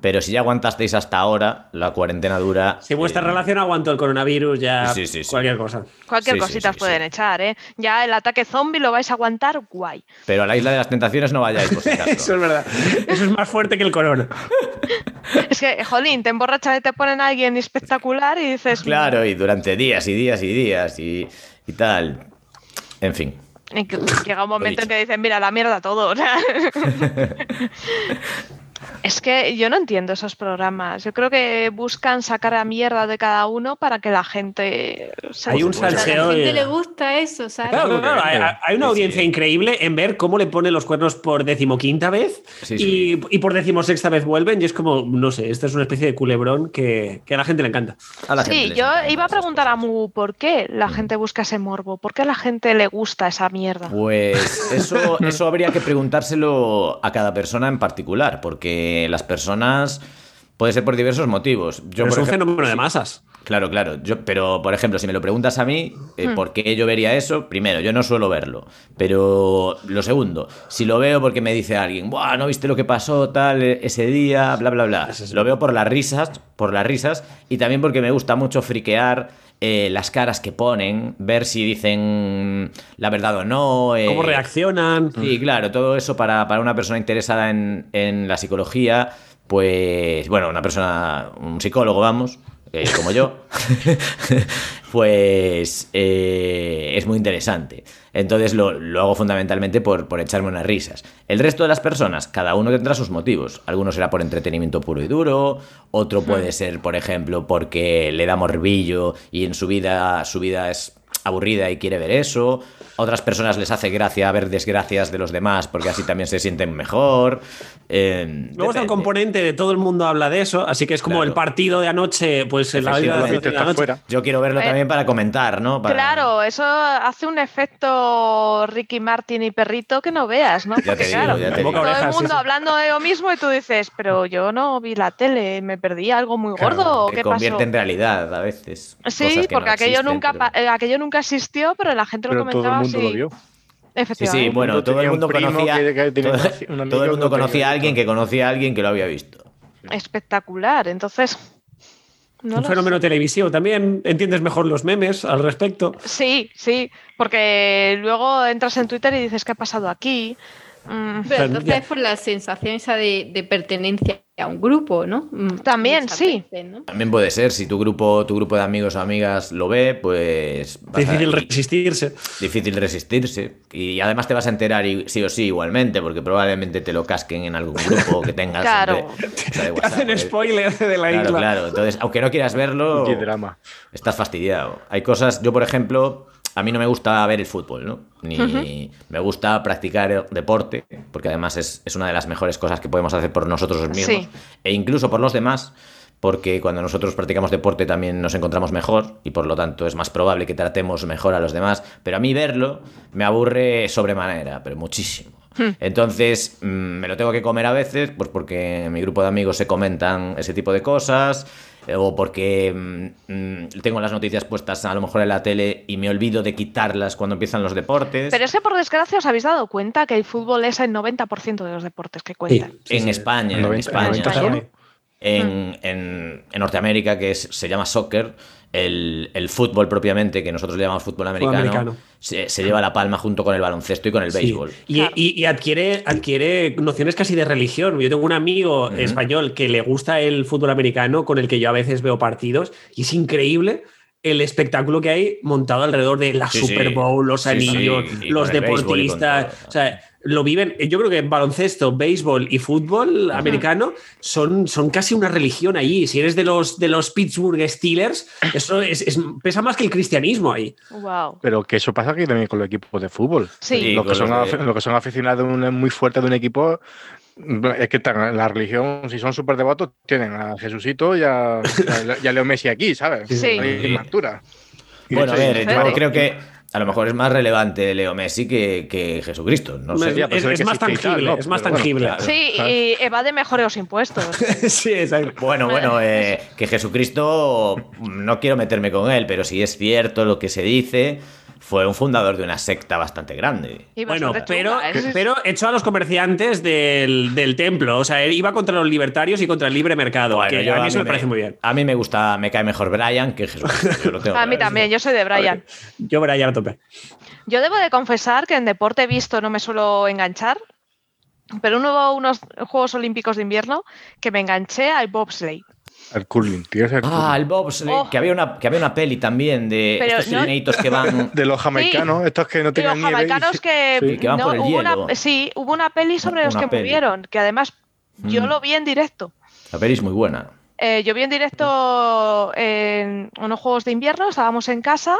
Pero si ya aguantasteis hasta ahora, la cuarentena dura. Si vuestra eh, relación aguantó el coronavirus, ya Sí, sí, sí. cualquier cosa. cualquier cosita sí, pueden sí. echar, ¿eh? Ya el ataque zombie lo vais a aguantar, guay. Pero a la isla de las tentaciones no vayáis, por si acaso. Eso es verdad. Eso es más fuerte que el corona. Es que, jolín, te emborrachas y te ponen a alguien espectacular y dices. Claro, y durante días y días y días y, y tal. En fin. Llega un momento en que dicen, mira, la mierda todo. es que yo no entiendo esos programas. Yo creo que buscan sacar a mierda de cada uno para que la gente. se Hay un A la salseo. gente le gusta eso, ¿sabes? Claro, claro, hay, hay una audiencia sí. increíble en ver cómo le ponen los cuernos por decimoquinta vez Sí, y, sí. y por decimosexta vez vuelven. Y es como, no sé, esta es una especie de culebrón que, que a la gente le encanta. A la gente Sí, yo iba a preguntar a. Mu por qué la gente busca ese morbo, por qué a la gente le gusta esa mierda. Pues eso, eso habría que preguntárselo a cada persona en particular, porque las personas puede ser por diversos motivos. Yo, Pero es un ejemplo- fenómeno de masas. Claro, claro. Yo, pero, por ejemplo, si me lo preguntas a mí, eh, Hmm. ¿por qué yo vería eso? Primero, yo no suelo verlo. Pero lo segundo, si lo veo porque me dice alguien, Buah, ¿no viste lo que pasó tal eh, ese día? Bla, bla, bla. Es Lo veo por las risas, por las risas, y también porque me gusta mucho friquear eh, las caras que ponen, ver si dicen la verdad o no. eh, Cómo reaccionan. Sí, claro, todo eso para, para una persona interesada en, en la psicología, pues, bueno, una persona, un psicólogo, vamos, eh, como yo, pues eh, es muy interesante. Entonces lo, lo hago fundamentalmente por, por echarme unas risas. El resto de las personas, cada uno tendrá sus motivos. Algunos será por entretenimiento puro y duro, otro puede ser, por ejemplo, porque le da morbillo y en su vida, su vida es aburrida y quiere ver eso. Otras personas les hace gracia ver desgracias de los demás porque así también se sienten mejor. Eh, Luego está el componente de todo el mundo habla de eso, así que es como Claro. el partido de anoche, pues en la vida de Efectivamente. la noche. fuera. Yo quiero verlo Eh, también para comentar, ¿no? Para- Claro, eso hace un efecto Ricky Martin y perrito que no veas, ¿no? Ya Porque te digo, claro, ya te Boca digo. todo el mundo sí. hablando de lo mismo y tú dices, pero yo no vi la tele, me perdí algo muy gordo, ¿o que ¿qué convierte pasó? en realidad a veces. Sí, cosas que porque no aquello, existen, nunca, pero- eh, aquello nunca existió, pero la gente lo Pero comentaba mundo así. lo vio. Sí, sí, bueno, todo el mundo conocía. que- que tenía todo, todo el mundo conocía a alguien que conocía a alguien que lo había visto. Espectacular. Entonces. no un fenómeno sé. televisivo. También entiendes mejor los memes al respecto. Sí, sí, porque luego entras en Twitter y dices, ¿qué ha pasado aquí? Mm, Pero entonces es por la sensación esa de, de pertenencia a un grupo, ¿no? Mm, También, sí. veces, ¿no? También puede ser, si tu grupo, tu grupo de amigos o amigas lo ve, pues... a- Difícil resistirse. difícil resistirse. Y además te vas a enterar y- sí o sí igualmente, porque probablemente te lo casquen en algún grupo que tengas. Claro. entre- o sea, de Te WhatsApp, hacen pues. spoiler de la Claro, isla. claro. Entonces, aunque no quieras verlo, Qué drama. estás fastidiado. Hay cosas, yo por ejemplo, a mí no me gusta ver el fútbol, ¿no? Ni me gusta practicar el deporte, porque además es, es una de las mejores cosas que podemos hacer por nosotros mismos Sí. e incluso por los demás. Porque cuando nosotros practicamos deporte también nos encontramos mejor y por lo tanto es más probable que tratemos mejor a los demás. Pero a mí verlo me aburre sobremanera, pero muchísimo. Entonces mm, me lo tengo que comer a veces, pues porque en mi grupo de amigos se comentan ese tipo de cosas, o porque mm, mm, tengo las noticias puestas a lo mejor en la tele y me olvido de quitarlas cuando empiezan los deportes. Pero es que por desgracia os habéis dado cuenta que el fútbol es el 90% de los deportes que cuentan. Sí, en sí. España, en 90, España. 90 solo. solo. En, en- en Norteamérica, que es- se llama soccer, el, el fútbol propiamente, que nosotros le llamamos fútbol americano, americano. Se, se lleva la palma junto con el baloncesto y con el Sí. béisbol. Y, Claro. y- y adquiere, adquiere nociones casi de religión. Yo tengo un amigo español que le gusta el fútbol americano, con el que yo a veces veo partidos, y es increíble el espectáculo que hay montado alrededor de la Sí. Super Bowl, los Sí, sí, anillos, los deportistas. todo. O sea, lo viven. Yo creo que baloncesto, béisbol y fútbol americano son, son casi una religión allí. Si eres de los, de los Pittsburgh Steelers, eso es, es- pesa más que el cristianismo ahí. Wow. Pero que eso pasa aquí también con los equipos de fútbol. Sí. Los que, son los que son aficionados de un- muy fuerte de un equipo, es que están en la religión, si son súper devotos, tienen a Jesucito y a, y a- y Leo Messi aquí, ¿sabes? Sí. Y de Bueno, a ver, yo creo que a lo mejor es más relevante Leo Messi que, que Jesucristo. No sé. Es- ya, más tangible, ¿no? es más tangible. claro. Sí, y evade mejor los impuestos. sí, exacto. Bueno, bueno, eh, que Jesucristo, no quiero meterme con él, pero si es cierto lo que se dice, fue un fundador de una secta bastante grande. Bueno, pero, ¿eh? pero echó a los comerciantes del, del templo. O sea, él iba contra los libertarios y contra el libre mercado. Bueno, que yo a mí eso me parece muy bien. A mí me gusta, me cae mejor Brian que Jesucristo. yo lo tengo A mí también, yo soy de Brian. Yo ya a tope. Yo debo de confesar que en deporte visto no me suelo enganchar, pero hubo unos Juegos Olímpicos de invierno que me enganché al bobsleigh. El curling, el Ah, el bobsleigh, Oh. que, había una, que había una peli también de Pero estos no- que van... De los jamaicanos, estos que no Y los tenían nieve. y- jamaicanos que, Sí, que van no, por el hubo hielo. una, sí, hubo una peli sobre los que peli. murieron, que además yo Mm. lo vi en directo. La peli es muy buena. Eh, yo vi en directo en unos juegos de invierno, estábamos en casa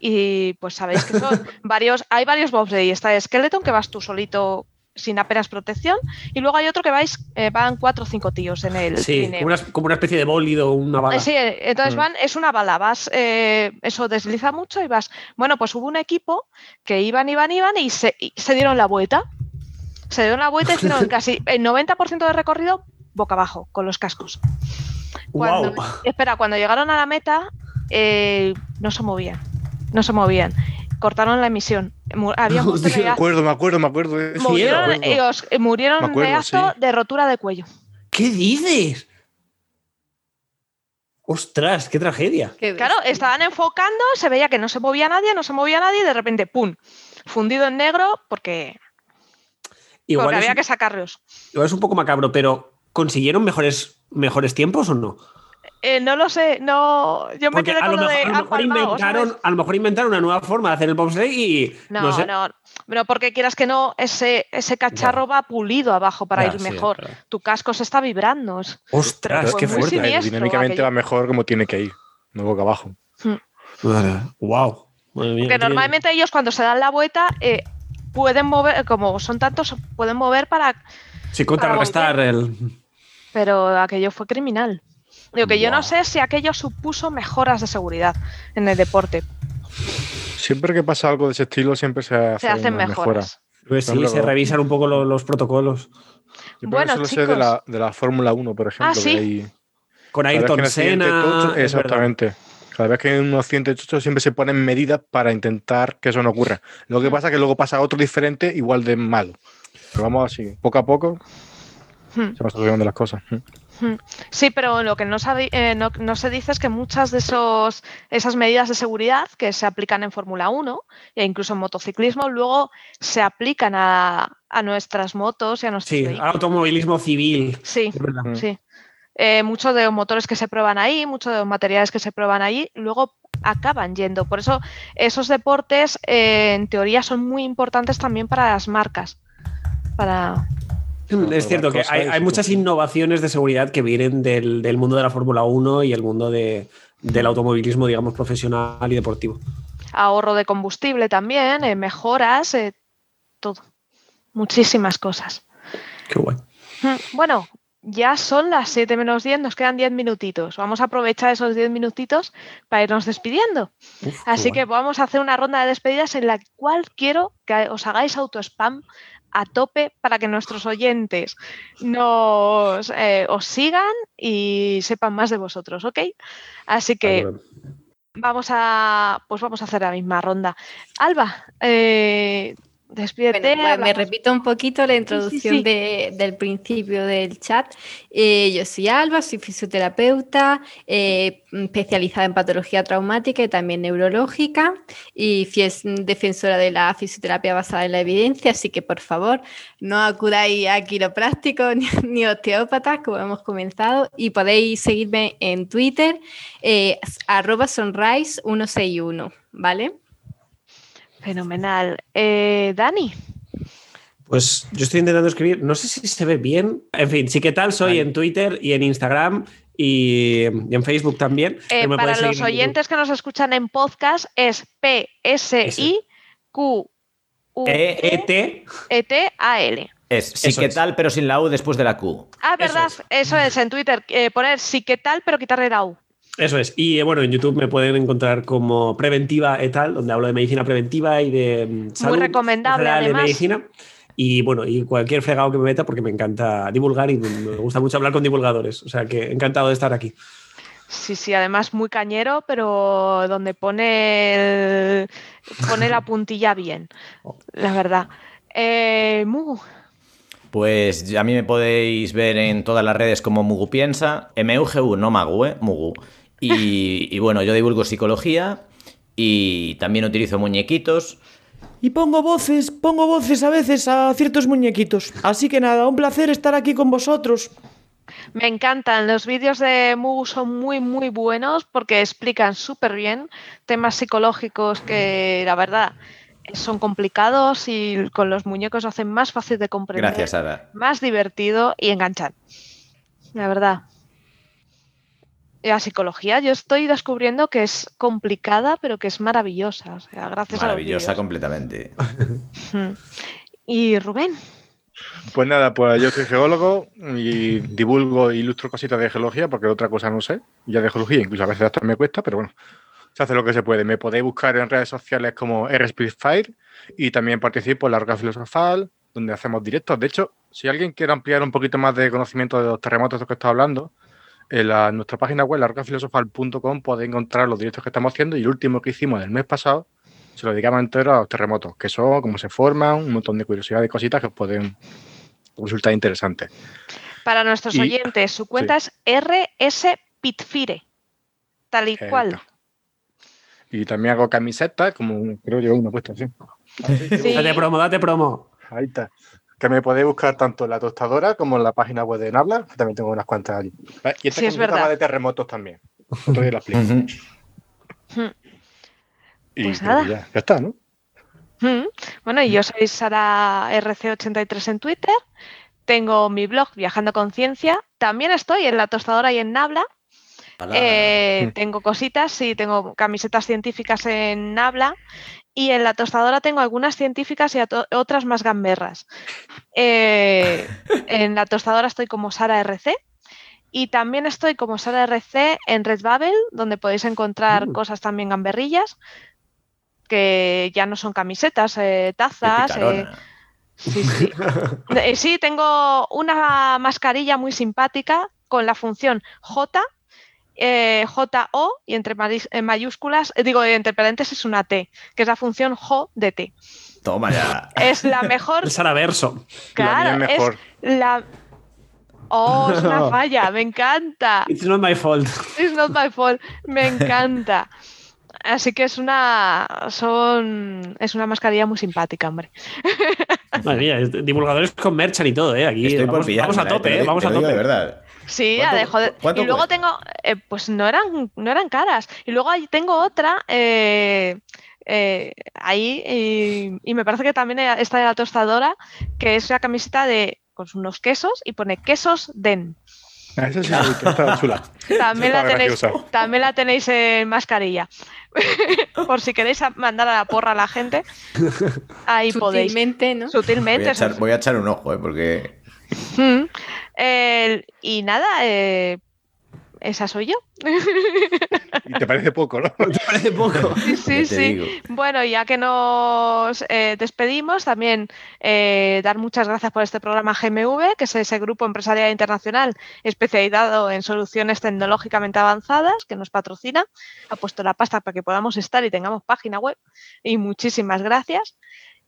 y pues sabéis que son varios, hay varios bobsleigh. Está el Skeleton que vas tú solito sin apenas protección y luego hay otro que vais, eh, van cuatro o cinco tíos en el Sí, trineo. como una, como una especie de bólido, una bala. Eh, Sí, entonces Mm. van, es una bala, vas, eh, eso desliza mucho y vas. Bueno, pues hubo un equipo que iban, iban, iban y se, y se dieron la vuelta. Se dieron la vuelta y hicieron casi el 90% de recorrido boca abajo, con los cascos. Cuando. Espera, cuando llegaron a la meta, eh, no se movían. No se movían. Cortaron la emisión. Había Me acuerdo, me acuerdo, me acuerdo. de eso, murieron, me acuerdo. eh, os- eh, murieron Me acuerdo, de sí. de rotura de cuello. ¿Qué dices? Ostras, qué tragedia. Qué Claro, estaban enfocando, se veía que no se movía nadie, no se movía nadie, y de repente, ¡pum! Fundido en negro porque, Igual porque es, había que sacarlos. igual es un poco macabro, pero ¿consiguieron mejores, mejores tiempos o no? Eh, no lo sé, no. Yo me Porque quedé a con lo, lo, mejor, de a lo mejor inventaron, ¿sabes? a lo mejor inventaron una nueva forma de hacer el bobsleigh y No, no, sé. no, porque quieras que no, ese, ese cacharro va pulido abajo para ir sí, mejor. claro. Tu casco se está vibrando. es- Ostras, Fue qué muy fuerte. siniestro Dinámicamente aquello. va mejor como tiene que ir, no boca abajo. Wow. Madre mía, Porque normalmente ellos cuando se dan la vuelta eh, pueden mover, como son tantos, pueden mover para Sí, contrarrestar el. pero aquello fue criminal. Digo que yo no sé si aquello supuso mejoras de seguridad en el deporte. Siempre que pasa algo de ese estilo, siempre se hace Se hacen una mejora. mejoras. Pues sí, se revisan un poco lo- los protocolos. Yo Bueno, bueno, sé de la, de la Fórmula 1, por ejemplo. Ah, que sí. hay- Con Ayrton Senna. tocho- exactamente. Cada vez que hay un accidente tocho, siempre se ponen medidas para intentar que eso no ocurra. Lo que pasa es que luego pasa otro diferente, igual de malo. Pero vamos así, poco a poco Hmm. se van solucionando las cosas. Hmm. Mm. Sí, pero lo que no, sabe- eh, no- no se dice es que muchas de esos, esas medidas de seguridad que se aplican en Fórmula 1 e incluso en motociclismo luego se aplican a, a nuestras motos y a nuestros Sí, vehículos. automovilismo civil. Sí. Mm. sí. Eh, muchos de los motores que se prueban ahí, muchos de los materiales que se prueban ahí, luego acaban yendo. Por eso esos deportes, eh, en teoría, son muy importantes también para las marcas. Para... Es cierto que hay, hay muchas innovaciones de seguridad que vienen del, del mundo de la Fórmula 1 y el mundo de- del automovilismo, digamos, profesional y deportivo. ahorro de combustible también, eh, mejoras, eh, todo. Muchísimas cosas. Qué guay. Mm, Bueno, ya son las 7 menos 10, nos quedan 10 minutitos. Vamos a aprovechar esos 10 minutitos para irnos despidiendo. Uf, Así guay. que vamos a hacer una ronda de despedidas en la cual quiero que os hagáis auto-spam a tope para que nuestros oyentes nos eh, os sigan y sepan más de vosotros, ¿ok? Así que vamos a pues vamos a hacer la misma ronda. Alba, eh, despídete. Bueno, pues me repito un poquito la introducción sí. de- del principio del chat. Eh, yo soy Alba, soy fisioterapeuta, eh, especializada en patología traumática y también neurológica y defensora de la fisioterapia basada en la evidencia, así que por favor no acudáis a quiroprácticos ni, ni osteópatas, como hemos comenzado, y podéis seguirme en Twitter, eh, arroba sunrise161, ¿vale? Fenomenal. Eh, Dani, Pues yo estoy intentando escribir, no sé si se ve bien. En fin, sí que tal, soy Vale. en Twitter y en Instagram y, y en Facebook también. eh, me para los oyentes que nos escuchan en podcast es P S I Q U E, E E-T, E T A L. Es sí Eso que es. tal, pero sin la U después de la Q. Ah, Eso verdad, es. eso es, en Twitter. eh, poner sí que tal, pero quitarle la U. Eso es. Y eh, bueno, en YouTube me pueden encontrar como Preventiva et al, donde hablo de medicina preventiva y de mm, salud. recomendable, general, de además. medicina. Y bueno, y cualquier fregado que me meta porque me encanta divulgar y me me gusta mucho hablar con divulgadores. O sea que encantado de estar aquí. Sí, sí, además muy cañero, pero donde pone, el- pone la puntilla bien, la verdad. Eh, Mugu, Pues a mí me podéis ver en todas las redes como Mugu Piensa, MUGU, no Magu, ¿eh? Mugu. Y, y bueno, yo divulgo psicología y también utilizo muñequitos. Y pongo voces, pongo voces a veces a ciertos muñequitos. Así que nada, un placer estar aquí con vosotros. me encantan. Los vídeos de Mugu son muy, muy buenos porque explican súper bien temas psicológicos que, la verdad, son complicados y con los muñecos lo hacen más fácil de comprender. Gracias, Sara. más divertido y enganchan. La verdad. La psicología, yo estoy descubriendo que es complicada, pero que es maravillosa. O sea, gracias Maravillosa a los completamente. Y Rubén, Pues nada, pues yo soy geólogo y divulgo e ilustro cositas de geología porque otra cosa no sé. Ya de geología, incluso a veces hasta me cuesta, pero bueno, se hace lo que se puede. Me podéis buscar en redes sociales como Fire y también participo en la Roca Filosofal, donde hacemos directos. De hecho, si alguien quiere ampliar un poquito más de conocimiento de los terremotos de los que estaba hablando, en la- nuestra página web, larrocafilosofal.com, podéis encontrar los directos que estamos haciendo y el último que hicimos el mes pasado se lo dedicamos entero a los terremotos, que son, cómo se forman, un montón de curiosidades y cositas que os pueden resultar interesantes. para nuestros Y- oyentes, su cuenta es RS Pitfire. Tal y cual. Y también hago camisetas, como creo que una puesta así. Sí. Date promo, date promo. Ahí está. Que me podéis buscar tanto en la tostadora como en la página web de Nabla, que también tengo unas cuantas allí. Y esta Sí, es verdad. de terremotos también. Otro día la explico. Ujú. Y Pues nada. Ya, ya está, ¿no? Mm. Bueno, y yo soy Sara RC83 en Twitter. Tengo mi blog Viajando con Ciencia. También estoy en la tostadora y en Nabla. Eh, tengo cositas, sí, tengo camisetas científicas en Nabla y en la tostadora tengo algunas científicas y otras más gamberras. Eh, en la tostadora estoy como Sara RC y también estoy como Sara RC en Redbubble, donde podéis encontrar Mm. cosas también gamberrillas que ya no son camisetas, eh, tazas. Sí, sí. Sí, tengo una mascarilla muy simpática con la función J, eh, J-O y entre en mayúsculas, eh, digo, entre paréntesis una T, que es la función J de T. Toma ya. Es la mejor. La mía claro, es es la... Oh, es una falla, me encanta. It's not my fault. It's not my fault, me encanta. Así que es una son es una mascarilla muy simpática, hombre. Madre mía, es- divulgadores con merchan y todo, ¿eh? Aquí Estoy por vamos, vamos a tope, ¿eh? Vamos te a digo tope. de verdad. Sí, ¿Cuánto- a de Y luego cuesta? tengo, eh, pues no eran, no eran caras. Y luego ahí tengo otra, eh, eh, ahí, y, y me parece que también está de la tostadora, que es una camiseta de con unos quesos y pone quesos den. Ah, Esa sí, está chula. También la, tenéis, también la tenéis en mascarilla. Por si queréis a- mandar a la porra a la gente, ahí podéis. Sutilmente, ¿no? Voy Sutilmente. a, echar, voy a echar un ojo, ¿eh? porque Mm. Y nada, eh, esa soy yo. Y te parece poco, ¿no? ¿Te parece poco? Sí, sí, te sí. digo. Bueno, ya que nos eh, despedimos, también eh, dar muchas gracias por este programa GMV, que es ese grupo empresarial internacional especializado en soluciones tecnológicamente avanzadas, que nos patrocina, ha puesto la pasta para que podamos estar y tengamos página web. Y muchísimas gracias.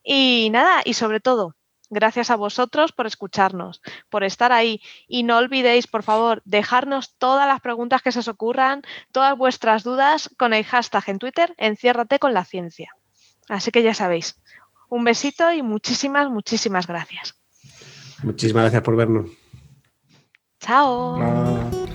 Y nada, y sobre todo, gracias a vosotros por escucharnos, por estar ahí. Y no olvidéis, por favor, dejarnos todas las preguntas que se os ocurran, todas vuestras dudas con el hashtag en Twitter, enciérrate con la ciencia. Así que ya sabéis. Un besito y muchísimas, muchísimas gracias. Muchísimas gracias por vernos. Chao.